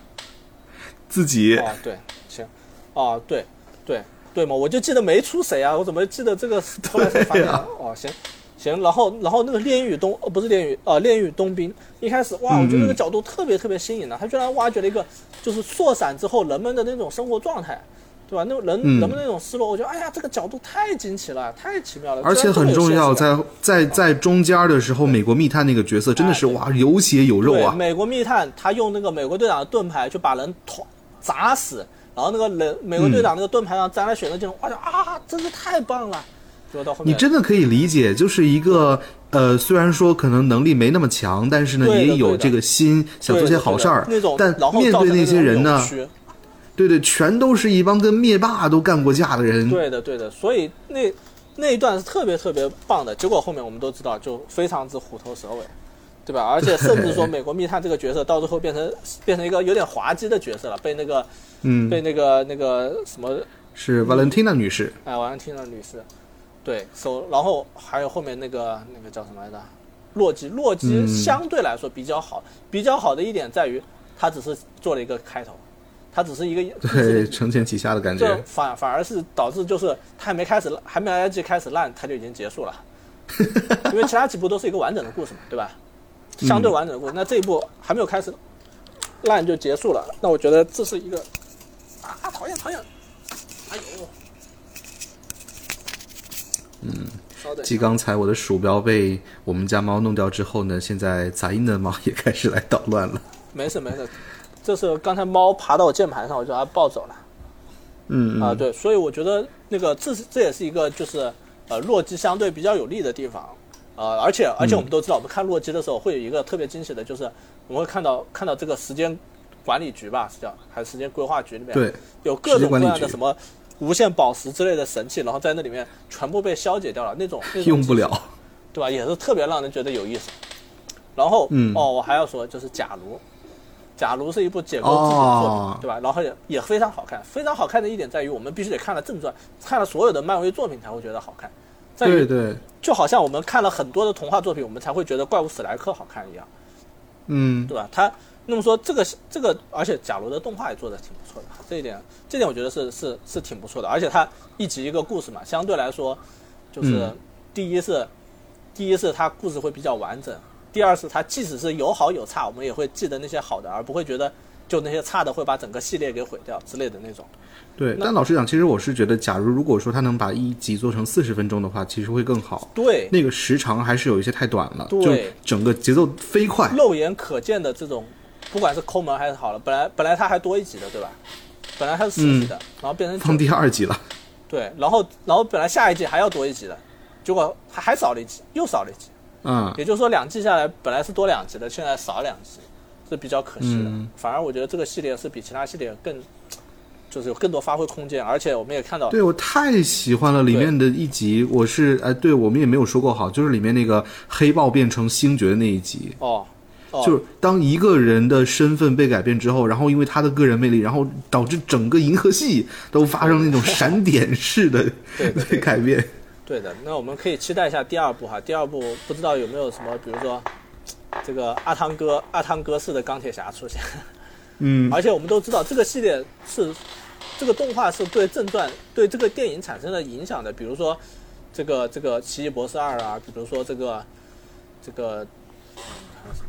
自己？哦，对，行，哦，对，对，对嘛，我就记得没出谁啊，我怎么记得这个后来才发现？对啊哦，行，行，然后然后那个炼狱与冬，哦，不是炼狱，呃，炼狱与冬兵，一开始哇，我觉得那个角度特别特别新颖的，他居然挖掘了一个就是缩散之后人们的那种生活状态。对吧？那人、嗯人们那种失落，我觉得，哎呀，这个角度太惊奇了，太奇妙了，而且很重要，在在在中间的时候，美国密探那个角色真的是哎哇，有血有肉，啊！美国密探他用那个美国队长的盾牌去把人捅砸死，然后那个人美国队长那个盾牌上沾了血的这种，哇啊，真是太棒了！你真的可以理解，就是一个呃，虽然说可能能力没那么强，但是呢，也有这个心想做些好事儿那种，但面对那些人呢对对，全都是一帮跟灭霸都干过架的人。对的对的，所以那那一段是特别特别棒的。结果后面我们都知道，就非常之虎头蛇尾，对吧？而且甚至说美国密探这个角色到最后变成变成一个有点滑稽的角色了，被那个嗯，被那个那个什么是 Valentina 女士。哎，我刚听了女士，对，手，然后还有后面那个那个叫什么来着？洛基，洛基嗯相对来说比较好，比较好的一点在于，它只是做了一个开头，它只是一个，对，承前启下的感这觉。反反而是导致就是它还没开始，还没来得及开始烂，它就已经结束了，因为其他几部都是一个完整的故事嘛，对吧？相对完整的故事，那这一部还没有开始烂就结束了，那我觉得这是一个啊，讨厌讨厌，哎呦，嗯，继刚才我的鼠标被我们家猫弄掉之后呢，现在杂音的猫也开始来捣乱了。没事没事，这是刚才猫爬到我键盘上，我就把它抱走了。嗯啊，对，所以我觉得那个这是这也是一个就是呃洛基相对比较有利的地方，呃，而且而且我们都知道，我们看洛基的时候会有一个特别惊喜的，就是我们会看到看到这个时间管理局吧，是叫还是时间规划局里面对，有各种各样的什么无限宝石之类的神器，然后在那里面全部被消解掉了，那种 用不了。对吧？也是特别让人觉得有意思。然后，嗯哦，我还要说，就是《假如》，《假如》是一部解构自己的作品，哦对吧？然后也也非常好看。非常好看的一点在于，我们必须得看了正传，看了所有的漫威作品才会觉得好看。在于对对，就好像我们看了很多的童话作品，我们才会觉得怪物史莱克好看一样，嗯，对吧？他那么说，这个这个，而且假如的动画也做的挺不错的，这一点这点我觉得是是是挺不错的。而且它一集一个故事嘛，相对来说，就是、嗯第一是第一是它故事会比较完整，第二是它即使是有好有差，我们也会记得那些好的，而不会觉得就那些差的会把整个系列给毁掉之类的那种。对。但老实讲，其实我是觉得，假如如果说他能把一集做成四十分钟的话，其实会更好。对，那个时长还是有一些太短了，就整个节奏飞快。肉眼可见的这种，不管是抠门还是好了，本来本来它还多一集的，对吧？本来它是四集的，然后变成九。放第二集了，对，然后然后本来下一季还要多一集的，结果还还少了一集，又少了一集，嗯，也就是说两季下来本来是多两集的，现在少两集，是比较可惜的。嗯。反而我觉得这个系列是比其他系列更，就是有更多发挥空间，而且我们也看到，对我太喜欢了里面的一集，我是哎，对我们也没有说过好，就是里面那个黑豹变成星爵的那一集，哦，哦，就是当一个人的身份被改变之后，然后因为他的个人魅力，然后导致整个银河系都发生那种闪点式的 改变。对的，那我们可以期待一下第二部哈。第二部不知道有没有什么，比如说这个阿汤哥、阿汤哥式的钢铁侠出现。嗯，而且我们都知道，这个系列是这个动画是对正传、对这个电影产生了影响的。比如说这个这个奇异博士二啊，比如说这个这个嗯还有什么？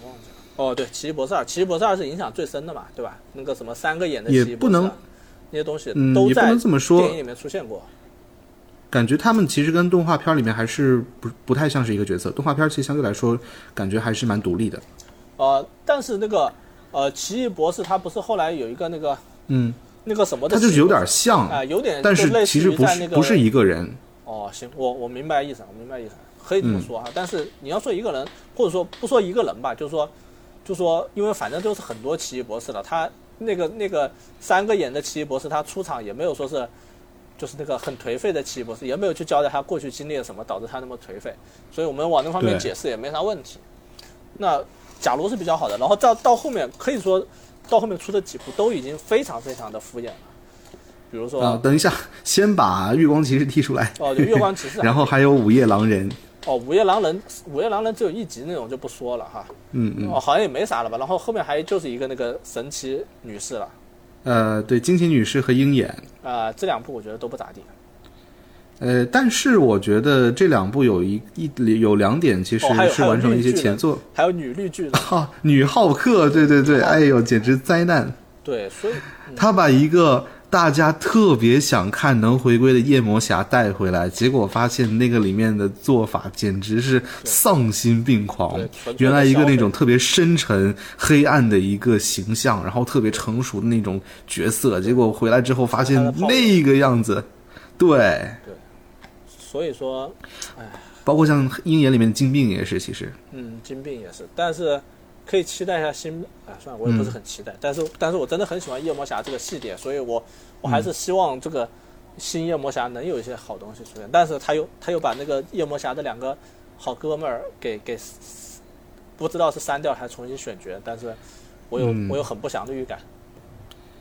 我忘记了。哦，对，奇异博士二，奇异博士二是影响最深的嘛，对吧？那个什么三个眼的奇也异博士二不能那些东西都在能这么说电影里面出现过。感觉他们其实跟动画片里面还是不不太像是一个角色。动画片其实相对来说，感觉还是蛮独立的。呃，但是那个呃，奇异博士他不是后来有一个那个嗯，那个什么的他就是有点像，啊、有点但是其实不是不是一个人。哦，行，我我明白意思，我明白意思，可以嗯这么说哈。但是你要说一个人，或者说不说一个人吧，就是说，就说，因为反正就是很多奇异博士了，他那个那个三个眼的奇异博士，他出场也没有说是就是那个很颓废的奇异博士，也没有去交代他过去经历了什么导致他那么颓废，所以我们往那方面解释也没啥问题。那假如是比较好的，然后到到后面可以说到后面出的几部都已经非常非常的敷衍了，比如说啊、等一下，先把月光骑士踢出来，哦，对月光骑士，然后还有午夜狼人，哦，午夜狼人，午夜狼人只有一集那种就不说了哈，嗯嗯，哦，好像也没啥了吧。然后后面还就是一个那个神奇女士了，呃，对，惊奇女士和鹰眼。啊、这两部我觉得都不咋地。呃，但是我觉得这两部有一一有两点其实是完成了一些前作。还有女绿巨人，哈、女浩克，对对对，哎呦，简直灾难！对，所以他把一个大家特别想看能回归的夜魔侠带回来，结果发现那个里面的做法简直是丧心病狂。原来一个那种特别深沉、黑暗的一个形象，然后特别成熟的那种角色，结果回来之后发现那个样子，对。所以说，哎包括像《鹰眼》里面的金病也是，其实。嗯，金并也是，但是可以期待一下新，啊，算了，我也不是很期待，但是但是我真的很喜欢夜魔侠这个系列，所以我我还是希望这个新夜魔侠能有一些好东西出现，但是他又他又把那个夜魔侠的两个好哥们儿给给不知道是删掉还是重新选角，但是我有、嗯我有很不祥的预感。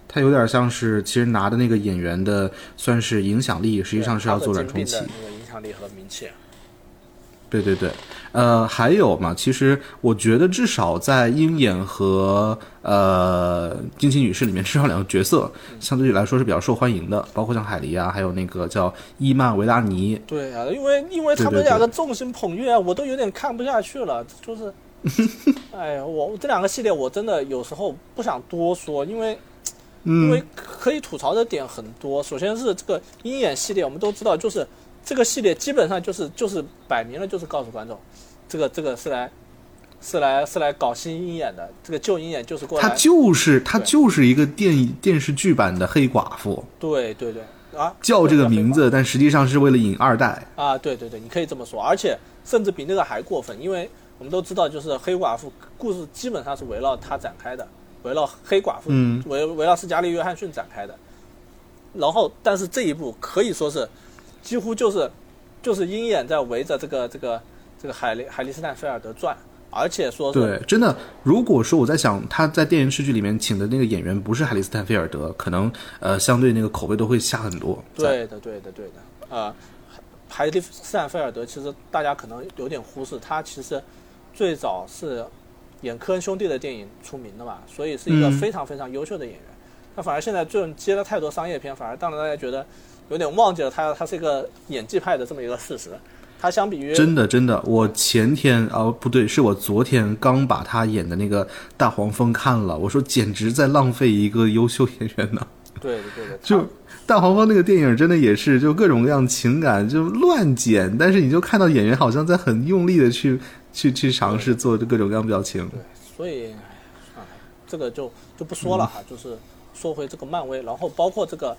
他有点像是其实拿的那个演员的算是影响力，实际上是要做软重启那个影响力和名气。对对对，呃，还有嘛，其实我觉得至少在鹰眼和呃惊奇女士里面，至少两个角色相对于来说是比较受欢迎的，包括像海狸啊，还有那个叫伊曼维拉尼。对啊，因为因为他们两个众星捧月啊，我都有点看不下去了。就是，哎呀，我这两个系列我真的有时候不想多说，因为因嗯为可以吐槽的点很多。首先是这个鹰眼系列，我们都知道，就是这个系列基本上就是就是摆明了就是告诉观众，这个这个是来是来是来搞新鹰眼的，这个旧鹰眼就是过他，就是他就是一个电影电视剧版的黑寡妇，对对对啊，叫这个名字。字，但实际上是为了引二代。啊，对对对，你可以这么说，而且甚至比那个还过分，因为我们都知道，就是黑寡妇故事基本上是围绕她展开的，围绕黑寡妇，嗯围围绕斯嘉丽·约翰逊展开的。然后，但是这一部可以说是几乎就是就是鹰眼在围着这个这个这个海利海利斯坦菲尔德转，而且说对，真的，如果说我在想他在电视剧里面请的那个演员不是海利斯坦菲尔德，可能呃相对那个口碑都会下很多。对的，对的，对的。呃、海利斯坦菲尔德其实大家可能有点忽视，他其实最早是演科恩兄弟的电影出名的嘛，所以是一个嗯非常非常优秀的演员。那反而现在这种接了太多商业片，反而让大家觉得有点忘记了他他是一个演技派的这么一个事实。他相比于真的真的，我前天啊不对，是我昨天刚把他演的那个大黄蜂看了，我说简直在浪费一个优秀演员呢。对的对的，就大黄蜂那个电影真的也是，就各种各样情感就乱剪，但是你就看到演员好像在很用力的去去去尝试做各种各样表情。对，所以啊，这个就就不说了哈，就是说回这个漫威，然后包括这个，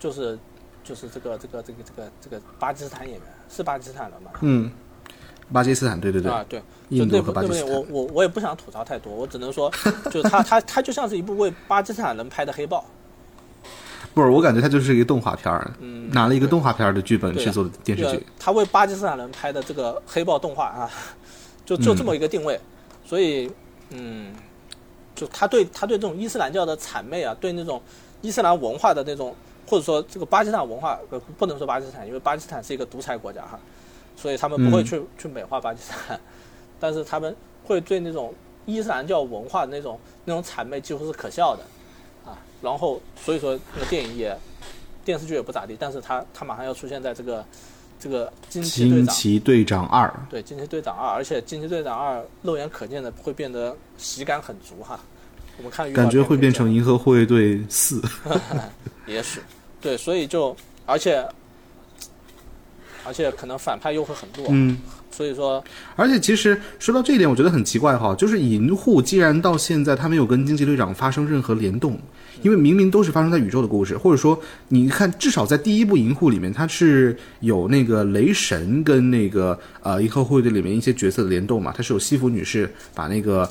就是就是这个这个这个这个这个巴基斯坦演员是巴基斯坦人嘛？嗯，巴基斯坦，对对对，啊，对，就印度和巴基斯坦我。我我也不想吐槽太多，我只能说，就他他他就像是一部为巴基斯坦人拍的黑豹，不是，我感觉他就是一个动画片儿，嗯拿了一个动画片儿的剧本去做的电视剧。他为巴基斯坦人拍的这个黑豹动画啊，就就这么一个定位，所以嗯，就他对他对这种伊斯兰教的谄媚啊，对那种伊斯兰文化的那种，或者说这个巴基斯坦文化，呃，不能说巴基斯坦，因为巴基斯坦是一个独裁国家哈，所以他们不会嗯去、去美化巴基斯坦，但是他们会对那种伊斯兰教文化的那种那种谄媚几乎是可笑的啊，然后所以说那个电影也电视剧也不咋地，但是他他马上要出现在这个这个惊奇队长。惊奇队长二，对《惊奇队长二》，而且《惊奇队长二》肉眼可见的会变得喜感很足哈。我们看感觉会变成银河护卫队四。也许对，所以就而且而且可能反派又会很弱，嗯，所以说而且其实说到这一点，我觉得很奇怪哈，就是银护既然到现在他没有跟惊奇队长发生任何联动，因为明明都是发生在宇宙的故事，或者说你看，至少在第一部银护里面，它是有那个雷神跟那个呃银河护卫队里面一些角色的联动嘛，它是有西服女士把那个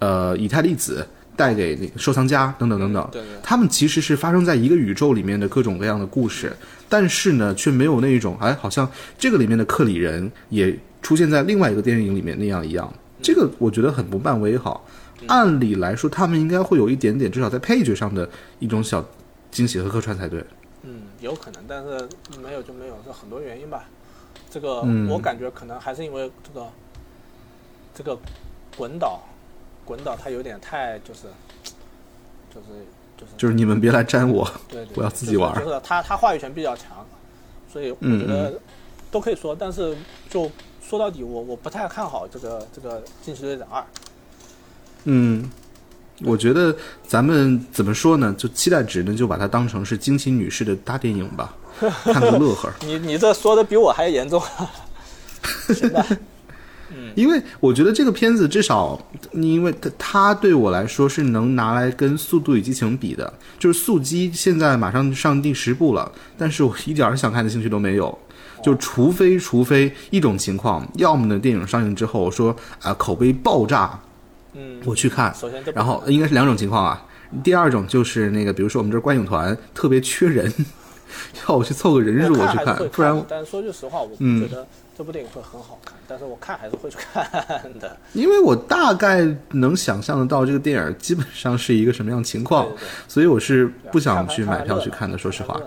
呃以太粒子。带给那个收藏家等等等等。对对他们其实是发生在一个宇宙里面的各种各样的故事，但是呢，却没有那一种哎，好像这个里面的克里人也出现在另外一个电影里面那样一样。这个我觉得很不漫威哈。按理来说，他们应该会有一点点，至少在配角上的一种小惊喜和客串才对。嗯，有可能，但是没有就没有，这很多原因吧。这个、嗯我感觉可能还是因为这个这个滚导，滚岛它有点太就是 就是就是就是你们别来沾我，对对，我要自己玩就是就是他他话语权比较强，所以我嗯觉得都可以说，但是就说到底，我我不太看好这个这个惊奇队长二。嗯，我觉得咱们怎么说呢？就期待值呢，就把它当成是惊奇女士的大电影吧，看个乐呵。你你这说的比我还严重。行吧，因为我觉得这个片子至少，因为它它对我来说是能拿来跟《速度与激情》比的，就是《速激》现在马上上第十部了，但是我一点儿想看的兴趣都没有。就除非除非一种情况，要么呢电影上映之后说啊、口碑爆炸，嗯，我去看，首先然后应该是两种情况啊。第二种就是那个，比如说我们这观影团特别缺人，要我去凑个人数我我去看不然但是说句实话，我觉得这部电影会很好看，但是我看还是会去看的。因为我大概能想象得到这个电影基本上是一个什么样情况对对对，所以我是不想去买票去看的。说实话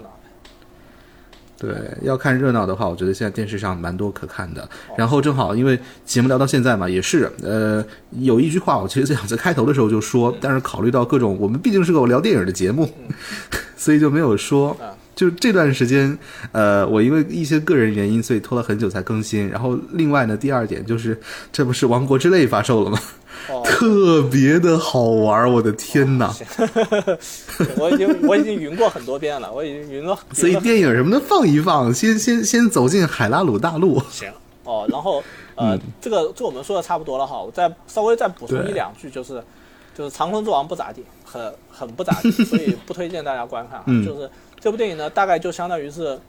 对，要看热闹的话，我觉得现在电视上蛮多可看的。然后正好因为节目聊到现在嘛，也是呃有一句话，我其实想在开头的时候就说，但是考虑到各种，我们毕竟是个聊电影的节目，所以就没有说啊。就这段时间，呃，我因为一些个人原因，所以拖了很久才更新。然后另外呢，第二点就是，这不是《王国之泪》发售了吗？哦，特别的好玩儿，我的天哪！我已经我已经云过很多遍了，我已经云了。所以电影什么的放一放，先先先走进海拉鲁大陆。行哦，然后呃，这个这我们说的差不多了哈，我再稍微再补充一两句，就是就是《长空之王》不咋地，很很不咋地，所以不推荐大家观看就是这部电影呢，大概就相当于是，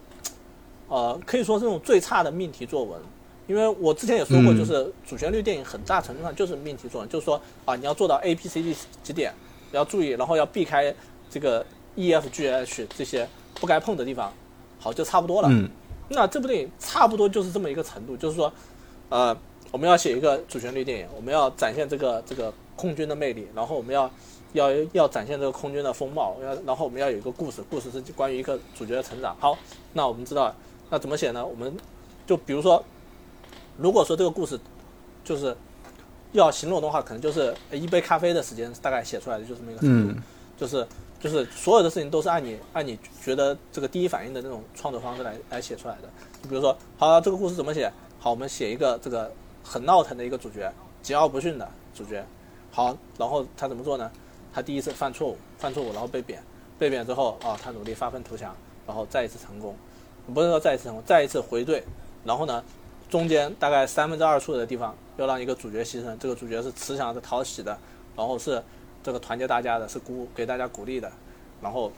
呃，可以说是那种最差的命题作文。因为我之前也说过，嗯就是主旋律电影很大程度上就是命题作文，就是说啊，你要做到 A、B、C、D 几点，要注意，然后要避开这个 E、F、G、H 这些不该碰的地方，好，就差不多了。嗯那这部电影差不多就是这么一个程度，就是说，呃，我们要写一个主旋律电影，我们要展现这个这个空军的魅力，然后我们要要要展现这个空军的风貌，要然后我们要有一个故事，故事是关于一个主角的成长。好，那我们知道，那怎么写呢？我们就比如说，如果说这个故事就是要形容的话，可能就是一杯咖啡的时间大概写出来的就这么一个程度，嗯就是就是所有的事情都是按你按你觉得这个第一反应的那种创作方式来来写出来的。就比如说，好，这个故事怎么写？好，我们写一个这个很闹腾的一个主角，桀骜不驯的主角。好，然后他怎么做呢？他第一次犯错误，犯错误然后被贬，被贬之后啊，他努力发愤图强，然后再一次成功，不是说再一次成功，再一次回队，然后呢，中间大概三分之二处的地方要让一个主角牺牲，这个主角是慈祥的、讨喜的，然后是这个团结大家的，是鼓给大家鼓励的，然后，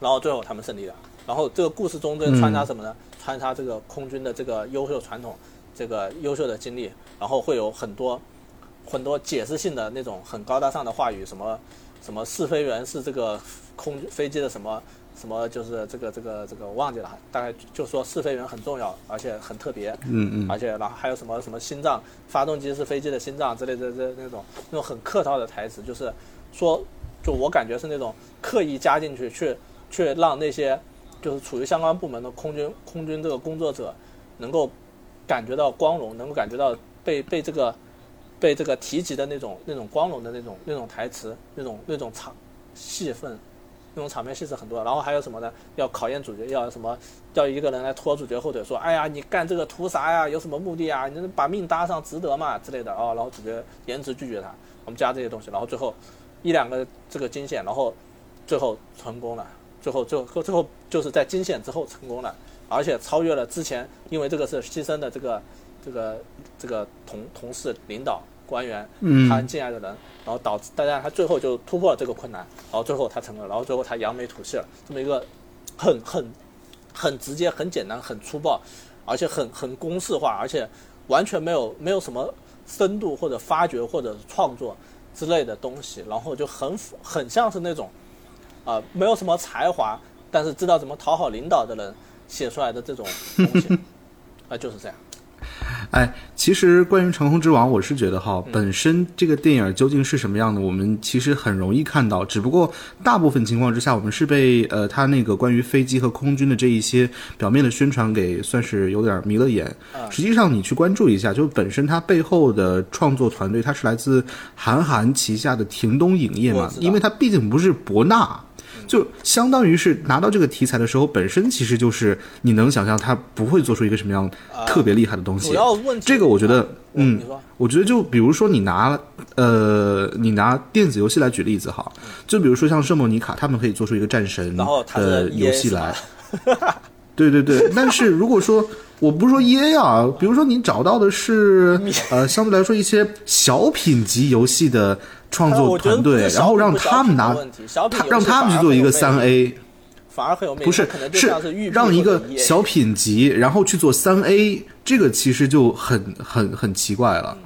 然后最后他们胜利了。然后这个故事中间穿插什么呢？穿插这个空军的这个优秀传统，这个优秀的经历，然后会有很多很多解释性的那种很高大上的话语，什么什么试飞员是这个空飞机的什么什么，就是这个这个这个我忘记了，大概就说试飞员很重要，而且很特别，嗯嗯。而且然后还有什么什么心脏，发动机是飞机的心脏之类的这那种那种很客套的台词，就是说，就我感觉是那种刻意加进去，去去让那些就是处于相关部门的空军空军这个工作者能够感觉到光荣，能够感觉到被被这个被这个提及的那种那种光荣的那种那种台词，那种那种场戏份。那种场面戏是很多，然后还有什么呢？要考验主角，要什么？要一个人来拖主角后腿，说：“哎呀，你干这个图啥呀？有什么目的啊？你把命搭上值得吗？”之类的哦。然后主角严直拒绝他，我们加这些东西，然后最后一两个这个惊险，然后最后成功了，最后最后最后就是在惊险之后成功了，而且超越了之前因为这个是牺牲的这个这个这个同同事、领导、官员，嗯他很敬爱的人，然后导致大家他最后就突破了这个困难，然后最后他成功了，然后最后他扬眉吐气了，这么一个很很很直接、很简单、很粗暴，而且很很公式化，而且完全没有没有什么深度或者发掘或者创作之类的东西，然后就很很像是那种啊、没有什么才华，但是知道怎么讨好领导的人写出来的这种东西，啊、就是这样。哎，其实关于《长空之王》，我是觉得哈，本身这个电影究竟是什么样的，我们其实很容易看到。只不过大部分情况之下，我们是被呃他那个关于飞机和空军的这一些表面的宣传给算是有点迷了眼。实际上，你去关注一下，就本身它背后的创作团队，它是来自韩寒旗下的霆东影业嘛因为它毕竟不是博纳。就相当于是拿到这个题材的时候，本身其实就是你能想象他不会做出一个什么样特别厉害的东西。主要问题这个我觉得啊嗯我觉得就比如说你拿呃你拿电子游戏来举例子哈，就比如说像圣莫尼卡，他们可以做出一个战神的游戏来。对对对，但是如果说我不是说 EA 啊，比如说你找到的是呃相对来说一些小品级游戏的创作团队，然后让他们拿他让他们去做一个三 A，反而很有魅力，不是可能就是让一个小品级，然后去做三 A，这个其实就很很很奇怪了。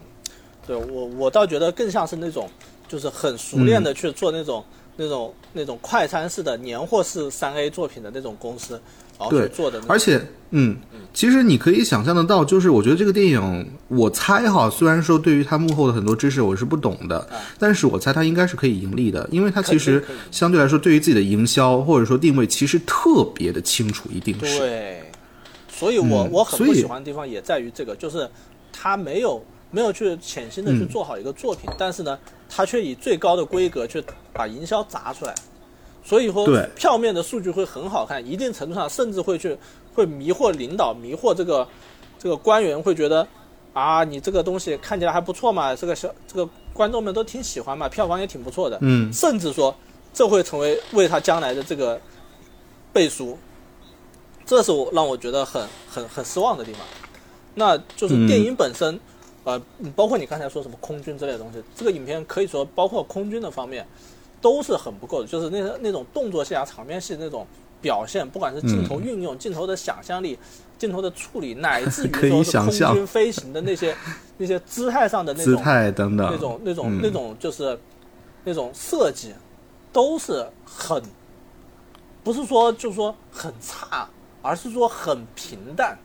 对我我倒觉得更像是那种，就是很熟练的去做那种、那种那种快餐式的年货式三 A 作品的那种公司，对去做的那种。而且，嗯，其实你可以想象得到，就是我觉得这个电影，我猜哈，虽然说对于它幕后的很多知识我是不懂的，但是我猜它应该是可以盈利的，因为它其实相对来说对于自己的营销或者说定位其实特别的清楚，一定是。对，所以我、嗯我很不喜欢的地方也在于这个，就是他没有没有去潜心的嗯去做好一个作品，但是呢，他却以最高的规格去把营销砸出来，所以说票面的数据会很好看，一定程度上甚至会去会迷惑领导，迷惑这个这个官员，会觉得啊，你这个东西看起来还不错嘛，这个小这个观众们都挺喜欢嘛，票房也挺不错的，嗯，甚至说这会成为为他将来的这个背书，这是我让我觉得很很很失望的地方。那就是电影本身，呃，包括你刚才说什么空军之类的东西，这个影片可以说包括空军的方面都是很不够的，就是那那种动作戏啊、场面戏那种表现，不管是镜头运用、镜头的想象力、镜头的处理，乃至于说是空军飞行的那些那些姿态上的那种姿态等等，那种那种、嗯。那种就是那种设计，都是很不是说就是说很差，而是说很平淡，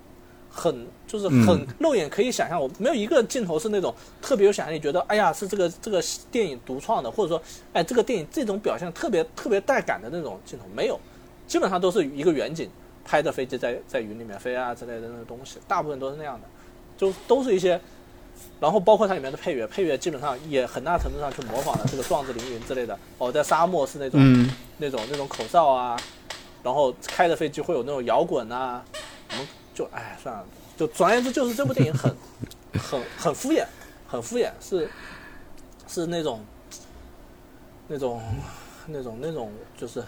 很就是很嗯肉眼可以想象，我没有一个镜头是那种特别有想象力，觉得哎呀是这个这个电影独创的，或者说哎这个电影这种表现特别特别带感的那种镜头没有，基本上都是一个远景拍的飞机在在云里面飞啊之类的那个东西，大部分都是那样的，就都是一些。然后包括它里面的配乐，配乐基本上也很大程度上去模仿了这个壮志凌云之类的。哦，在沙漠是那种、嗯，那种那种口哨啊，然后开着飞机会有那种摇滚啊，我们就哎算了，就总而言之就是这部电影很 很很敷衍，很敷衍，是是那种那种那种那种就是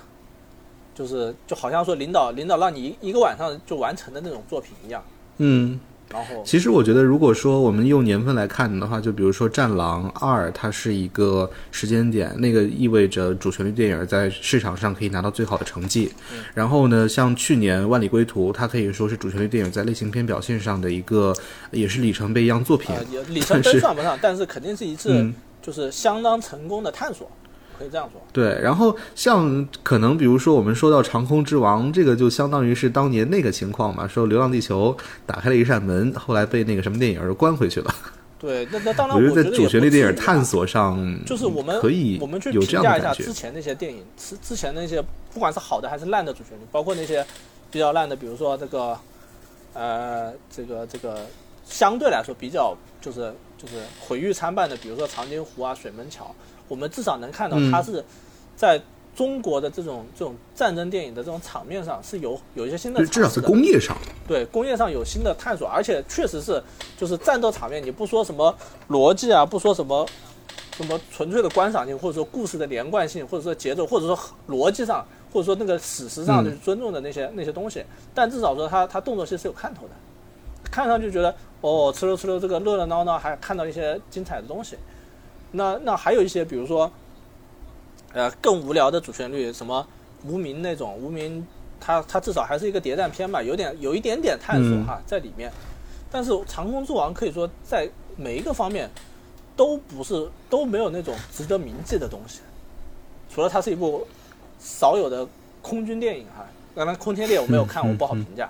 就是就好像说领导领导让你一一个晚上就完成的那种作品一样，嗯。然后其实我觉得，如果说我们用年份来看的话，就比如说《战狼二》，它是一个时间点，那个意味着主旋律电影在市场上可以拿到最好的成绩。然后呢，像去年《万里归途》，它可以说是主旋律电影在类型片表现上的一个，也是里程碑一样作品。里程碑算不上，但是肯定是一次嗯就是相当成功的探索，可以这样说。对，然后像可能比如说我们说到《长空之王》，这个就相当于是当年那个情况嘛，说《流浪地球》打开了一扇门，后来被那个什么电影儿关回去了。对，那那当然，我觉得在主旋律电影探索，上，就是我们可以我们去评价一下之。前那些电影，之之前那些不管是好的还是烂的主旋律，包括那些比较烂的，比如说这个呃这个这个相对来说比较就是就是毁誉参半的，比如说长津湖啊、水门桥，我们至少能看到嗯它是在中国的这种这种战争电影的这种场面上是有有一些新的就至少在尝试的。工业上，对工业上有新的探索，而且确实是就是战斗场面，你不说什么逻辑啊，不说什么什么纯粹的观赏性，或者说故事的连贯性，或者说节奏，或者说逻辑上，或者说那个史实上的嗯尊重的那些、那些东西，但至少说他他动作戏是有看头的，看上去觉得哦，哧溜哧溜这个热热闹闹，还看到一些精彩的东西。那那还有一些，比如说，呃，更无聊的主旋律，什么无名那种，无名它它至少还是一个谍战片吧，有点有一点点探索嗯哈、在里面。但是《长空之王》可以说在每一个方面都不是都没有那种值得铭记的东西，除了它是一部少有的空军电影哈。当然，《空天猎》我没有看，我不好评价。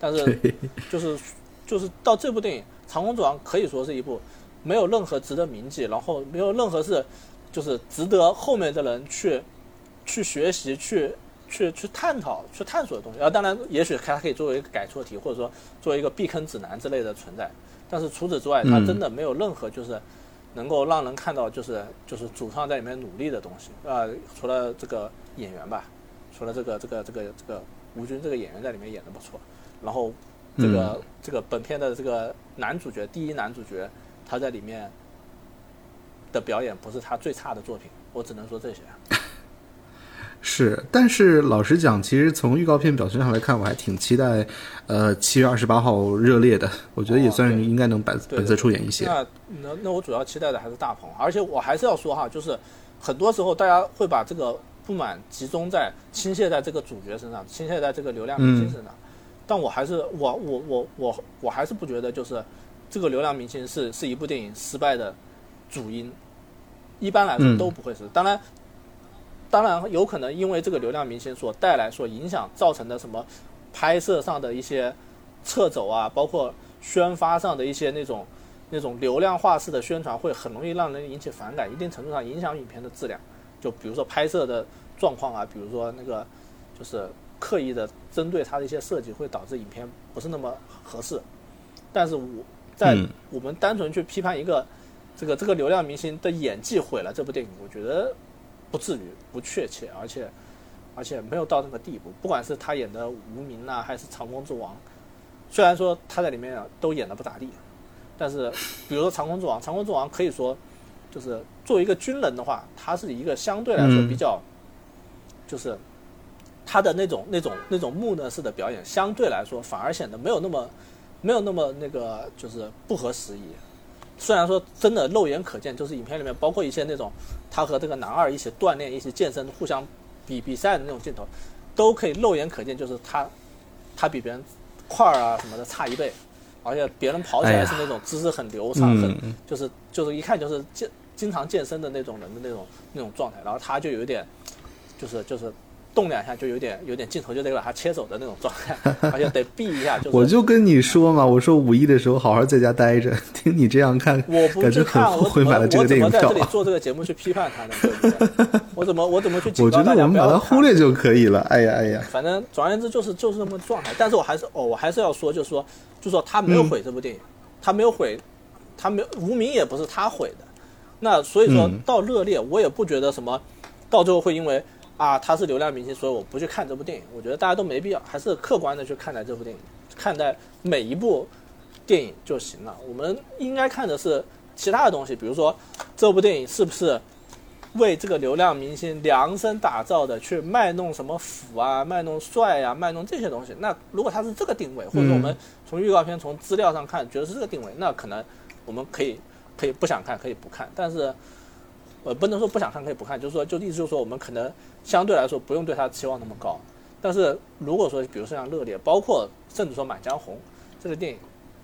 但是，就是就是到这部电影《长空之王》可以说是一部没有任何值得铭记，然后没有任何是就是值得后面的人去去学习、去去去探讨、去探索的东西。啊，当然，也许它可以作为一个改错题，或者说作为一个避坑指南之类的存在。但是除此之外，它真的没有任何就是能够让人看到就是就是主创在里面努力的东西啊，除了这个演员吧。除了这个这个这个这个吴军这个演员在里面演的不错，然后这个这个本片的这个男主角第一男主角他在里面的表演不是他最差的作品，我只能说这些。是，但是老实讲，其实从预告片表现上来看，我还挺期待，呃，七月二十八号热烈的，我觉得也算是应该能本本色出演一些。那那那我主要期待的还是大鹏，而且我还是要说哈，就是很多时候大家会把这个。不满集中在倾泻在这个主角身上，倾泻在这个流量明星身上，但我还是我我我我我还是不觉得就是这个流量明星是是一部电影失败的主因，一般来说都不会是。当然，当然有可能因为这个流量明星所带来所影响造成的什么拍摄上的一些撤走啊，包括宣发上的一些那种那种流量化式的宣传，会很容易让人引起反感，一定程度上影响影片的质量。就比如说拍摄的状况啊，比如说那个就是刻意的针对它的一些设计，会导致影片不是那么合适。但是我在我们单纯去批判一个这个这个流量明星的演技毁了这部电影，我觉得不至于不确切，而且而且没有到那个地步。不管是他演的无名啊，还是长空之王，虽然说他在里面都演的不咋地，但是比如说长空之王，长空之王可以说。就是作为一个军人的话，他是一个相对来说比较，就是他的那种那种那种木讷式的表演，相对来说反而显得没有那么没有那么那个就是不合时宜。虽然说真的肉眼可见，就是影片里面包括一些那种他和这个男二一起锻炼、一起健身、互相比比赛的那种镜头，都可以肉眼可见，就是他他比别人块儿啊什么的差一倍，而且别人跑起来是那种姿势很流畅，很就是就是一看就是健。经常健身的那种人的那种那种状态，然后他就有点，就是就是动两下就有点有点镜头就得把它切走的那种状态，而且得避一下。就我就跟你说嘛，我说五一的时候好好在家待着，听你这样看，我不去看，我我买了这个电影票。我怎么在这里做这个节目去批判他呢？对不对我怎么我怎么去警告大家我们把它忽略就可以了。哎呀哎呀，反正总而言之就是就是这么状态。但是我还是哦，我还是要说，就是说，就说他没有毁这部电影，他没有毁，他没有无名也不是他毁的。那所以说到热烈，我也不觉得什么，到最后会因为啊他是流量明星，所以我不去看这部电影。我觉得大家都没必要，还是客观的去看待这部电影，看待每一部电影就行了。我们应该看的是其他的东西，比如说这部电影是不是为这个流量明星量身打造的，去卖弄什么腐啊、卖弄帅啊、卖弄这些东西。那如果他是这个定位，或者我们从预告片、从资料上看，觉得是这个定位，那可能我们可以。可以不想看，可以不看，但是，呃，不能说不想看可以不看，就是说，就意思就是说，我们可能相对来说不用对他期望那么高。但是如果说，比如说像《热烈》，包括甚至说《满江红》这个电影，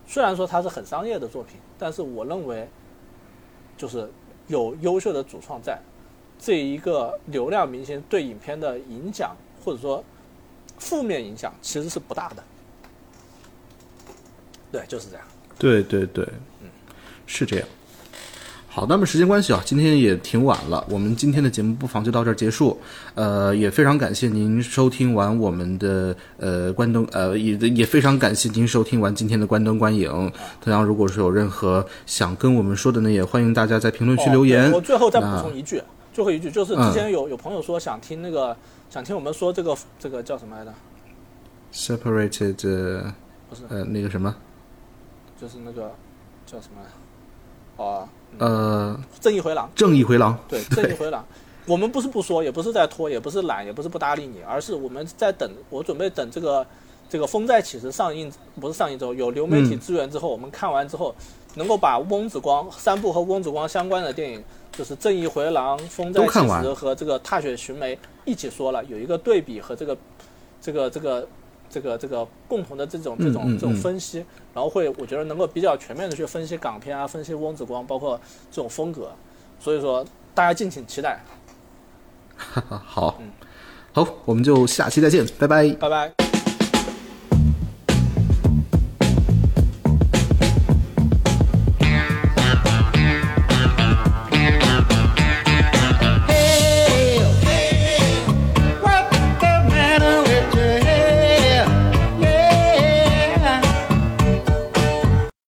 虽然说它是很商业的作品，但是我认为，就是有优秀的主创在，这一个流量明星对影片的影响或者说负面影响其实是不大的。对，就是这样。对对对，嗯，是这样。好，那么时间关系啊，今天也挺晚了，我们今天的节目不妨就到这儿结束。呃，也非常感谢您收听完我们的呃关灯，呃也也非常感谢您收听完今天的关灯观影。同样，如果是有任何想跟我们说的呢，也欢迎大家在评论区留言。我最后再补充一句，最后一句就是之前有有朋友说想听那个想听我们说这个这个叫什么来着？Separated，不是呃那个什么，就是那个叫什么？哦。呃，正义回廊，正义回廊，对，正义回廊。我们不是不说，也不是在拖，也不是懒，也不是不搭理你，而是我们在等。我准备等这个这个《风再起时》上映，不是上映之后有流媒体资源之后，我们看完之后，能够把翁子光三部和翁子光相关的电影，就是《正义回廊》《风再起时》和这个《踏雪寻梅》一起说了，有一个对比和这个这个这个这个这个共同的这种这种这种分析，然后会我觉得能够比较全面的去分析港片啊，分析翁子光，包括这种风格，所以说大家敬请期待。好，嗯好，我们就下期再见，拜拜，拜拜。